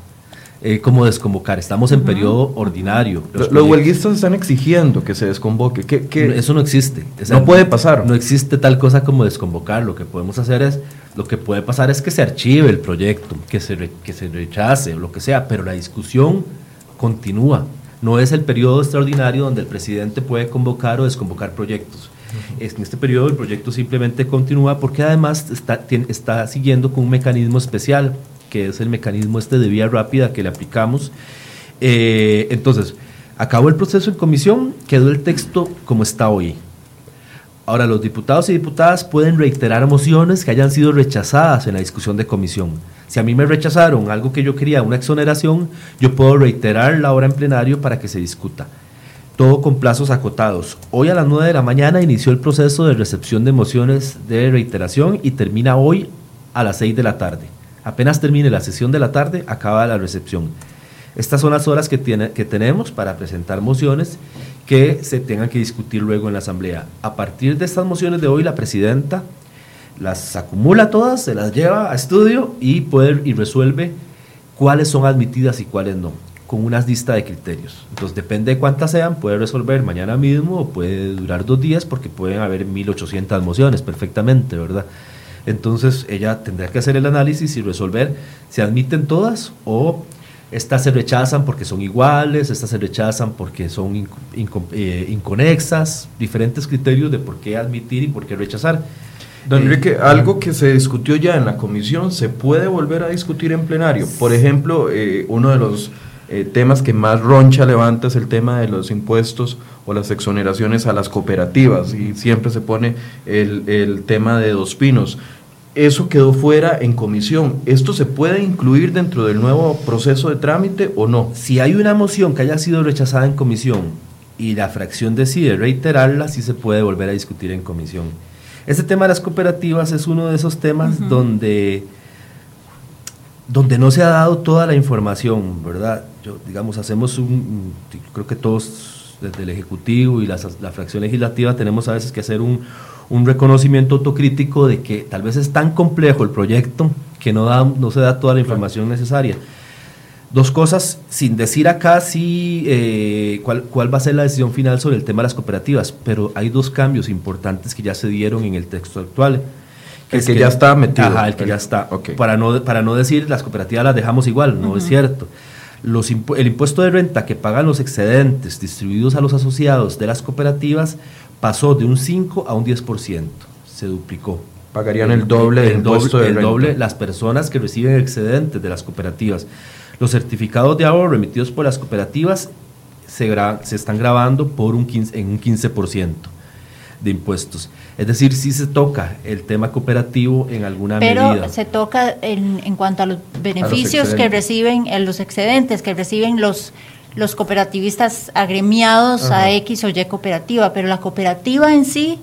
Eh, como desconvocar. Estamos en periodo ordinario. Los, huelguistas están exigiendo que se desconvoque. que eso no existe. no puede pasar. No existe tal cosa como desconvocar. Lo que podemos hacer es, lo que puede pasar es que se archive el proyecto, que se, que se rechace o lo que sea, pero la discusión continúa. No es el periodo extraordinario donde el presidente puede convocar o desconvocar proyectos. En este periodo el proyecto simplemente continúa porque además está, está siguiendo con un mecanismo especial que es el mecanismo este de vía rápida que le aplicamos. Eh, entonces, acabó el proceso en comisión, quedó el texto como está hoy. Ahora, los diputados y diputadas pueden reiterar mociones que hayan sido rechazadas en la discusión de comisión. Si a mí me rechazaron algo que yo quería, una exoneración, yo puedo reiterar la hora en plenario para que se discuta. Todo con plazos acotados. Hoy a las 9 de la mañana inició el proceso de recepción de mociones de reiteración y termina hoy a las 6 de la tarde. Apenas termine la sesión de la tarde, acaba la recepción. Estas son las horas que, tiene, que tenemos para presentar mociones que se tengan que discutir luego en la Asamblea. A partir de estas mociones de hoy, la presidenta las acumula todas, se las lleva a estudio y, puede, y resuelve cuáles son admitidas y cuáles no, con una lista de criterios. Entonces, depende de cuántas sean, puede resolver mañana mismo o puede durar dos días porque pueden haber 1.800 mociones perfectamente, ¿verdad? Entonces ella tendrá que hacer el análisis y resolver si admiten todas o estas se rechazan porque son iguales, estas se rechazan porque son eh, inconexas, diferentes criterios de por qué admitir y por qué rechazar. Don eh, Enrique, algo que se discutió ya en la comisión, ¿se puede volver a discutir en plenario? Por ejemplo, eh, uno de los temas que más roncha levanta es el tema de los impuestos o las exoneraciones a las cooperativas y siempre se pone el, el tema de Dos Pinos. Eso quedó fuera en comisión. ¿Esto se puede incluir dentro del nuevo proceso de trámite o no? Si hay una moción que haya sido rechazada en comisión y la fracción decide reiterarla, sí se puede volver a discutir en comisión. Este tema de las cooperativas es uno de esos temas donde, donde no se ha dado toda la información, ¿verdad? Yo, digamos, hacemos un, creo que todos desde el Ejecutivo y la, fracción legislativa tenemos a veces que hacer un, reconocimiento autocrítico de que tal vez es tan complejo el proyecto que no, da, no se da toda la información necesaria. Dos cosas, sin decir acá si eh, cuál, cuál va a ser la decisión final sobre el tema de las cooperativas, pero hay dos cambios importantes que ya se dieron en el texto actual. El que, ya está metido. Ajá, el que ya está. Para, no, para no decir las cooperativas las dejamos igual, no es cierto. Los el impuesto de renta que pagan los excedentes distribuidos a los asociados de las cooperativas pasó de un 5 a un 10%, se duplicó. Pagarían el, doble del impuesto de el doble las personas que reciben excedentes de las cooperativas. Los certificados de ahorro emitidos por las cooperativas se, se están grabando por un 15, en un 15% de impuestos. Es decir, sí se toca el tema cooperativo en alguna medida. Pero se toca en, en, cuanto a los beneficios que reciben, en los excedentes que reciben los, los cooperativistas agremiados a X o Y cooperativa, pero la cooperativa en sí...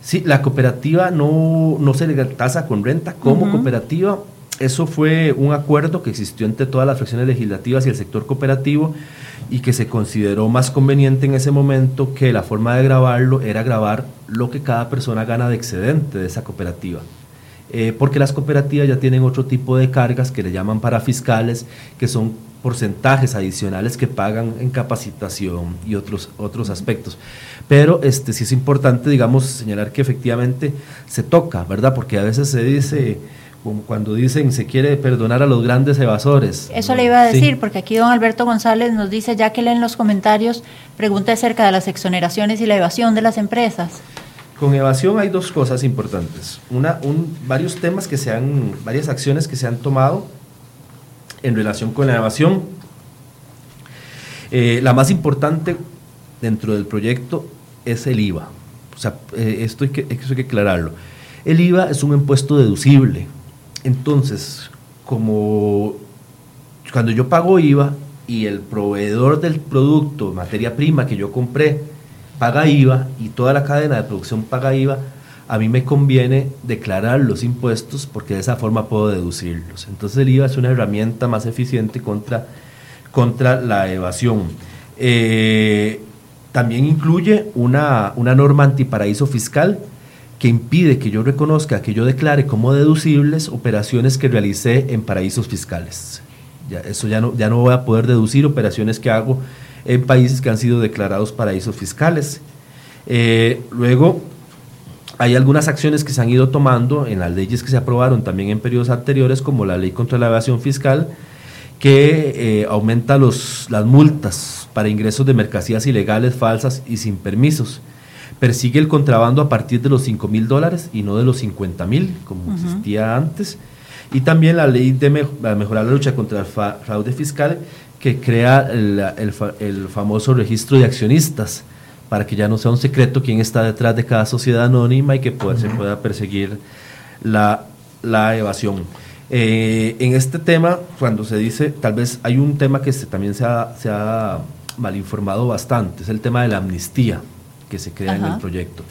Sí, la cooperativa no, no se le tasa con renta como cooperativa eso fue un acuerdo que existió entre todas las fracciones legislativas y el sector cooperativo y que se consideró más conveniente en ese momento que la forma de grabarlo era grabar lo que cada persona gana de excedente de esa cooperativa. Eh, porque las cooperativas ya tienen otro tipo de cargas que le llaman parafiscales, que son porcentajes adicionales que pagan en capacitación y otros, otros aspectos. Pero este, sí es importante, digamos, señalar que efectivamente se toca, ¿verdad? Porque a veces se dice como cuando dicen se quiere perdonar a los grandes evasores. Eso le iba a decir, porque aquí don Alberto González nos dice, ya que leen los comentarios, pregunta acerca de las exoneraciones y la evasión de las empresas. Con evasión hay dos cosas importantes. Una, un, varios temas que se han, varias acciones que se han tomado en relación con la evasión. Eh, la más importante dentro del proyecto es el IVA. O sea, eh, esto, hay que, esto hay que aclararlo. El IVA es un impuesto deducible entonces, como cuando yo pago IVA y el proveedor del producto, materia prima que yo compré, paga IVA y toda la cadena de producción paga IVA, a mí me conviene declarar los impuestos porque de esa forma puedo deducirlos. Entonces el IVA es una herramienta más eficiente contra, contra la evasión. Eh, también incluye una, una norma antiparaíso fiscal que impide que yo reconozca, que yo declare como deducibles operaciones que realicé en paraísos fiscales. Ya, eso ya no, ya no voy a poder deducir operaciones que hago en países que han sido declarados paraísos fiscales. Eh, luego, hay algunas acciones que se han ido tomando en las leyes que se aprobaron también en periodos anteriores, como la ley contra la evasión fiscal, que eh, aumenta los, las multas para ingresos de mercancías ilegales, falsas y sin permisos persigue el contrabando a partir de los 5 mil dólares y no de los 50 mil, como existía antes. Y también la ley de mejorar la lucha contra el fraude fiscal, que crea el, famoso registro de accionistas, para que ya no sea un secreto quién está detrás de cada sociedad anónima y que se pueda perseguir la, evasión. Eh, en este tema, cuando se dice, tal vez hay un tema que se, también se ha, se ha mal informado bastante, es el tema de la amnistía que se crea en el proyecto.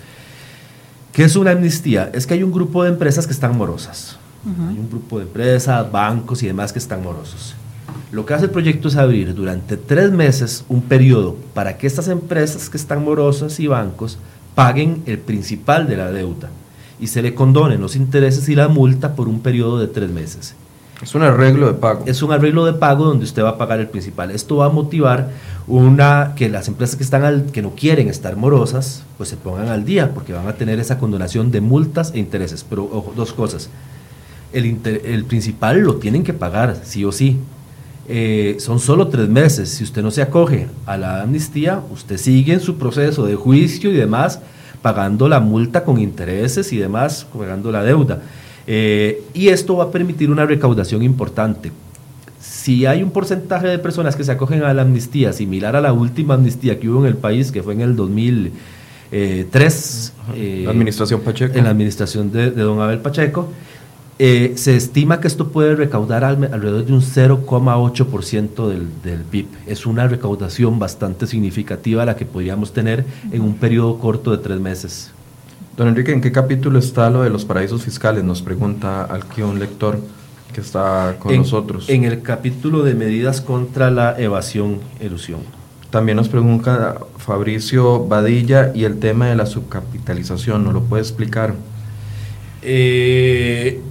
¿Qué es una amnistía? Es que hay un grupo de empresas que están morosas. Hay un grupo de empresas, bancos y demás que están morosos. Lo que hace el proyecto es abrir durante tres meses un periodo para que estas empresas que están morosas y bancos paguen el principal de la deuda y se le condonen los intereses y la multa por un periodo de tres meses. Es un arreglo de pago. Es un arreglo de pago donde usted va a pagar el principal. Esto va a motivar una que las empresas que están al, que no quieren estar morosas, pues se pongan al día, porque van a tener esa condonación de multas e intereses. Pero ojo, dos cosas. El, el principal lo tienen que pagar, sí o sí. Eh, son solo tres meses. Si usted no se acoge a la amnistía, usted sigue en su proceso de juicio y demás, pagando la multa con intereses y demás, pagando la deuda. Eh, y esto va a permitir una recaudación importante. Si hay un porcentaje de personas que se acogen a la amnistía similar a la última amnistía que hubo en el país, que fue en el 2003, eh, la administración Pacheco. En la administración de, don Abel Pacheco, eh, se estima que esto puede recaudar alrededor de un 0,8% del, del PIB. Es una recaudación bastante significativa la que podríamos tener en un periodo corto de tres meses. Don Enrique, ¿en qué capítulo está lo de los paraísos fiscales? Nos pregunta aquí un lector que está con nosotros. En el capítulo de medidas contra la evasión, elusión. También nos pregunta Fabricio Badilla y el tema de la subcapitalización, ¿nos lo puede explicar? Eh,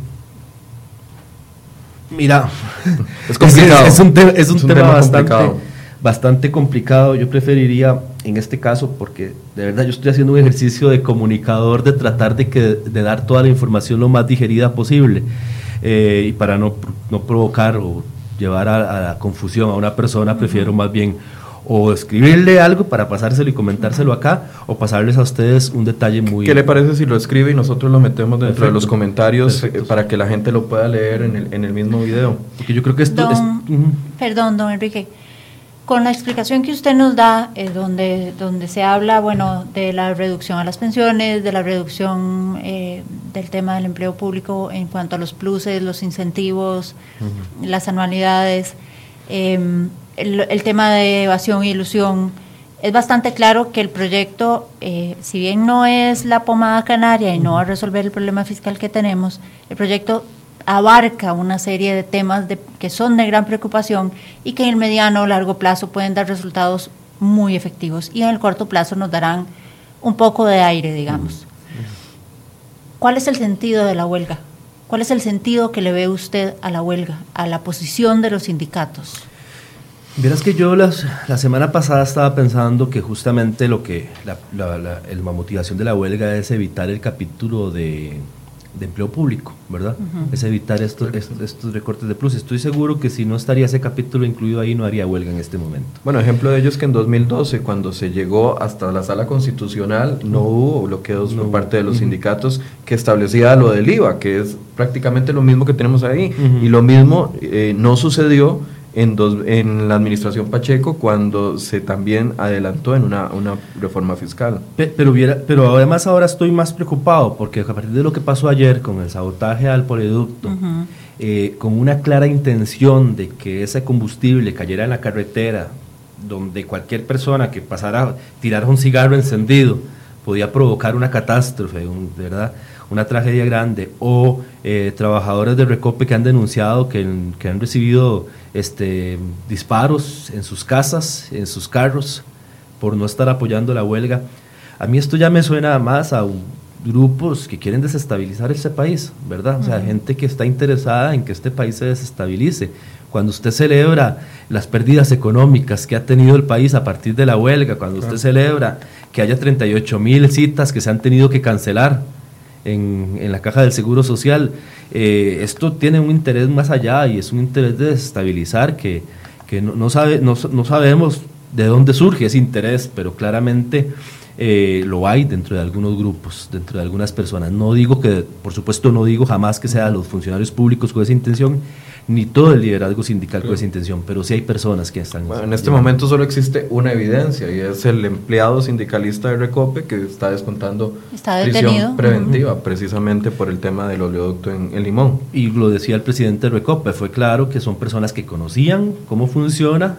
Mira, es complicado. Es, un, tema, bastante, bastante complicado. Yo preferiría, en este caso, porque de verdad yo estoy haciendo un ejercicio de comunicador, de tratar de, que, de dar toda la información lo más digerida posible. Eh, y para no, no, provocar o llevar a, la confusión a una persona, prefiero más bien o escribirle algo para pasárselo y comentárselo acá, o pasarles a ustedes un detalle muy... ¿Qué le parece si lo escribe y nosotros lo metemos dentro de los comentarios eh, para que la gente lo pueda leer en el, en el mismo video? Porque yo creo que esto... es, Perdón, don Enrique. Con la explicación que usted nos da, eh, donde, donde se habla bueno, de la reducción a las pensiones, de la reducción eh, del tema del empleo público en cuanto a los pluses, los incentivos, las anualidades, em, el, tema de evasión e ilusión, es bastante claro que el proyecto, eh, si bien no es la pomada canaria y no va a resolver el problema fiscal que tenemos, el proyecto abarca una serie de temas que son de gran preocupación y que en el mediano o largo plazo pueden dar resultados muy efectivos y en el corto plazo nos darán un poco de aire, digamos. ¿Cuál es el sentido de la huelga? ¿Cuál es el sentido que le ve usted a la huelga, a la posición de los sindicatos? Verás que yo las, la semana pasada estaba pensando que justamente lo que la, la, motivación de la huelga es evitar el capítulo de, empleo público, ¿verdad? Es evitar estos, estos, recortes de plus. Estoy seguro que si no estaría ese capítulo incluido ahí, no haría huelga en este momento. Bueno, ejemplo de ello es que en 2012, cuando se llegó hasta la sala constitucional, no hubo bloqueos por parte de los sindicatos que establecía lo del IVA, que es prácticamente lo mismo que tenemos ahí. Y lo mismo eh, no sucedió en, dos, en la administración Pacheco cuando se también adelantó en una, una reforma fiscal. Pero, hubiera, pero además ahora estoy más preocupado porque a partir de lo que pasó ayer con el sabotaje al poliducto, eh, con una clara intención de que ese combustible cayera en la carretera, donde cualquier persona que pasara a tirar un cigarro encendido podía provocar una catástrofe, ¿verdad? Una tragedia grande, o eh, trabajadores de Recope que han denunciado que, que han recibido este, disparos en sus casas, en sus carros, por no estar apoyando la huelga. A mí esto ya me suena más a grupos que quieren desestabilizar este país, ¿verdad? O sea, gente que está interesada en que este país se desestabilice. Cuando usted celebra las pérdidas económicas que ha tenido el país a partir de la huelga, cuando usted celebra que haya 38 mil citas que se han tenido que cancelar en, en la caja del Seguro Social, eh, esto tiene un interés más allá y es un interés de desestabilizar que, que no, sabe, no, no, sabemos de dónde surge ese interés, pero claramente eh, lo hay dentro de algunos grupos, dentro de algunas personas. No digo que, por supuesto, no digo jamás que sean los funcionarios públicos con esa intención, ni todo el liderazgo sindical con esa intención, pero sí hay personas que están... Bueno, en este momento solo existe una evidencia y es el empleado sindicalista de Recope que está descontando está prisión preventiva precisamente por el tema del oleoducto en, el Limón. Y lo decía el presidente de Recope, fue claro que son personas que conocían cómo funciona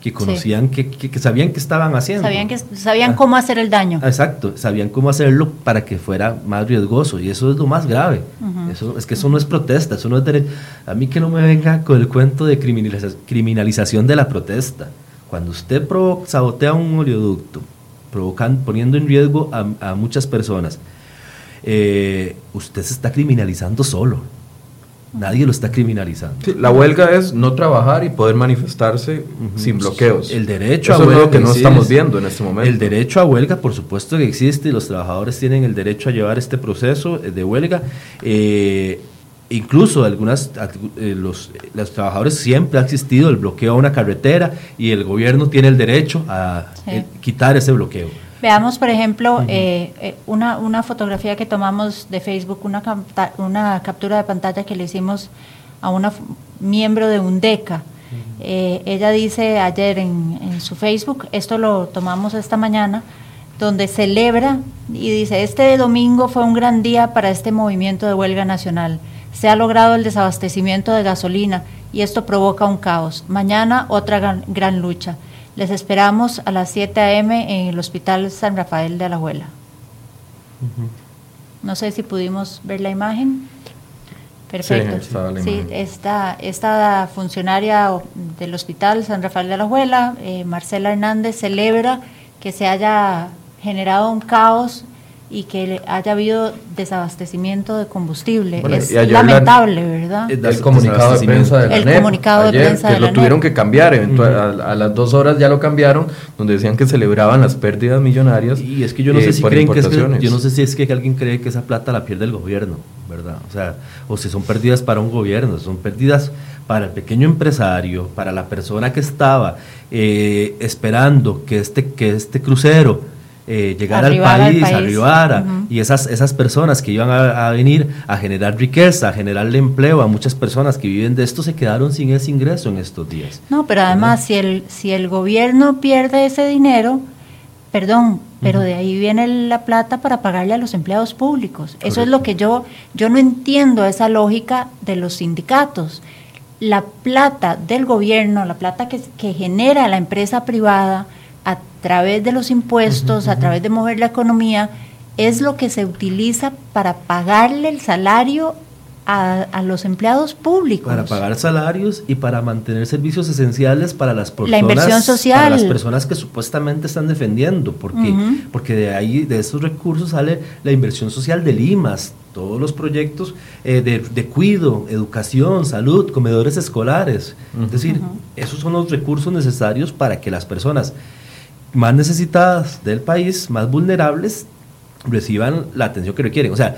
que conocían, que, que, sabían qué estaban haciendo. Sabían, que, sabían cómo hacer el daño. Exacto, sabían cómo hacerlo para que fuera más riesgoso y eso es lo más grave. eso, es que eso no es protesta, eso no es derecho. A mí que no me venga con el cuento de criminalización de la protesta. Cuando usted sabotea un oleoducto, provocando, poniendo en riesgo a, a muchas personas, eh, usted se está criminalizando solo Nadie lo está criminalizando. la huelga es no trabajar y poder manifestarse sin bloqueos. El derecho a huelga. Es lo que no estamos viendo en este momento. El derecho a huelga, por supuesto que existe y los trabajadores tienen el derecho a llevar este proceso de huelga. Eh, incluso algunas eh, los, los, trabajadores siempre ha existido el bloqueo a una carretera y el gobierno tiene el derecho a eh, quitar ese bloqueo. Veamos, por ejemplo, eh, eh, una, una, fotografía que tomamos de Facebook, una, una captura de pantalla que le hicimos a una miembro de UNDECA. Eh, ella dice ayer en, en, su Facebook, esto lo tomamos esta mañana, donde celebra y dice, este domingo fue un gran día para este movimiento de huelga nacional. Se ha logrado el desabastecimiento de gasolina y esto provoca un caos. Mañana otra gran lucha. Les esperamos a las 7 a.m. en el Hospital San Rafael de Alajuela. No sé si pudimos ver la imagen. Perfecto. Sí, esta, esta, funcionaria del Hospital San Rafael de Alajuela, eh, Marcela Hernández, celebra que se haya generado un caos y que haya habido desabastecimiento de combustible. es lamentable, ¿verdad? El, comunicado de prensa de la El comunicado de prensa que lo tuvieron que cambiar, a, las dos horas ya lo cambiaron, donde decían que celebraban las pérdidas millonarias. Y es que yo no sé eh, si creen que, yo no sé si es que alguien cree que esa plata la pierde el gobierno, ¿verdad? O sea, o si son pérdidas para un gobierno, son pérdidas para el pequeño empresario, para la persona que estaba eh, esperando que este, que este crucero eh, llegara al país, arribara, y esas, esas personas que iban a, venir a generar riqueza, a generarle empleo a muchas personas que viven de esto, se quedaron sin ese ingreso en estos días. No, pero además, si el, si el gobierno pierde ese dinero, perdón, pero de ahí viene la plata para pagarle a los empleados públicos. Eso es lo que yo, yo no entiendo esa lógica de los sindicatos. La plata del gobierno, la plata que, genera la empresa privada a través de los impuestos, a través de mover la economía, es lo que se utiliza para pagarle el salario a, los empleados públicos. Para pagar salarios y para mantener servicios esenciales para las personas. La inversión social. Para las personas que supuestamente están defendiendo, porque, porque de ahí, de esos recursos sale la inversión social de Limas, todos los proyectos eh, de, cuido, educación, salud, comedores escolares. Es decir, esos son los recursos necesarios para que las personas más necesitadas del país, más vulnerables, reciban la atención que requieren. O sea,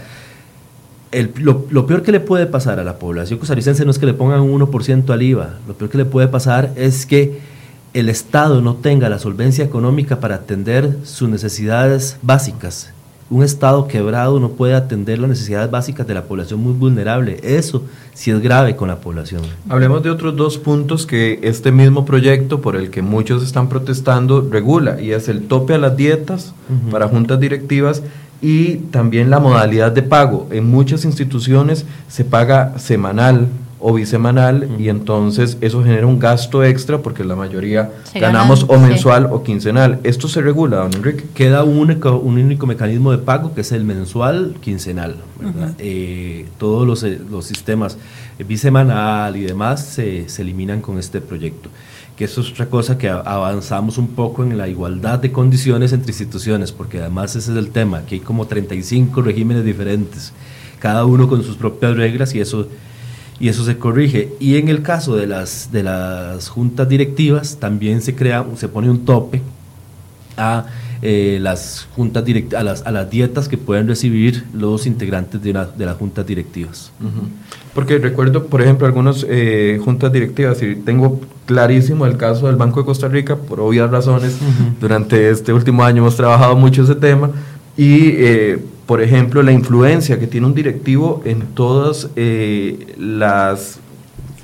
lo, peor que le puede pasar a la población costarricense no es que le pongan un 1% al IVA, lo peor que le puede pasar es que el Estado no tenga la solvencia económica para atender sus necesidades básicas un Estado quebrado no puede atender las necesidades básicas de la población muy vulnerable. Eso sí es grave con la población. Hablemos de otros dos puntos que este mismo proyecto, por el que muchos están protestando, regula, y es el tope a las dietas para juntas directivas y también la modalidad de pago. En muchas instituciones se paga semanal o bisemanal y entonces eso genera un gasto extra porque la mayoría ganamos o mensual o quincenal. ¿Esto se regula, don Enrique? Queda un único, un único mecanismo de pago que es el mensual quincenal. Eh, todos los, eh, los, sistemas bisemanal y demás se, se, eliminan con este proyecto. Que eso es otra cosa que avanzamos un poco en la igualdad de condiciones entre instituciones, porque además ese es el tema, que hay como 35 regímenes diferentes, cada uno con sus propias reglas y eso y eso se corrige. Y en el caso de las, de las juntas directivas, también se crea, se pone un tope a eh, las juntas direct a las, a las dietas que pueden recibir los integrantes de, de las juntas directivas. Porque recuerdo, por ejemplo, algunas eh, juntas directivas, y tengo clarísimo el caso del Banco de Costa Rica, por obvias razones, durante este último año hemos trabajado mucho ese tema, y eh, por ejemplo, la influencia que tiene un directivo en todas eh, las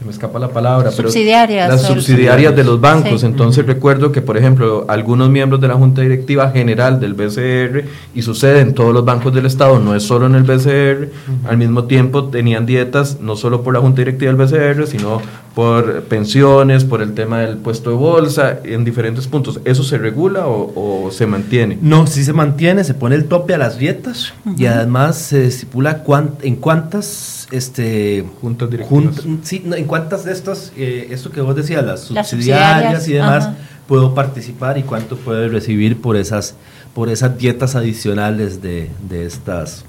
me escapa la palabra, subsidiarias, pero las subsidiarias de los bancos. Entonces recuerdo que, por ejemplo, algunos miembros de la Junta Directiva General del BCR, y sucede en todos los bancos del Estado, no es solo en el BCR, al mismo tiempo tenían dietas no solo por la Junta Directiva del BCR, sino por pensiones, por el tema del puesto de bolsa, en diferentes puntos. ¿Eso se regula o, se mantiene? No, sí se mantiene, se pone el tope a las dietas y además se estipula en cuántas este, juntas directivas. sí, en cuántas de estas, eh, esto que vos decías, las subsidiarias, y demás, puedo participar y cuánto puedo recibir por esas, por esas dietas adicionales de, de estas.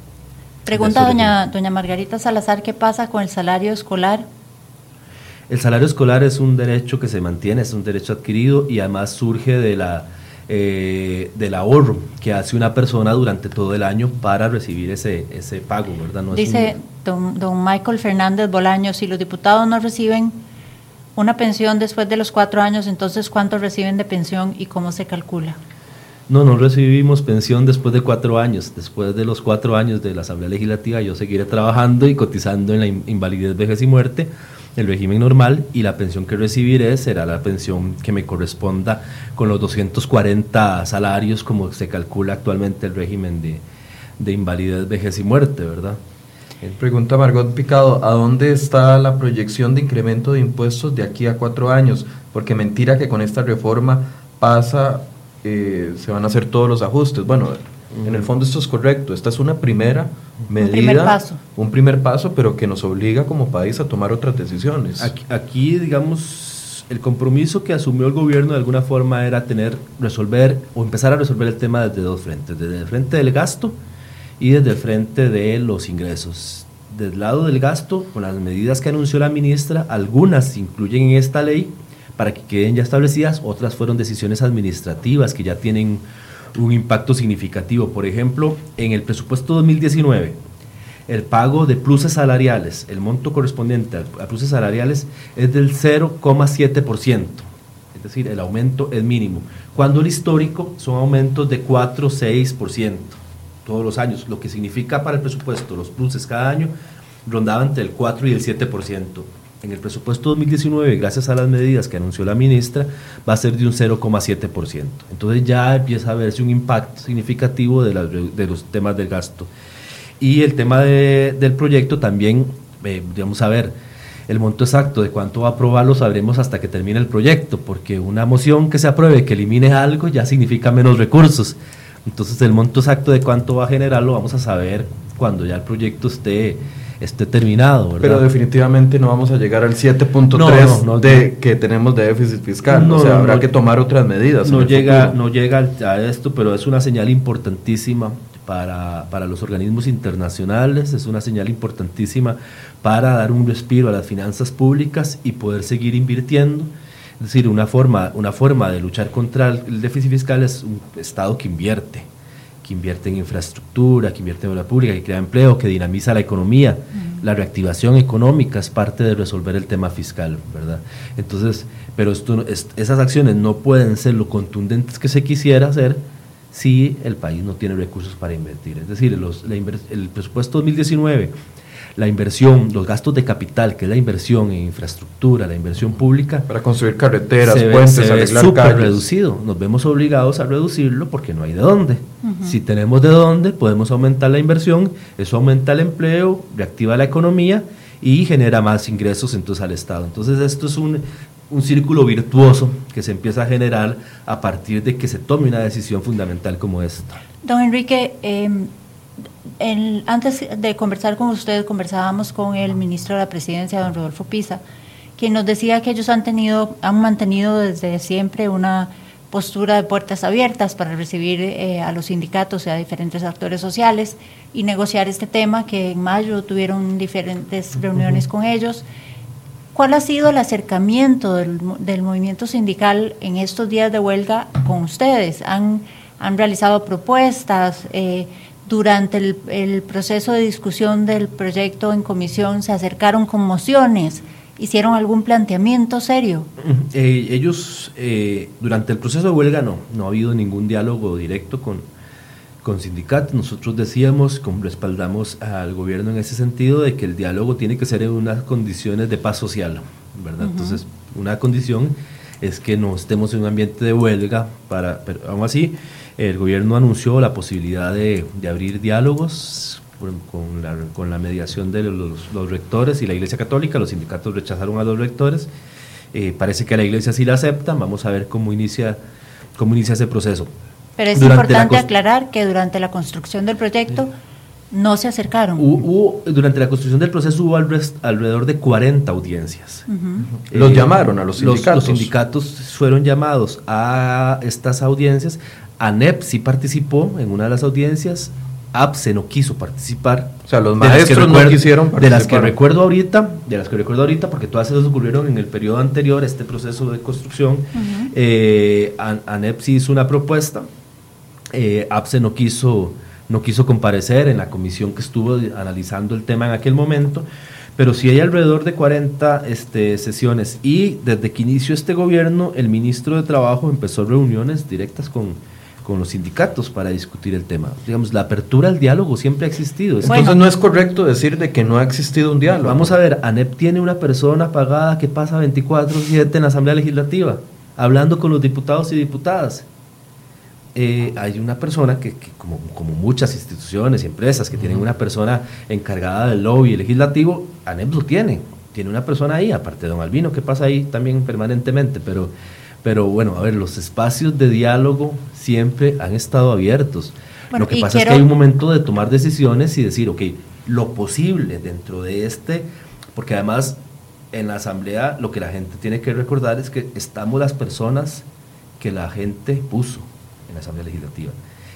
Pregunta doña, doña Margarita Salazar, ¿qué pasa con el salario escolar? El salario escolar es un derecho que se mantiene, es un derecho adquirido y además surge de la, eh, del ahorro que hace una persona durante todo el año para recibir ese, ese pago, ¿verdad? No Dice don, don Michael Fernández Bolaño, si los diputados no reciben una pensión después de los cuatro años, entonces ¿cuánto reciben de pensión y cómo se calcula? No, no recibimos pensión después de cuatro años. Después de los cuatro años de la Asamblea Legislativa yo seguiré trabajando y cotizando en la invalidez, vejez y muerte el régimen normal y la pensión que recibiré será la pensión que me corresponda con los 240 salarios como se calcula actualmente el régimen de, de invalidez, vejez y muerte, ¿verdad? Pregunta Margot Picado, ¿a dónde está la proyección de incremento de impuestos de aquí a cuatro años? Porque mentira que con esta reforma pasa, eh, se van a hacer todos los ajustes. Bueno, en el fondo esto es correcto, esta es una primera medida, un primer paso, un primer paso pero que nos obliga como país a tomar otras decisiones. Aquí, digamos, el compromiso que asumió el gobierno de alguna forma era tener, resolver o empezar a resolver el tema desde dos frentes, desde el frente del gasto y desde el frente de los ingresos. Del lado del gasto, con las medidas que anunció la ministra, algunas se incluyen en esta ley para que queden ya establecidas, otras fueron decisiones administrativas que ya tienen un impacto significativo. Por ejemplo, en el presupuesto 2019, el pago de pluses salariales, el monto correspondiente a pluses salariales es del 0,7%, es decir, el aumento es mínimo, cuando el histórico son aumentos de 4, 6% todos los años, lo que significa para el presupuesto, los pluses cada año rondaban entre el 4 y el 7%. En el presupuesto 2019, gracias a las medidas que anunció la ministra, va a ser de un 0,7%. Entonces ya empieza a verse un impacto significativo de, de los temas del gasto. Y el tema del proyecto también, eh, vamos a ver, el monto exacto de cuánto va a aprobar lo sabremos hasta que termine el proyecto, porque una moción que se apruebe que elimine algo ya significa menos recursos. Entonces el monto exacto de cuánto va a generar lo vamos a saber cuando ya el proyecto esté, esté terminado. Pero definitivamente no vamos a llegar al 7.3 de que tenemos de déficit fiscal. o sea, habrá que tomar otras medidas. No llega, no llega a esto, pero es una señal importantísima para, los organismos internacionales, es una señal importantísima para dar un respiro a las finanzas públicas y poder seguir invirtiendo. Es decir, una forma, una forma de luchar contra el déficit fiscal es un Estado que invierte, que invierte en infraestructura, que invierte en obra pública, que crea empleo, que dinamiza la economía. La reactivación económica es parte de resolver el tema fiscal, ¿verdad? Entonces, pero esto, esas acciones no pueden ser lo contundentes que se quisiera hacer si el país no tiene recursos para invertir. Es decir, los, el presupuesto 2019, la inversión, los gastos de capital, que es la inversión en infraestructura, la inversión pública. Para construir carreteras, puentes, se ve súper reducido. Nos vemos obligados a reducirlo porque no hay de dónde. Si tenemos de dónde, podemos aumentar la inversión, eso aumenta el empleo, reactiva la economía y genera más ingresos entonces al Estado. Entonces esto es un un círculo virtuoso que se empieza a generar a partir de que se tome una decisión fundamental como esta. Don Enrique, antes de conversar con usted, conversábamos con el ministro de la Presidencia, don Rodolfo Pisa, quien nos decía que ellos han tenido, han mantenido desde siempre una postura de puertas abiertas para recibir eh, a los sindicatos y a diferentes actores sociales y negociar este tema, que en mayo tuvieron diferentes reuniones con ellos ¿Cuál ha sido el acercamiento del, movimiento sindical en estos días de huelga con ustedes? ¿Han, han realizado propuestas? Eh, durante el, proceso de discusión del proyecto en comisión se acercaron con mociones, hicieron algún planteamiento serio. Eh, ellos, eh, durante el proceso de huelga no, no ha habido ningún diálogo directo con, con sindicatos. Nosotros decíamos, como respaldamos al gobierno en ese sentido, de que el diálogo tiene que ser en unas condiciones de paz social, ¿verdad? Entonces, una condición es que no estemos en un ambiente de huelga, para, pero aún así, el gobierno anunció la posibilidad de, abrir diálogos con la, con la mediación de los, rectores y la Iglesia Católica. Los sindicatos rechazaron a los rectores. Eh, parece que la Iglesia sí la acepta. Vamos a ver cómo inicia, cómo inicia ese proceso. Pero es importante aclarar que durante la construcción del proyecto no se acercaron. Hubo, durante la construcción del proceso hubo alrededor de 40 audiencias. los llamaron a los sindicatos. Los, sindicatos fueron llamados a estas audiencias. ANEP sí participó en una de las audiencias. APSE no quiso participar. O sea, los maestros no quisieron participar. De las que recuerdo ahorita, de las que recuerdo ahorita, porque todas esas ocurrieron en el periodo anterior a este proceso de construcción, eh, ANEP sí hizo una propuesta eh, APSE no quiso, no quiso comparecer en la comisión que estuvo analizando el tema en aquel momento, pero sí hay alrededor de 40 este, sesiones y desde que inició este gobierno el ministro de Trabajo empezó reuniones directas con, con los sindicatos para discutir el tema. Digamos, la apertura al diálogo siempre ha existido. Entonces no es correcto decir de que no ha existido un diálogo. Vamos a ver, ANEP tiene una persona pagada que pasa 24/7 en la Asamblea Legislativa, hablando con los diputados y diputadas. Eh, hay una persona que, como, como, muchas instituciones y empresas que tienen una persona encargada del lobby legislativo, ANEP lo tiene, tiene una persona ahí, aparte de don Albino, que pasa ahí también permanentemente, pero, pero bueno, a ver, los espacios de diálogo siempre han estado abiertos. lo que pasa es que hay un momento de tomar decisiones y decir, ok, lo posible dentro de este, porque además en la asamblea lo que la gente tiene que recordar es que estamos las personas que la gente puso en la Asamblea Legislativa.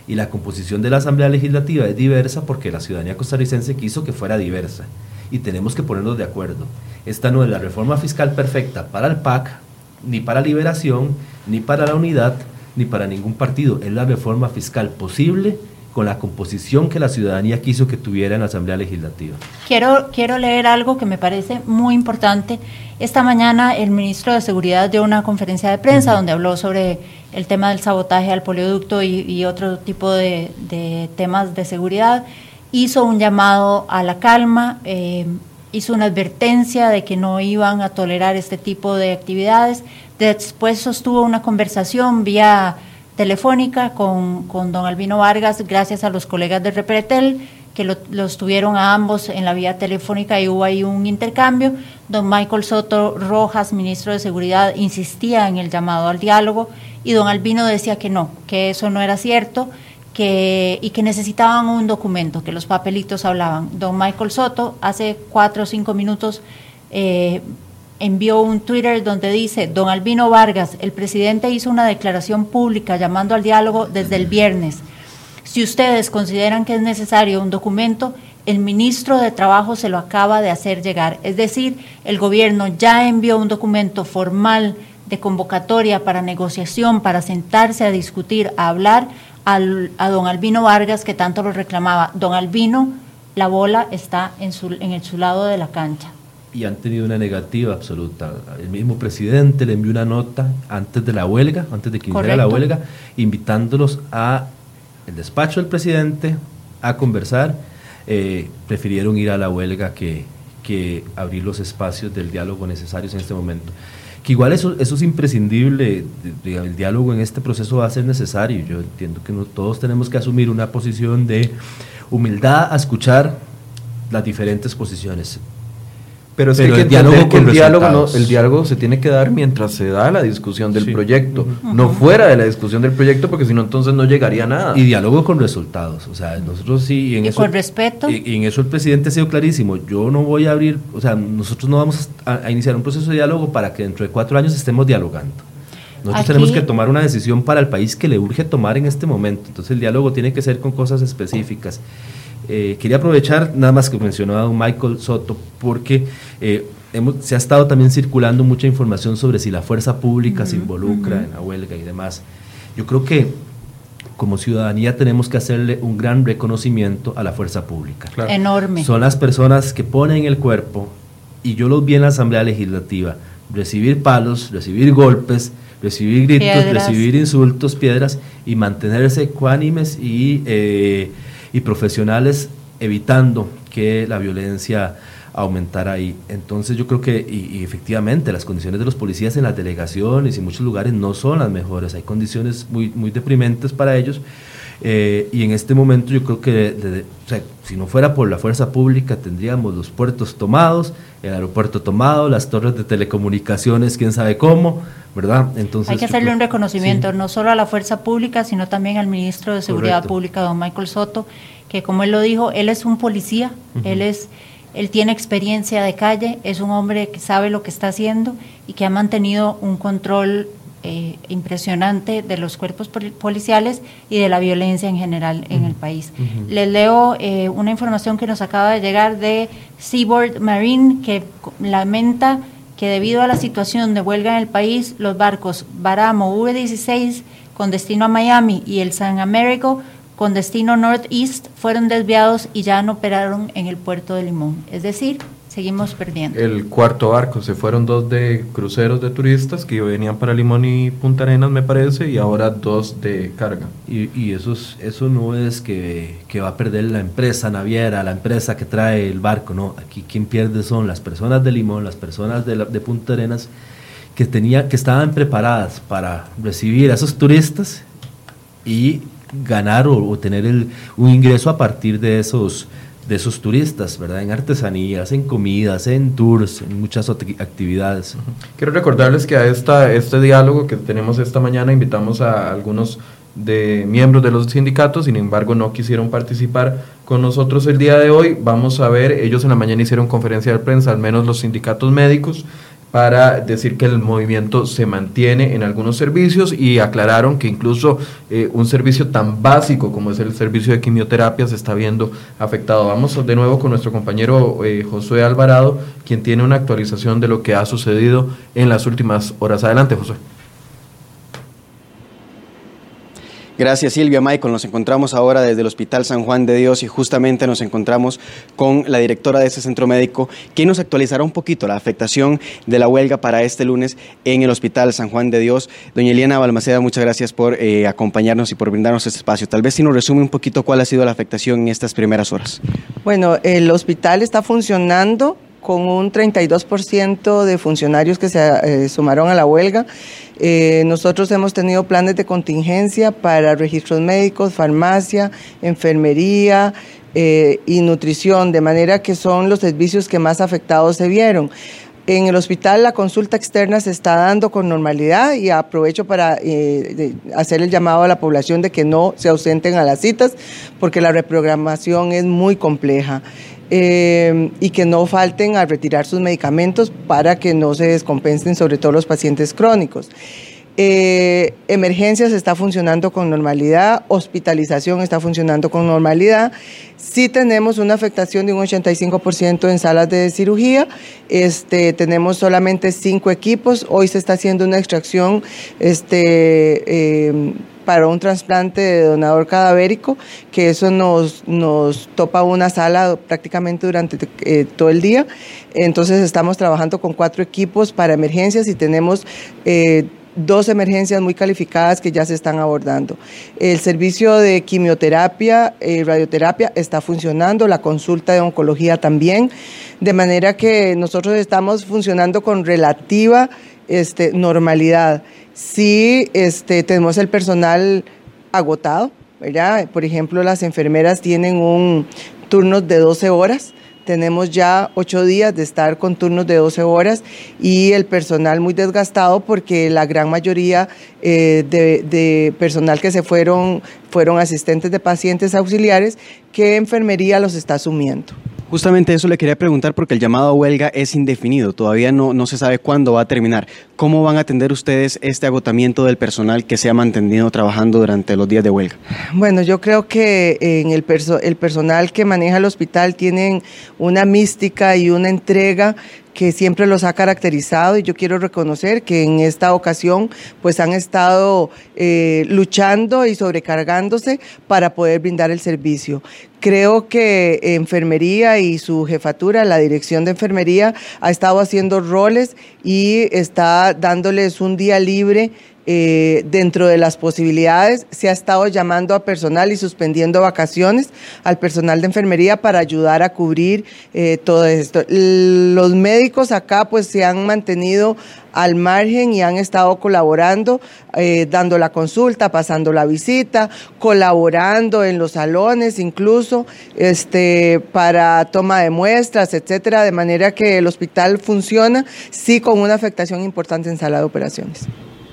Y la composición de la Asamblea Legislativa es diversa porque la ciudadanía costarricense quiso que fuera diversa. Y tenemos que ponernos de acuerdo. Esta no es la reforma fiscal perfecta para el PAC, ni para Liberación, ni para la Unidad, ni para ningún partido. Es la reforma fiscal posible con la composición que la ciudadanía quiso que tuviera en la Asamblea Legislativa. Quiero, quiero leer algo que me parece muy importante. Esta mañana el ministro de Seguridad dio una conferencia de prensa donde habló sobre el tema del sabotaje al polioducto y, otro tipo de, temas de seguridad. Hizo un llamado a la calma, eh, hizo una advertencia de que no iban a tolerar este tipo de actividades. Después sostuvo una conversación vía telefónica con, don Albino Vargas, gracias a los colegas de Repretel, que los tuvieron a ambos en la vía telefónica y hubo ahí un intercambio. Don Michael Soto Rojas, ministro de Seguridad, insistía en el llamado al diálogo y don Albino decía que no, que eso no era cierto que, y que necesitaban un documento, que los papelitos hablaban. Don Michael Soto hace cuatro o cinco minutos eh, envió un Twitter donde dice, don Albino Vargas, el presidente hizo una declaración pública llamando al diálogo desde el viernes. Si ustedes consideran que es necesario un documento, el ministro de Trabajo se lo acaba de hacer llegar. Es decir, el gobierno ya envió un documento formal de convocatoria para negociación, para sentarse a discutir, a hablar al, a don Albino Vargas, que tanto lo reclamaba. Don Albino, la bola está en, su, en el, su lado de la cancha y han tenido una negativa absoluta. El mismo presidente le envió una nota antes de la huelga, antes de que iniciara la huelga, invitándolos a el despacho del presidente a conversar. Eh, prefirieron ir a la huelga que, que abrir los espacios del diálogo necesarios en este momento. Que igual eso, eso es imprescindible, el diálogo en este proceso va a ser necesario. Yo entiendo que todos tenemos que asumir una posición de humildad a escuchar las diferentes posiciones pero es que, el diálogo, que el, diálogo el diálogo se tiene que dar mientras se da la discusión del proyecto, no fuera de la discusión del proyecto, porque si no, entonces no llegaría a nada. Y diálogo con resultados. O sea, nosotros sí. En y con respeto. Y, en eso el presidente ha sido clarísimo. Yo no voy a abrir, o sea, nosotros no vamos a, iniciar un proceso de diálogo para que dentro de cuatro años estemos dialogando. Nosotros tenemos que tomar una decisión para el país que le urge tomar en este momento. Entonces el diálogo tiene que ser con cosas específicas. Eh, quería aprovechar nada más que mencionó a don Michael Soto, porque eh, se ha estado también circulando mucha información sobre si la fuerza pública se involucra en la huelga y demás. Yo creo que como ciudadanía tenemos que hacerle un gran reconocimiento a la fuerza pública. Enorme. Son las personas que ponen el cuerpo, y yo los vi en la Asamblea Legislativa, recibir palos, recibir golpes, recibir gritos, recibir insultos, piedras, y mantenerse ecuánimes y... Eh, y profesionales evitando que la violencia aumentara ahí. Entonces yo creo que, y, efectivamente, las condiciones de los policías en las delegaciones y en muchos lugares no son las mejores, hay condiciones muy, muy deprimentes para ellos. Eh, y en este momento yo creo que si no fuera por la fuerza pública tendríamos los puertos tomados, el aeropuerto tomado, las torres de telecomunicaciones, quién sabe cómo, ¿verdad? Entonces, Hay que hacerle un reconocimiento no solo a la fuerza pública, sino también al ministro de Seguridad Pública, don Michael Soto, que como él lo dijo, él es un policía, él es él tiene experiencia de calle, es un hombre que sabe lo que está haciendo y que ha mantenido un control eh, impresionante de los cuerpos policiales y de la violencia en general en el país. Les leo eh, una información que nos acaba de llegar de Seaboard Marine que lamenta que debido a la situación de huelga en el país, los barcos Baramo V-16 con destino a Miami y el San Américo con destino Northeast fueron desviados y ya no operaron en el puerto de Limón. Es decir, seguimos perdiendo. El cuarto barco, se fueron dos de cruceros de turistas que venían para Limón y Punta Arenas, me parece, y ahora dos de carga. Y, y eso, eso no es que, que, va a perder la empresa naviera, la empresa que trae el barco, no. Aquí quien pierde son las personas de Limón, las personas de, de Punta Arenas que, tenía, que estaban preparadas para recibir a esos turistas y ganar o, tener el, un ingreso a partir de esos, de esos turistas, ¿verdad? En artesanías, en comidas, en tours, en muchas actividades. Quiero recordarles que a esta, este diálogo que tenemos esta mañana invitamos a algunos de miembros de los sindicatos, sin embargo no quisieron participar con nosotros el día de hoy. Vamos a ver, ellos en la mañana hicieron conferencia de prensa, al menos los sindicatos médicos, para decir que el movimiento se mantiene en algunos servicios y aclararon que incluso eh, un servicio tan básico como es el servicio de quimioterapia se está viendo afectado. Vamos de nuevo con nuestro compañero eh, Josué Alvarado, quien tiene una actualización de lo que ha sucedido en las últimas horas. Adelante, Josué. Gracias Silvia. Michael, nos encontramos ahora desde el Hospital San Juan de Dios y justamente nos encontramos con la directora de ese centro médico, quien nos actualizará un poquito la afectación de la huelga para este lunes en el Hospital San Juan de Dios. Doña Eliana Balmaceda, muchas gracias por eh, acompañarnos y por brindarnos este espacio. Tal vez si nos resume un poquito cuál ha sido la afectación en estas primeras horas. Bueno, el hospital está funcionando con un 32% de funcionarios que se eh, sumaron a la huelga. Eh, nosotros hemos tenido planes de contingencia para registros médicos, farmacia, enfermería eh, y nutrición, de manera que son los servicios que más afectados se vieron. En el hospital la consulta externa se está dando con normalidad y aprovecho para hacer el llamado a la población de que no se ausenten a las citas porque la reprogramación es muy compleja. Eh, y que no falten a retirar sus medicamentos para que no se descompensen, sobre todo los pacientes crónicos. Eh, emergencias está funcionando con normalidad, hospitalización está funcionando con normalidad. Sí tenemos una afectación de un 85% en salas de cirugía. Este, tenemos solamente cinco equipos. Hoy se está haciendo una extracción este, eh, para un trasplante de donador cadavérico, que eso nos, nos topa una sala prácticamente durante eh, todo el día. Entonces estamos trabajando con cuatro equipos para emergencias y tenemos... Eh, dos emergencias muy calificadas que ya se están abordando. El servicio de quimioterapia, eh, radioterapia está funcionando, la consulta de oncología también, de manera que nosotros estamos funcionando con relativa este, normalidad. Sí, este, tenemos el personal agotado, ¿verdad? Por ejemplo, las enfermeras tienen un turno de 12 horas. Tenemos ya ocho días de estar con turnos de 12 horas y el personal muy desgastado porque la gran mayoría eh, de, personal que se fueron fueron asistentes de pacientes auxiliares que enfermería los está asumiendo. Justamente eso le quería preguntar porque el llamado a huelga es indefinido, todavía no, no se sabe cuándo va a terminar. ¿Cómo van a atender ustedes este agotamiento del personal que se ha mantenido trabajando durante los días de huelga? Bueno, yo creo que en el, el personal que maneja el hospital tienen una mística y una entrega que siempre los ha caracterizado y yo quiero reconocer que en esta ocasión pues han estado eh, luchando y sobrecargándose para poder brindar el servicio. Creo que enfermería y su jefatura, la dirección de enfermería, ha estado haciendo roles y está dándoles un día libre eh, dentro de las posibilidades, se ha estado llamando a personal y suspendiendo vacaciones al personal de enfermería para ayudar a cubrir eh, todo esto. Los médicos acá pues se han mantenido al margen y han estado colaborando, eh, dando la consulta, pasando la visita, colaborando en los salones incluso este, para toma de muestras, etcétera, de manera que el hospital funciona, sí con una afectación importante en sala de operaciones.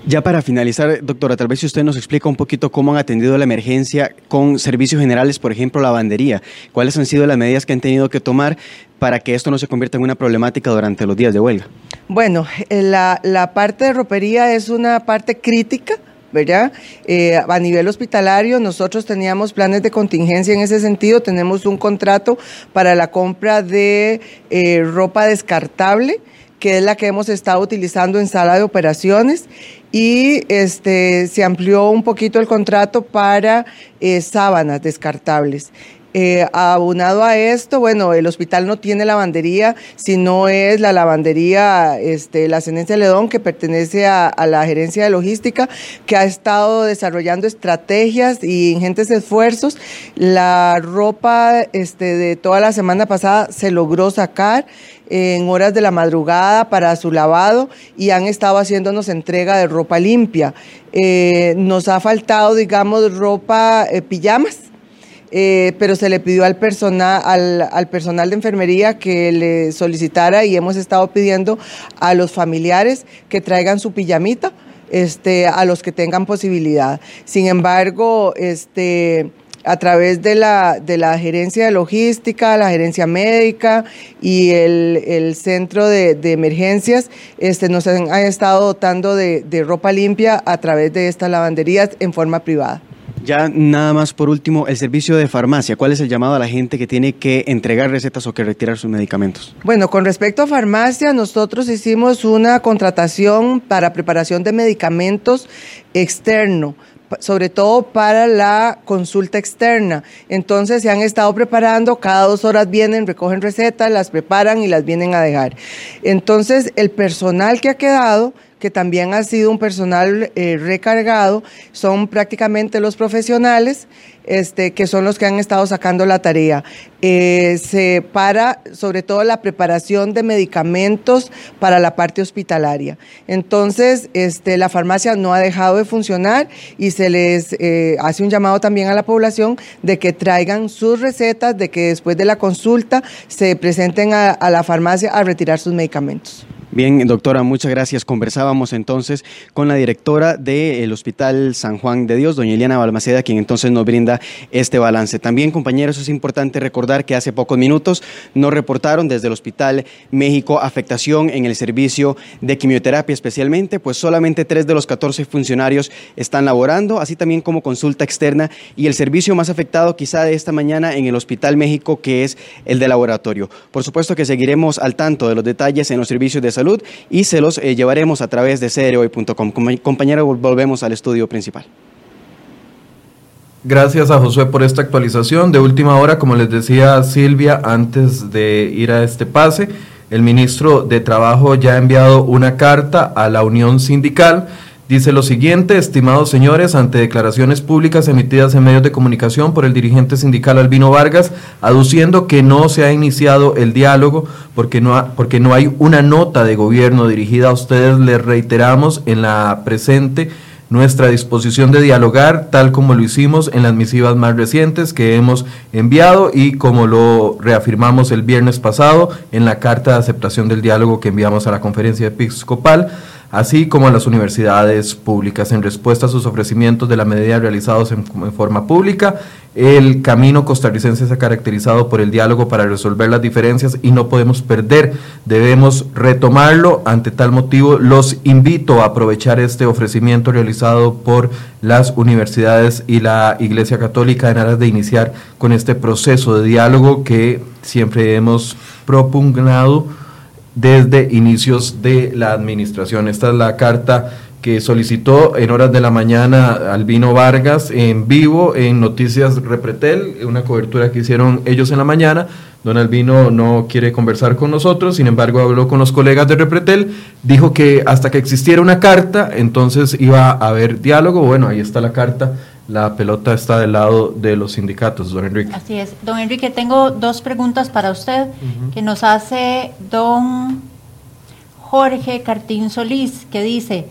Ya para finalizar, doctora, tal vez si usted nos explica un poquito cómo han atendido la emergencia con servicios generales, por ejemplo, lavandería. ¿Cuáles han sido las medidas que han tenido que tomar para que esto no se convierta en una problemática durante los días de huelga? Bueno, eh, la, la parte de ropería es una parte crítica. ¿verdad? Eh, a nivel hospitalario, nosotros teníamos planes de contingencia en ese sentido, tenemos un contrato para la compra de eh, ropa descartable que es la que hemos estado utilizando en sala de operaciones y este, se amplió un poquito el contrato para eh, sábanas descartables. Eh, abunado a esto, bueno, el hospital no tiene lavandería, sino es la lavandería, este, la Cenencia Ledón, que pertenece a, la gerencia de logística, que ha estado desarrollando estrategias y ingentes esfuerzos. La ropa este, de toda la semana pasada se logró sacar en horas de la madrugada para su lavado y han estado haciéndonos entrega de ropa limpia. Eh, nos ha faltado, digamos, ropa, eh, pijamas. Eh, pero se le pidió al personal, al, personal de enfermería que le solicitara y hemos estado pidiendo a los familiares que traigan su pijamita, este, a los que tengan posibilidad. Sin embargo, este, a través de la, de la gerencia de logística, la gerencia médica y el, centro de, emergencias, este, nos han, estado dotando de, de ropa limpia a través de estas lavanderías en forma privada. Ya nada más por último, el servicio de farmacia. ¿Cuál es el llamado a la gente que tiene que entregar recetas o que retirar sus medicamentos? Bueno, con respecto a farmacia, nosotros hicimos una contratación para preparación de medicamentos externo sobre todo para la consulta externa. Entonces se han estado preparando, cada dos horas vienen, recogen recetas, las preparan y las vienen a dejar. Entonces el personal que ha quedado que también ha sido un personal eh, recargado, son prácticamente los profesionales este, que son los que han estado sacando la tarea. Eh, se para sobre todo la preparación de medicamentos para la parte hospitalaria. Entonces, este, la farmacia no ha dejado de funcionar y se les eh, hace un llamado también a la población de que traigan sus recetas, de que después de la consulta se presenten a la farmacia a retirar sus medicamentos. Bien, doctora, muchas gracias. Conversábamos entonces con la directora del Hospital San Juan de Dios, doña Eliana Balmaceda, quien entonces nos brinda este balance. También, compañeros, es importante recordar que hace pocos minutos nos reportaron desde el Hospital México afectación en el servicio de quimioterapia especialmente, pues solamente tres de los 14 funcionarios están laborando, así también como consulta externa y el servicio más afectado quizá de esta mañana en el Hospital México, que es el de laboratorio. Por supuesto que seguiremos al tanto de los detalles en los servicios de salud y se los eh, llevaremos a través de crhoy.com. Compañero, volvemos al estudio principal. Gracias a Josué por esta actualización. De última hora, como les decía Silvia, antes de ir a este pase, el ministro de Trabajo ya ha enviado una carta a la Unión Sindical Dice lo siguiente, estimados señores, ante declaraciones públicas emitidas en medios de comunicación por el dirigente sindical Albino Vargas, aduciendo que no se ha iniciado el diálogo porque no, porque no hay una nota de gobierno dirigida a ustedes, les reiteramos en la presente nuestra disposición de dialogar, tal como lo hicimos en las misivas más recientes que hemos enviado y como lo reafirmamos el viernes pasado en la carta de aceptación del diálogo que enviamos a la conferencia episcopal así como a las universidades públicas. En respuesta a sus ofrecimientos de la medida realizados en, forma pública, el camino costarricense se ha caracterizado por el diálogo para resolver las diferencias y no podemos perder, debemos retomarlo. Ante tal motivo, los invito a aprovechar este ofrecimiento realizado por las universidades y la Iglesia Católica en aras de iniciar con este proceso de diálogo que siempre hemos propugnado desde inicios de la administración. Esta es la carta que solicitó en horas de la mañana Albino Vargas en vivo en Noticias Repretel, una cobertura que hicieron ellos en la mañana. Don Albino no quiere conversar con nosotros, sin embargo habló con los colegas de Repretel, dijo que hasta que existiera una carta, entonces iba a haber diálogo. Bueno, ahí está la carta la pelota está del lado de los sindicatos, don Enrique. Así es. Don Enrique, tengo dos preguntas para usted que nos hace don Jorge Cartín Solís, que dice,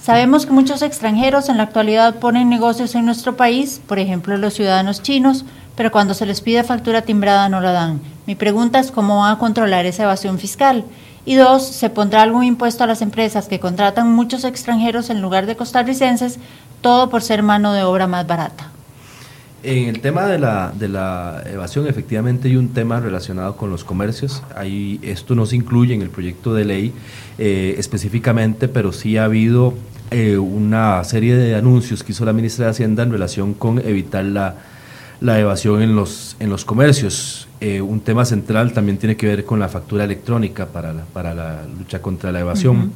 sabemos que muchos extranjeros en la actualidad ponen negocios en nuestro país, por ejemplo los ciudadanos chinos, pero cuando se les pide factura timbrada no la dan. Mi pregunta es cómo van a controlar esa evasión fiscal. Y dos, ¿se pondrá algún impuesto a las empresas que contratan muchos extranjeros en lugar de costarricenses todo por ser mano de obra más barata. En el tema de la, de la evasión, efectivamente hay un tema relacionado con los comercios. Ahí, esto no se incluye en el proyecto de ley eh, específicamente, pero sí ha habido eh, una serie de anuncios que hizo la ministra de Hacienda en relación con evitar la, la evasión en los, en los comercios. Eh, un tema central también tiene que ver con la factura electrónica para la, para la lucha contra la evasión.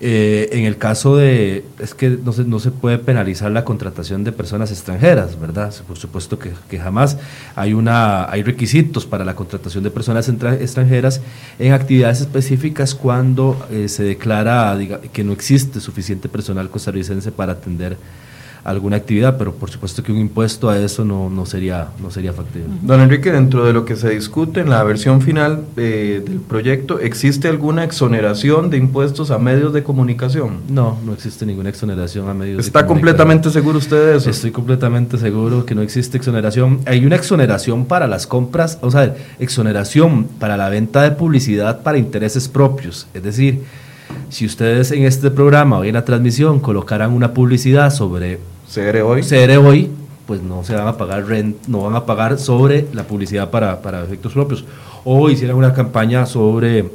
Eh, en el caso de, es que no se, no se puede penalizar la contratación de personas extranjeras, ¿verdad? Por supuesto que, que jamás hay, una, hay requisitos para la contratación de personas extranjeras en actividades específicas cuando eh, se declara que no existe suficiente personal costarricense para atender alguna actividad, pero por supuesto que un impuesto a eso no, no, sería, no sería factible. Don Enrique, dentro de lo que se discute en la versión final eh, del proyecto, ¿existe alguna exoneración de impuestos a medios de comunicación? No, no existe ninguna exoneración a medios ¿Está completamente seguro usted de eso? Estoy completamente seguro que no existe exoneración. Hay una exoneración para las compras, o sea, exoneración para la venta de publicidad para intereses propios, es decir, si ustedes en este programa o en la transmisión colocaran una publicidad sobre CR Hoy. CR Hoy, pues no se van a pagar rent, no van a pagar sobre la publicidad para, para efectos propios. O hicieran una campaña sobre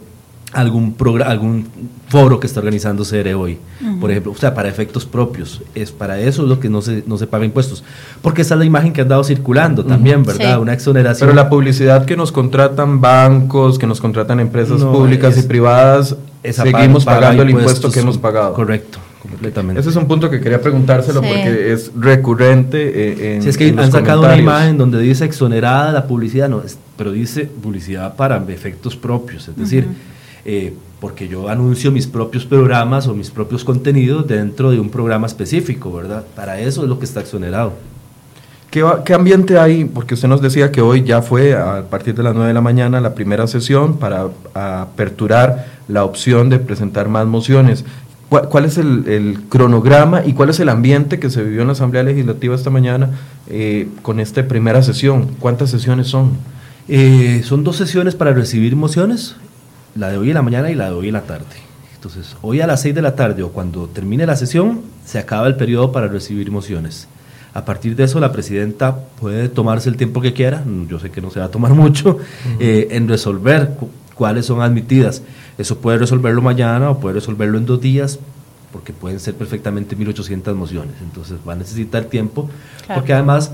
algún algún foro que está organizando CR hoy, por ejemplo, o sea, para efectos propios, es para eso lo que no se, no se paga impuestos, porque esa es la imagen que ha andado circulando también, ¿verdad? Una exoneración. Pero la publicidad que nos contratan bancos, que nos contratan empresas públicas y privadas, seguimos pagando el impuesto que hemos pagado. Correcto. Completamente. Ese es un punto que quería preguntárselo porque es recurrente. Eh, en, si es que han sacado una imagen donde dice exonerada la publicidad, no, pero dice publicidad para efectos propios, es decir, eh, porque yo anuncio mis propios programas o mis propios contenidos dentro de un programa específico, ¿verdad? Para eso es lo que está exonerado. ¿Qué, ¿Qué, ambiente hay? Porque usted nos decía que hoy ya fue a partir de las 9 de la mañana la primera sesión para aperturar la opción de presentar más mociones. ¿Cuál, es el, cronograma y cuál es el ambiente que se vivió en la Asamblea Legislativa esta mañana eh, con esta primera sesión? ¿Cuántas sesiones son? Eh, son dos sesiones para recibir mociones la de hoy en la mañana y la de hoy en la tarde. Entonces, hoy a las 6 de la tarde o cuando termine la sesión, se acaba el periodo para recibir mociones. A partir de eso, la presidenta puede tomarse el tiempo que quiera, yo sé que no se va a tomar mucho, eh, en resolver cuáles son admitidas. Eso puede resolverlo mañana o puede resolverlo en dos días, porque pueden ser perfectamente 1.800 mociones. Entonces va a necesitar tiempo, porque además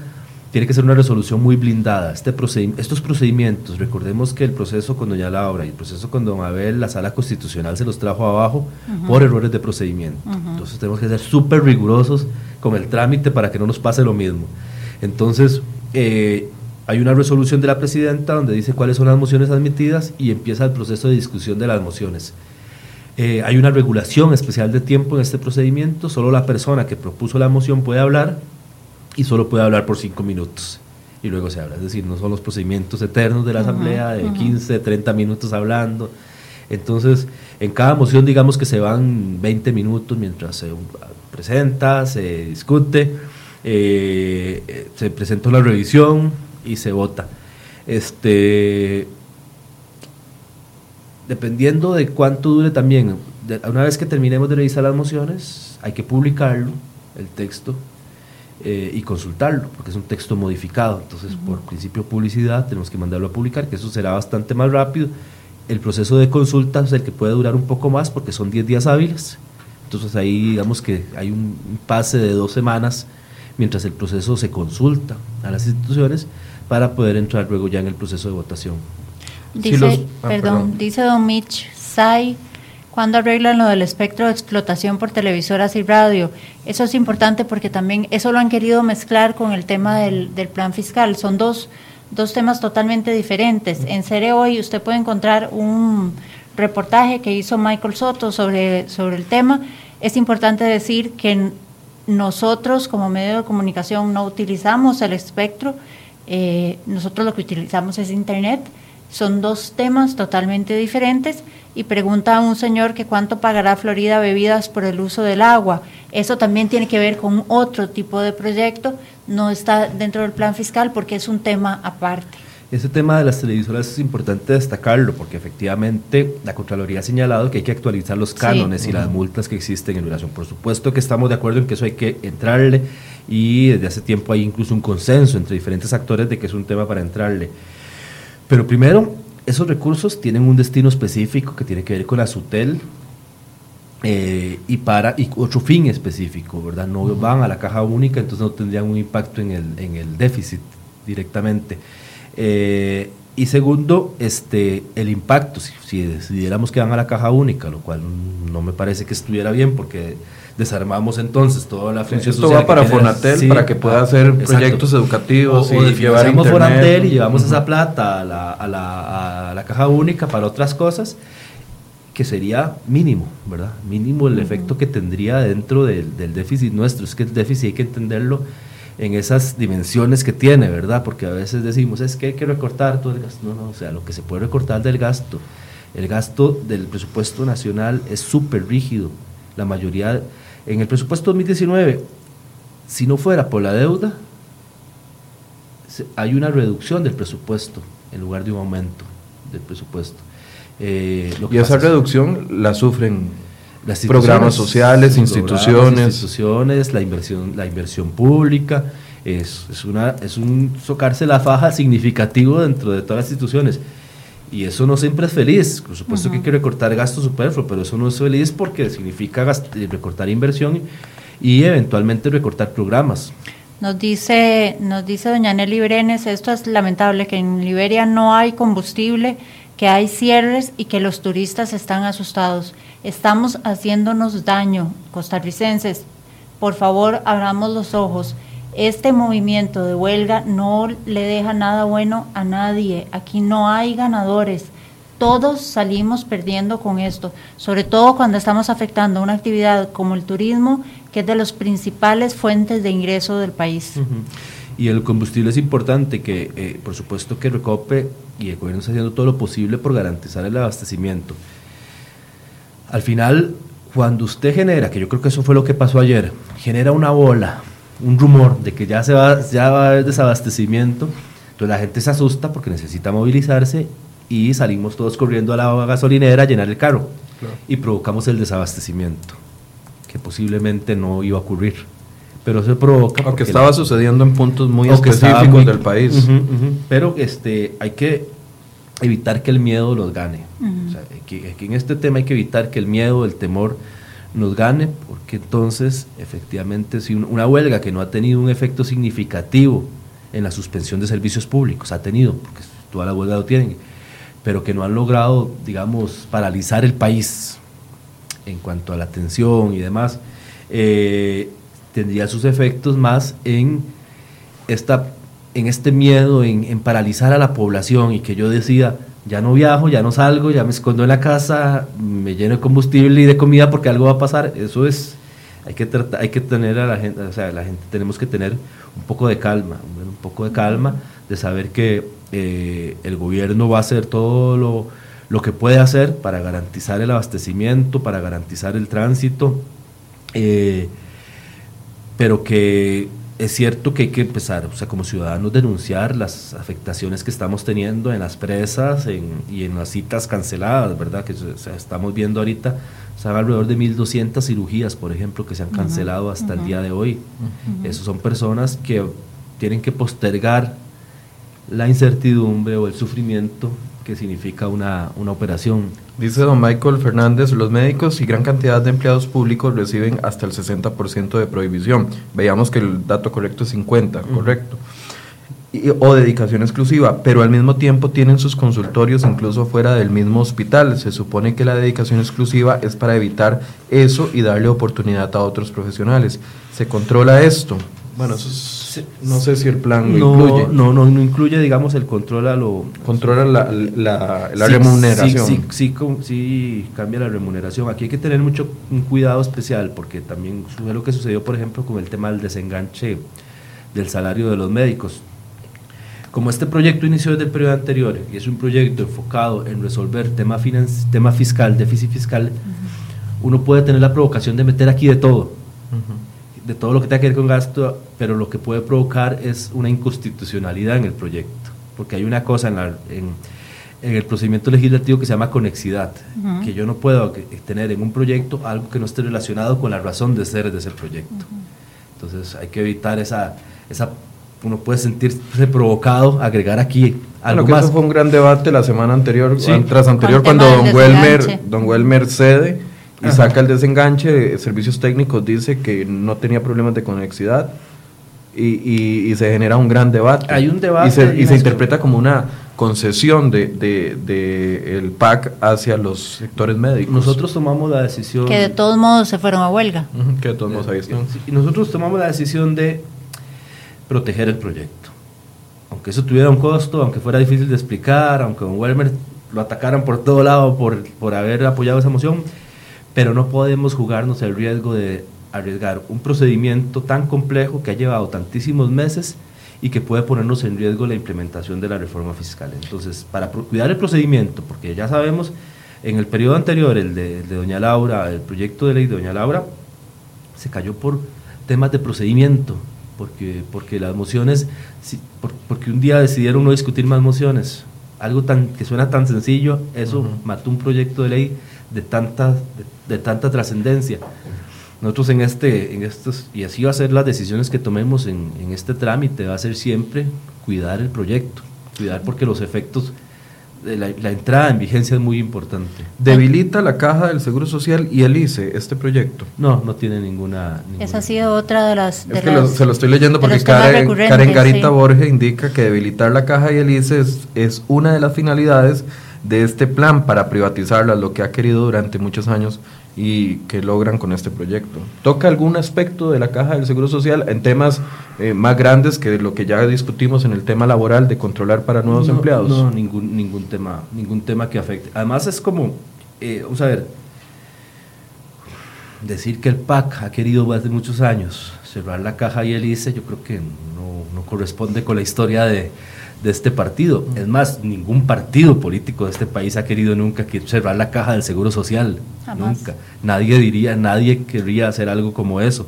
tiene que ser una resolución muy blindada. Este estos procedimientos, recordemos que el proceso con doña Laura y el proceso con don Abel, la sala constitucional se los trajo abajo por errores de procedimiento. Entonces tenemos que ser súper rigurosos con el trámite para que no nos pase lo mismo. Entonces, eh, hay una resolución de la presidenta donde dice cuáles son las mociones admitidas y empieza el proceso de discusión de las mociones. Eh, hay una regulación especial de tiempo en este procedimiento, solo la persona que propuso la moción puede hablar y solo puede hablar por cinco minutos y luego se habla. Es decir, no son los procedimientos eternos de la Asamblea de 15, 30 minutos hablando. Entonces, en cada moción digamos que se van 20 minutos mientras se presenta, se discute, eh, se presenta una revisión y se vota. Este, dependiendo de cuánto dure también, una vez que terminemos de revisar las mociones, hay que publicarlo, el texto, eh, y consultarlo, porque es un texto modificado. Entonces, por principio publicidad, tenemos que mandarlo a publicar, que eso será bastante más rápido. El proceso de consulta es el que puede durar un poco más, porque son 10 días hábiles. Entonces, ahí digamos que hay un pase de dos semanas mientras el proceso se consulta a las instituciones para poder entrar luego ya en el proceso de votación. Dice, ah, perdón, dice don Mitch Sai ¿Cuándo arreglan lo del espectro de explotación por televisoras y radio? Eso es importante porque también eso lo han querido mezclar con el tema del, plan fiscal. Son dos, dos temas totalmente diferentes. En Cere Hoy usted puede encontrar un reportaje que hizo Michael Soto sobre, sobre el tema. Es importante decir que nosotros como medio de comunicación no utilizamos el espectro, eh, nosotros lo que utilizamos es Internet. Son dos temas totalmente diferentes y pregunta a un señor que cuánto pagará Florida Bebidas por el uso del agua. Eso también tiene que ver con otro tipo de proyecto, no está dentro del plan fiscal porque es un tema aparte. Ese tema de las televisoras es importante destacarlo porque efectivamente la Contraloría ha señalado que hay que actualizar los cánones y las multas que existen en relación. Por supuesto que estamos de acuerdo en que eso hay que entrarle y desde hace tiempo hay incluso un consenso entre diferentes actores de que es un tema para entrarle. Pero primero, esos recursos tienen un destino específico que tiene que ver con la SUTEL eh, y para y otro fin específico, ¿verdad? No van a la caja única, entonces no tendrían un impacto en el, en el déficit directamente. Eh, y segundo, este, el impacto, si, si, decidiéramos que van a la caja única, lo cual no me parece que estuviera bien porque desarmamos entonces toda la función Esto va para Fonatel, para que pueda hacer proyectos educativos o, y llevar Fonatel y llevamos esa plata a la, a, la, a la, caja única para otras cosas, que sería mínimo, ¿verdad? Mínimo el efecto que tendría dentro del, del déficit nuestro. Es que el déficit hay que entenderlo en esas dimensiones que tiene, ¿verdad? Porque a veces decimos, es que hay que recortar todo el gasto. No, no, o sea, lo que se puede recortar del gasto. El gasto del presupuesto nacional es súper rígido. La mayoría, en el presupuesto 2019, si no fuera por la deuda, hay una reducción del presupuesto en lugar de un aumento del presupuesto. Eh, y esa reducción la sufren las programas sociales, instituciones. instituciones, la inversión, la inversión pública, es, es, una, es un socarse la faja significativo dentro de todas las instituciones. Y eso no siempre es feliz. Por supuesto que hay que recortar gastos superfluos, pero eso no es feliz porque significa recortar inversión y eventualmente recortar programas. Nos dice, nos dice doña Nelly Brenes, esto es lamentable, que en Liberia no hay combustible, que hay cierres y que los turistas están asustados. Estamos haciéndonos daño, costarricenses. Por favor, abramos los ojos. Este movimiento de huelga no le deja nada bueno a nadie. Aquí no hay ganadores. Todos salimos perdiendo con esto, sobre todo cuando estamos afectando una actividad como el turismo, que es de las principales fuentes de ingreso del país. Y el combustible es importante, que eh, por supuesto que Recope y el gobierno está haciendo todo lo posible por garantizar el abastecimiento. Al final, cuando usted genera, que yo creo que eso fue lo que pasó ayer, genera una bola, un rumor de que ya, se va, ya va a haber desabastecimiento, entonces la gente se asusta porque necesita movilizarse y salimos todos corriendo a la gasolinera a llenar el carro y provocamos el desabastecimiento, que posiblemente no iba a ocurrir. Pero se provoca. Porque estaba sucediendo en puntos muy específicos del país. pero este, hay que evitar que el miedo los gane. que, en este tema hay que evitar que el miedo, el temor nos gane, porque entonces, efectivamente, si una huelga que no ha tenido un efecto significativo en la suspensión de servicios públicos, ha tenido, porque todas las huelgas lo tienen, pero que no han logrado, digamos, paralizar el país en cuanto a la atención y demás, eh, tendría sus efectos más en, esta, en este miedo, en, paralizar a la población y que yo decida, ya no viajo, ya no salgo, ya me escondo en la casa, me lleno de combustible y de comida porque algo va a pasar. Eso es, hay que, hay que tener a la gente, o sea, la gente tenemos que tener un poco de calma, un poco de calma, de saber que eh, el gobierno va a hacer todo lo, que puede hacer para garantizar el abastecimiento, para garantizar el tránsito, eh, pero que es cierto que hay que empezar, o sea, como ciudadanos, denunciar las afectaciones que estamos teniendo en las presas y en las citas canceladas, ¿verdad? Que estamos viendo ahorita, o alrededor de 1.200 cirugías, por ejemplo, que se han cancelado hasta el día de hoy. Esas son personas que tienen que postergar la incertidumbre o el sufrimiento que significa una, una, operación. Dice don Michael Fernández, los médicos y gran cantidad de empleados públicos reciben hasta el 60% de prohibición. Veíamos que el dato correcto es 50, correcto. o dedicación exclusiva, pero al mismo tiempo tienen sus consultorios incluso fuera del mismo hospital. Se supone que la dedicación exclusiva es para evitar eso y darle oportunidad a otros profesionales. ¿Se controla esto? Bueno, eso es no sé si el plan no, incluye. No, no, no incluye, digamos, el control a lo... Controla la, la, remuneración. Sí, sí, sí, cambia la remuneración. Aquí hay que tener mucho un cuidado especial porque también fue lo que sucedió, por ejemplo, con el tema del desenganche del salario de los médicos. Como este proyecto inició desde el periodo anterior y es un proyecto enfocado en resolver tema, tema fiscal, déficit fiscal, uno puede tener la provocación de meter aquí de todo de todo lo que tenga que ver con gasto, pero lo que puede provocar es una inconstitucionalidad en el proyecto, porque hay una cosa en, en, el procedimiento legislativo que se llama conexidad, que yo no puedo tener en un proyecto algo que no esté relacionado con la razón de ser de ese proyecto. Entonces hay que evitar esa, esa uno puede sentirse provocado agregar aquí algo bueno, que Eso fue un gran debate la semana anterior, tras anterior, cuando don Welmer, don Welmer cede y saca el desenganche de servicios técnicos, dice que no tenía problemas de conexidad y, y, se genera un gran debate. Hay un debate. Y se, y se interpreta como una concesión de, de, el PAC hacia los sectores médicos. Nosotros tomamos la decisión... Que de todos modos se fueron a huelga. que de todos modos ahí están. Y nosotros tomamos la decisión de proteger el proyecto. Aunque eso tuviera un costo, aunque fuera difícil de explicar, aunque Don Welmer lo atacaran por todo lado por, por haber apoyado esa moción, pero no podemos jugarnos el riesgo de arriesgar un procedimiento tan complejo que ha llevado tantísimos meses y que puede ponernos en riesgo la implementación de la reforma fiscal. Entonces, para cuidar el procedimiento, porque ya sabemos, en el periodo anterior, el de, Doña Laura, el proyecto de ley de Doña Laura, se cayó por temas de procedimiento, porque, porque las mociones, porque un día decidieron no discutir más mociones. Algo tan, que suena tan sencillo, eso mató un proyecto de ley de tanta, de, tanta trascendencia. nosotros en este, en estos, y así va a ser las decisiones que tomemos en, en este trámite, va a ser siempre cuidar el proyecto, cuidar porque los efectos la, entrada en vigencia es muy importante. ¿Debilita la caja del Seguro Social y el ICE este proyecto? No, no tiene ninguna... Esa ha sido otra de las... es que se lo estoy leyendo porque Karen, Karen, Garita Borges indica que debilitar la caja y el ICE es, es una de las finalidades de este plan para privatizarla, lo que ha querido durante muchos años y que logran con este proyecto. ¿Toca algún aspecto de la caja del Seguro Social en temas eh, más grandes que lo que ya discutimos en el tema laboral de controlar para nuevos empleados? No, ningún, ningún, tema, ningún tema que afecte. Además es como, eh, vamos a ver, decir que el PAC ha querido hace muchos años cerrar la caja y el ICE, yo creo que no, no corresponde con la historia de, de este partido. Es más, ningún partido político de este país ha querido nunca cerrar la caja del Seguro Social. Nunca. Nadie diría, nadie querría hacer algo como eso.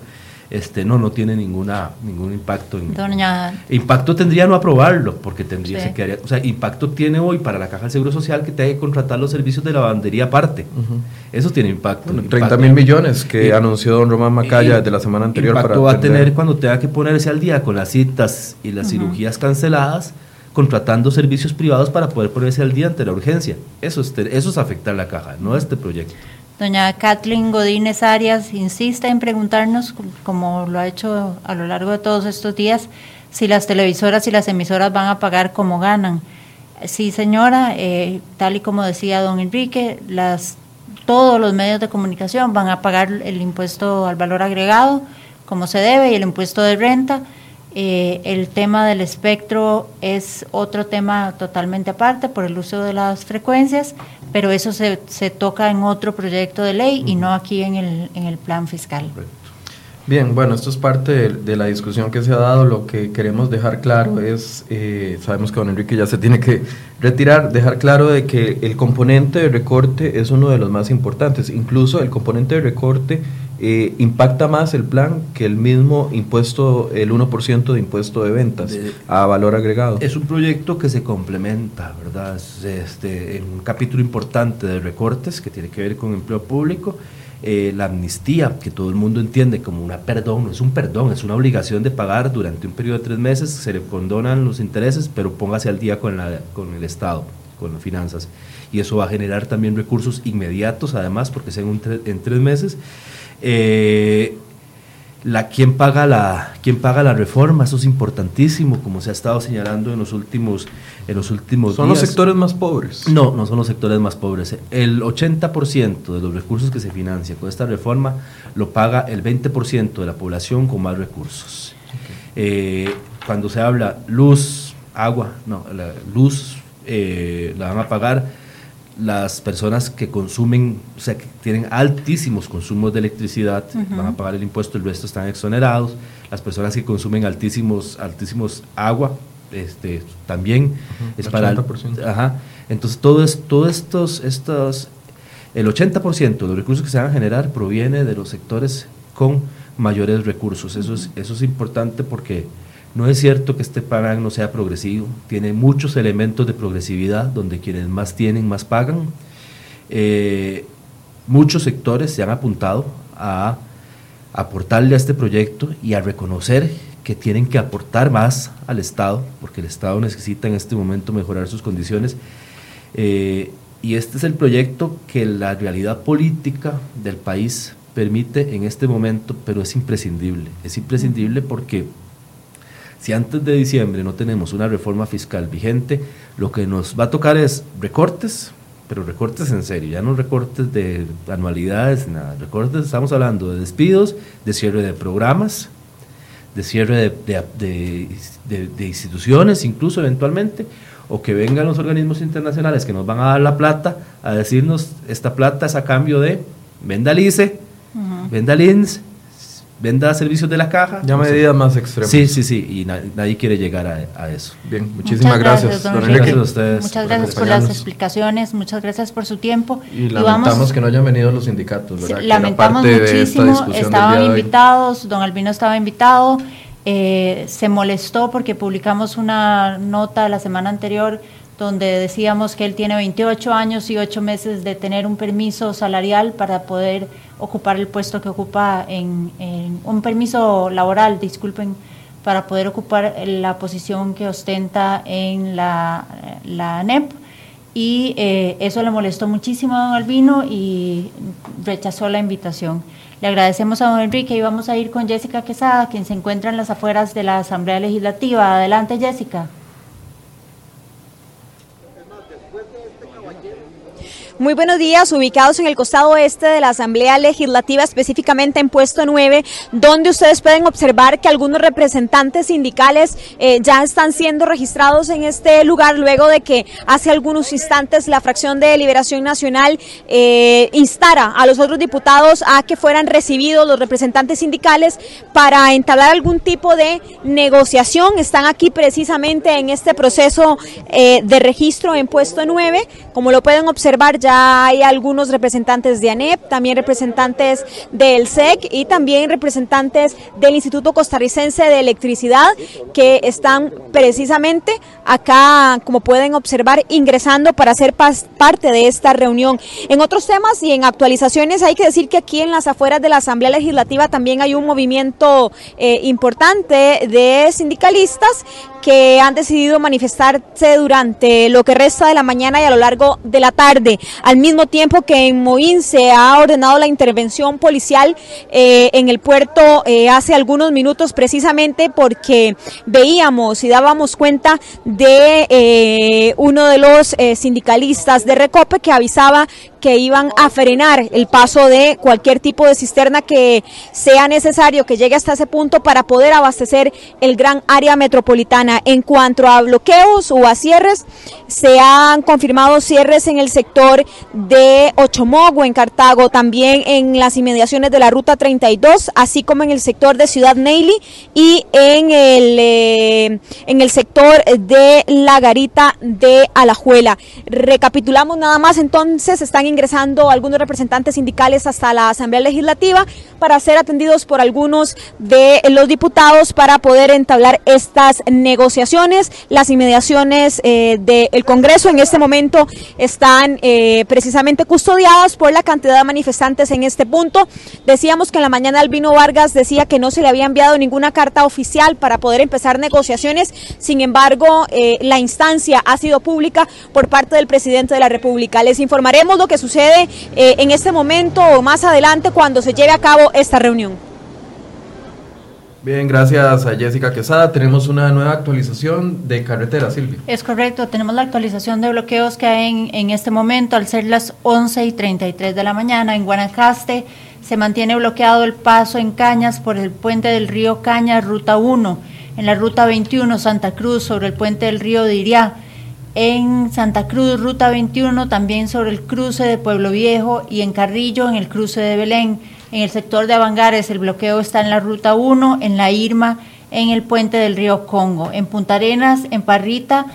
Este, no, no tiene ninguna, ningún impacto. En, impacto tendría no aprobarlo, porque tendría, que o sea, impacto tiene hoy para la Caja del Seguro Social que tenga que contratar los servicios de lavandería aparte. Eso tiene impacto. 30 mil millones que anunció don Román Macaya desde la semana anterior. Impacto va a tener cuando tenga que ponerse al día con las citas y las cirugías canceladas contratando servicios privados para poder ponerse al día ante la urgencia. Eso es, eso es afectar la caja, no este proyecto. Doña Kathleen Godínez Arias insiste en preguntarnos, como lo ha hecho a lo largo de todos estos días, si las televisoras y las emisoras van a pagar como ganan. Sí, señora, eh, tal y como decía don Enrique, las, todos los medios de comunicación van a pagar el impuesto al valor agregado como se debe y el impuesto de renta eh, el tema del espectro es otro tema totalmente aparte por el uso de las frecuencias, pero eso se, se toca en otro proyecto de ley y no aquí en el, en el plan fiscal. Bien, bueno, esto es parte de, la discusión que se ha dado. Lo que queremos dejar claro es, eh, sabemos que don Enrique ya se tiene que retirar, dejar claro de que el componente de recorte es uno de los más importantes. Incluso el componente de recorte eh, impacta más el plan que el mismo impuesto, el 1% de impuesto de ventas a valor agregado. Es un proyecto que se complementa, ¿verdad? Es este, un capítulo importante de recortes que tiene que ver con empleo público. Eh, la amnistía, que todo el mundo entiende como una perdón, no es un perdón, es una obligación de pagar durante un periodo de tres meses, se le condonan los intereses, pero póngase al día con, la, con el Estado, con las finanzas. Y eso va a generar también recursos inmediatos, además, porque sean en tres meses. Eh, la, ¿quién, paga la, ¿Quién paga la reforma? Eso es importantísimo, como se ha estado señalando en los últimos, en los últimos ¿Son los sectores más pobres? No, no son los sectores más pobres. El 80% de los recursos que se financia con esta reforma lo paga el 20% de la población con más recursos. Eh, cuando se habla luz, agua, no, la luz eh, la van a pagar las personas que consumen, o sea, que tienen altísimos consumos de electricidad van a pagar el impuesto, el resto están exonerados. Las personas que consumen altísimos, altísimos agua, este, también es para el, ajá. Entonces, todo, es, todo estos, estos, el 80% de los recursos que se van a generar proviene de los sectores con mayores recursos. Eso, es, eso es importante porque no es cierto que este plan no sea progresivo, tiene muchos elementos de progresividad donde quienes más tienen más pagan. Eh, muchos sectores se han apuntado a aportarle a este proyecto y a reconocer que tienen que aportar más al Estado, porque el Estado necesita en este momento mejorar sus condiciones. Eh, y este es el proyecto que la realidad política del país permite en este momento, pero es imprescindible. Es imprescindible porque si antes de diciembre no tenemos una reforma fiscal vigente, lo que nos va a tocar es recortes, pero recortes en serio, ya no recortes de anualidades, nada, recortes, estamos hablando de despidos, de cierre de programas, de cierre de, de, instituciones, incluso eventualmente, o que vengan los organismos internacionales que nos van a dar la plata a decirnos esta plata es a cambio de venda LICE, venda LINS, venda servicios de la caja. Ya medidas más extremas. Sí, sí, sí, y nadie quiere llegar a, eso. Bien, muchísimas gracias. Gracias, a ustedes. Muchas gracias por, las explicaciones, muchas gracias por su tiempo. Y lamentamos que no hayan venido los sindicatos, ¿verdad? lamentamos muchísimo, estaban invitados, don Albino estaba invitado, eh, se molestó porque publicamos una nota la semana anterior donde decíamos que él tiene 28 años y 8 meses de tener un permiso salarial para poder ocupar el puesto que ocupa en, un permiso laboral, disculpen, para poder ocupar la posición que ostenta en la, la ANEP. Y eh, eso le molestó muchísimo a don Albino y rechazó la invitación. Le agradecemos a don Enrique y vamos a ir con Jessica Quesada, quien se encuentra en las afueras de la Asamblea Legislativa. Adelante, Jessica. Muy buenos días, ubicados en el costado este de la Asamblea Legislativa, específicamente en puesto 9, donde ustedes pueden observar que algunos representantes sindicales eh, ya están siendo registrados en este lugar luego de que hace algunos instantes la fracción de Liberación Nacional eh, instara a los otros diputados a que fueran recibidos los representantes sindicales para entablar algún tipo de negociación. Están aquí precisamente en este proceso eh, de registro en puesto 9. Como lo pueden observar, ya hay algunos representantes de ANEP, también representantes del SEC y también representantes del Instituto Costarricense de Electricidad que están precisamente acá, como pueden observar, ingresando para ser parte de esta reunión. En otros temas y en actualizaciones hay que decir que aquí en las afueras de la Asamblea Legislativa también hay un movimiento eh, importante de sindicalistas que han decidido manifestarse durante lo que resta de la mañana y a lo largo de la tarde, al mismo tiempo que en Moín se ha ordenado la intervención policial eh, en el puerto eh, hace algunos minutos precisamente porque veíamos y dábamos cuenta de eh, uno de los sindicalistas de Recope que avisaba iban a frenar el paso de cualquier tipo de cisterna que sea necesario que llegue hasta ese punto para poder abastecer el gran área metropolitana. En cuanto a bloqueos o a cierres, se han confirmado cierres en el sector de Ochomogo, en Cartago, también en las inmediaciones de la Ruta 32, así como en el sector de Ciudad Neily y en el, eh, en el sector de La Garita de Alajuela. Recapitulamos nada más, entonces están ingresando algunos representantes sindicales hasta la Asamblea Legislativa para ser atendidos por algunos de los diputados para poder entablar estas negociaciones. Las inmediaciones eh, del Congreso en este momento están eh, precisamente custodiadas por la cantidad de manifestantes en este punto. Decíamos que en la mañana Albino Vargas decía que no se le había enviado ninguna carta oficial para poder empezar negociaciones. Sin embargo, eh, la instancia ha sido pública por parte del presidente de la República. Les informaremos lo que sucede eh, en este momento o más adelante cuando se lleve a cabo esta reunión. Bien, gracias a Jessica Quesada. Tenemos una nueva actualización de carretera, Silvia. Es correcto, tenemos la actualización de bloqueos que hay en, en este momento al ser las 11 y 33 de la mañana. En Guanacaste se mantiene bloqueado el paso en Cañas por el puente del río Cañas, ruta 1. En la ruta 21, Santa Cruz, sobre el puente del río Diriá en Santa Cruz, Ruta 21, también sobre el cruce de Pueblo Viejo y en Carrillo, en el cruce de Belén. En el sector de Avangares el bloqueo está en la Ruta 1, en la Irma, en el puente del río Congo. En Punta Arenas, en Parrita,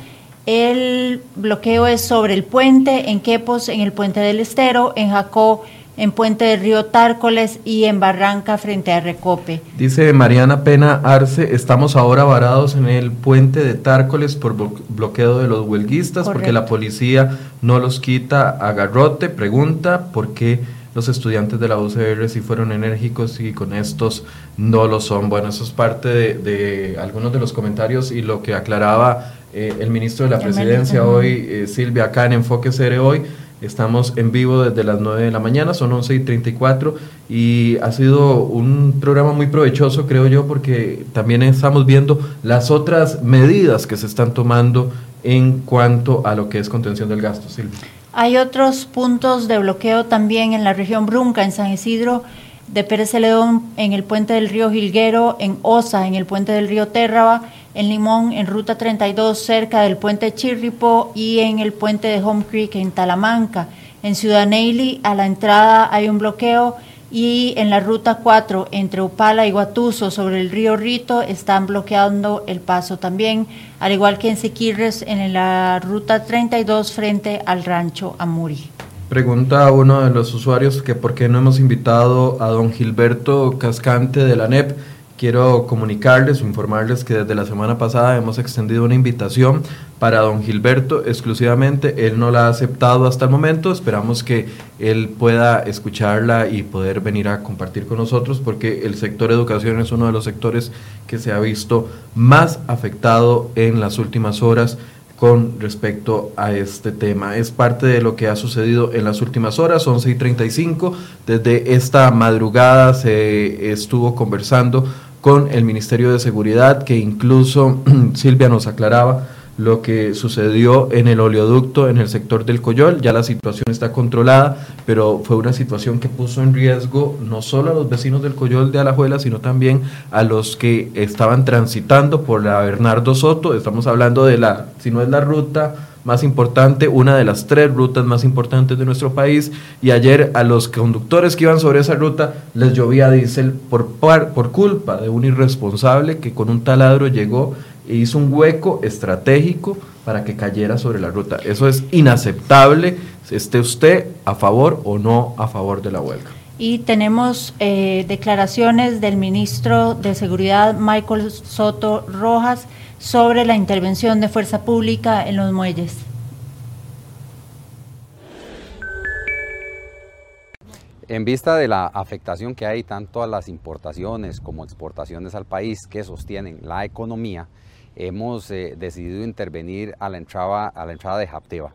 el bloqueo es sobre el puente, en Quepos, en el puente del Estero, en Jacó, en Puente del Río Tárcoles y en Barranca frente a Recope. Dice Mariana Pena Arce, estamos ahora varados en el puente de Tárcoles por bloqueo de los huelguistas porque la policía no los quita a garrote. Pregunta por qué los estudiantes de la UCR sí fueron enérgicos y con estos no lo son. Bueno, eso es parte de, algunos de los comentarios y lo que aclaraba eh, el ministro de la Presidencia hoy, eh, Silvia, acá en Enfoque CR hoy Estamos en vivo desde las 9 de la mañana, son 11 y 34 y ha sido un programa muy provechoso, creo yo, porque también estamos viendo las otras medidas que se están tomando en cuanto a lo que es contención del gasto. Silvia. Hay otros puntos de bloqueo también en la región Brunca, en San Isidro de Pérez Celedón, en el puente del río Gilguero, en Osa, en el puente del río Térraba, en Limón, en Ruta 32, cerca del puente Chirripo y en el puente de Home Creek, en Talamanca. En Ciudad Neily, a la entrada hay un bloqueo y en la Ruta 4, entre Upala y Guatuso, sobre el río Rito, están bloqueando el paso también, al igual que en Siquirres, en la Ruta 32, frente al rancho Amuri. Pregunta uno de los usuarios que por qué no hemos invitado a don Gilberto Cascante de la NEP quiero comunicarles o informarles que desde la semana pasada hemos extendido una invitación para don Gilberto exclusivamente. Él no la ha aceptado hasta el momento. Esperamos que él pueda escucharla y poder venir a compartir con nosotros porque el sector educación es uno de los sectores que se ha visto más afectado en las últimas horas con respecto a este tema. Es parte de lo que ha sucedido en las últimas horas, 11 y 35. Desde esta madrugada se estuvo conversando con el Ministerio de Seguridad, que incluso Silvia nos aclaraba lo que sucedió en el oleoducto en el sector del Coyol. Ya la situación está controlada, pero fue una situación que puso en riesgo no solo a los vecinos del Coyol de Alajuela, sino también a los que estaban transitando por la Bernardo Soto. Estamos hablando de la, si no es la ruta más importante, una de las tres rutas más importantes de nuestro país. Y ayer a los conductores que iban sobre esa ruta les llovía diésel por, por culpa de un irresponsable que con un taladro llegó e hizo un hueco estratégico para que cayera sobre la ruta. Eso es inaceptable, esté usted a favor o no a favor de la huelga. Y tenemos eh, declaraciones del ministro de Seguridad, Michael Soto Rojas, sobre la intervención de fuerza pública en los muelles. En vista de la afectación que hay tanto a las importaciones como exportaciones al país que sostienen la economía, hemos eh, decidido intervenir a la entrada, a la entrada de Japteva.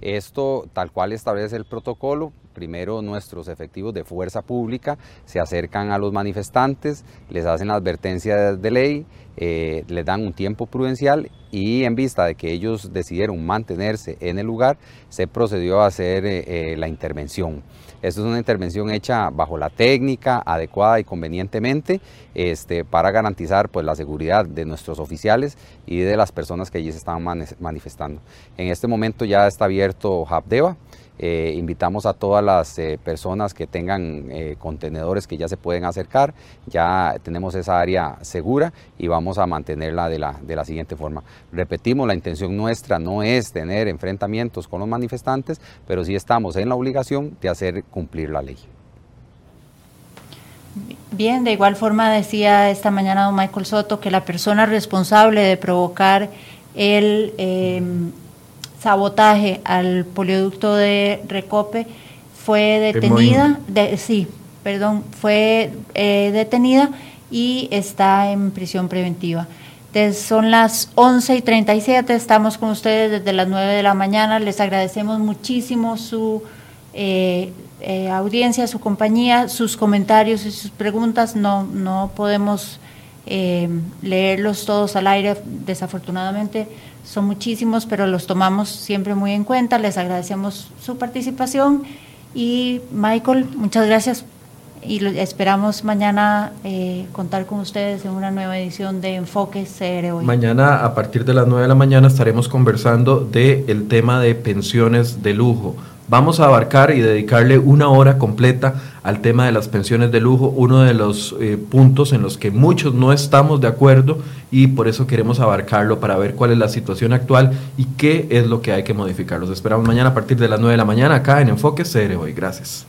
Esto, tal cual establece el protocolo, primero nuestros efectivos de fuerza pública se acercan a los manifestantes, les hacen la advertencia de ley, eh, les dan un tiempo prudencial y en vista de que ellos decidieron mantenerse en el lugar, se procedió a hacer eh, la intervención. Esto es una intervención hecha bajo la técnica, adecuada y convenientemente este, para garantizar pues, la seguridad de nuestros oficiales y de las personas que allí se estaban manifestando. En este momento ya está abierto Habdeba. Eh, invitamos a todas las eh, personas que tengan eh, contenedores que ya se pueden acercar, ya tenemos esa área segura y vamos a mantenerla de la, de la siguiente forma. Repetimos, la intención nuestra no es tener enfrentamientos con los manifestantes, pero sí estamos en la obligación de hacer cumplir la ley. Bien, de igual forma decía esta mañana don Michael Soto que la persona responsable de provocar el em, sabotaje al polioducto de Recope fue detenida, sí, perdón, fue eh, detenida y está en prisión preventiva. son las 11 y 37, estamos con ustedes desde las 9 de la mañana, les agradecemos muchísimo su eh, eh, audiencia, su compañía, sus comentarios y sus preguntas, no, no podemos leerlos todos al aire, desafortunadamente son muchísimos, pero los tomamos siempre muy en cuenta. Les agradecemos su participación y Michael, muchas gracias y esperamos mañana eh, contar con ustedes en una nueva edición de Enfoque CR. Mañana a partir de las 9 de la mañana estaremos conversando del el tema de pensiones de lujo. Vamos a abarcar y dedicarle una hora completa al tema de las pensiones de lujo, uno de los eh, puntos en los que muchos no estamos de acuerdo y por eso queremos abarcarlo para ver cuál es la situación actual y qué es lo que hay que modificar. Los esperamos mañana a partir de las 9 de la mañana acá en Enfoque CR hoy. Gracias.